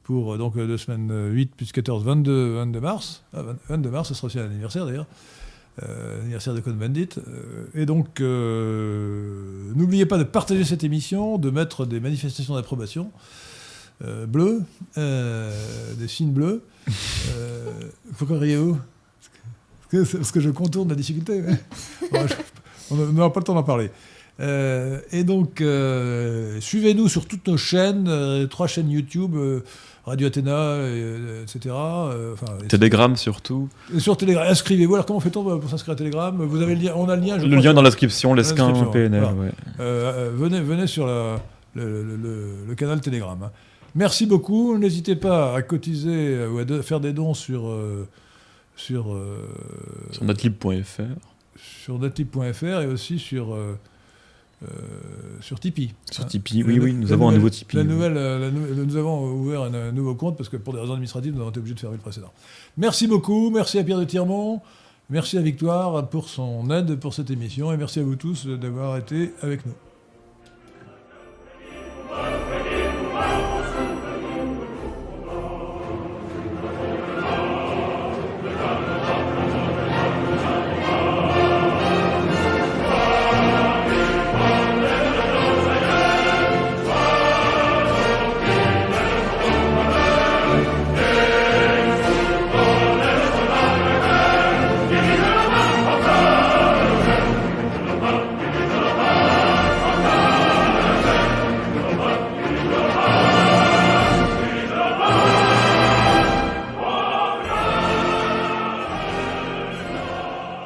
pour donc deux semaines, euh, 8 plus 14, 22, 22 mars. Ah, 20 22 mars, ce sera aussi l'anniversaire d'ailleurs. Euh, l'anniversaire de Code Bandit. Euh, et donc, euh, n'oubliez pas de partager cette émission, de mettre des manifestations d'approbation euh, bleues, euh, des signes bleus. Euh, pourquoi riez-vous parce que, parce que je contourne la difficulté. Bon, je- on n'aura pas le temps d'en parler. Euh, et donc, euh, suivez-nous sur toutes nos chaînes, euh, trois chaînes YouTube, euh, Radio Athéna, euh, etc. euh, Telegram surtout. sur Telegram, inscrivez-vous. Alors, comment fait-on pour s'inscrire à Telegram Vous avez le lien, on a le lien. Je Le lien dans la description, l'esquin PNL. voilà. ouais. euh, euh, venez, venez sur la- le, le- le- le canal Telegram. hein. Merci beaucoup. N'hésitez pas à cotiser euh, ou à de- faire des dons sur, euh, sur, euh, Sur netlib.fr et aussi sur, euh, sur Tipeee. Sur Hein. Tipeee. Oui, oui, nous avons un nouveau Tipeee. La nouvelle, la nous avons ouvert un, un nouveau compte parce que pour des raisons administratives, nous avons été obligés de fermer le précédent. Merci beaucoup. Merci à Pierre de Tirmont. Merci à Victoire pour son aide pour cette émission et merci à vous tous d'avoir été avec nous.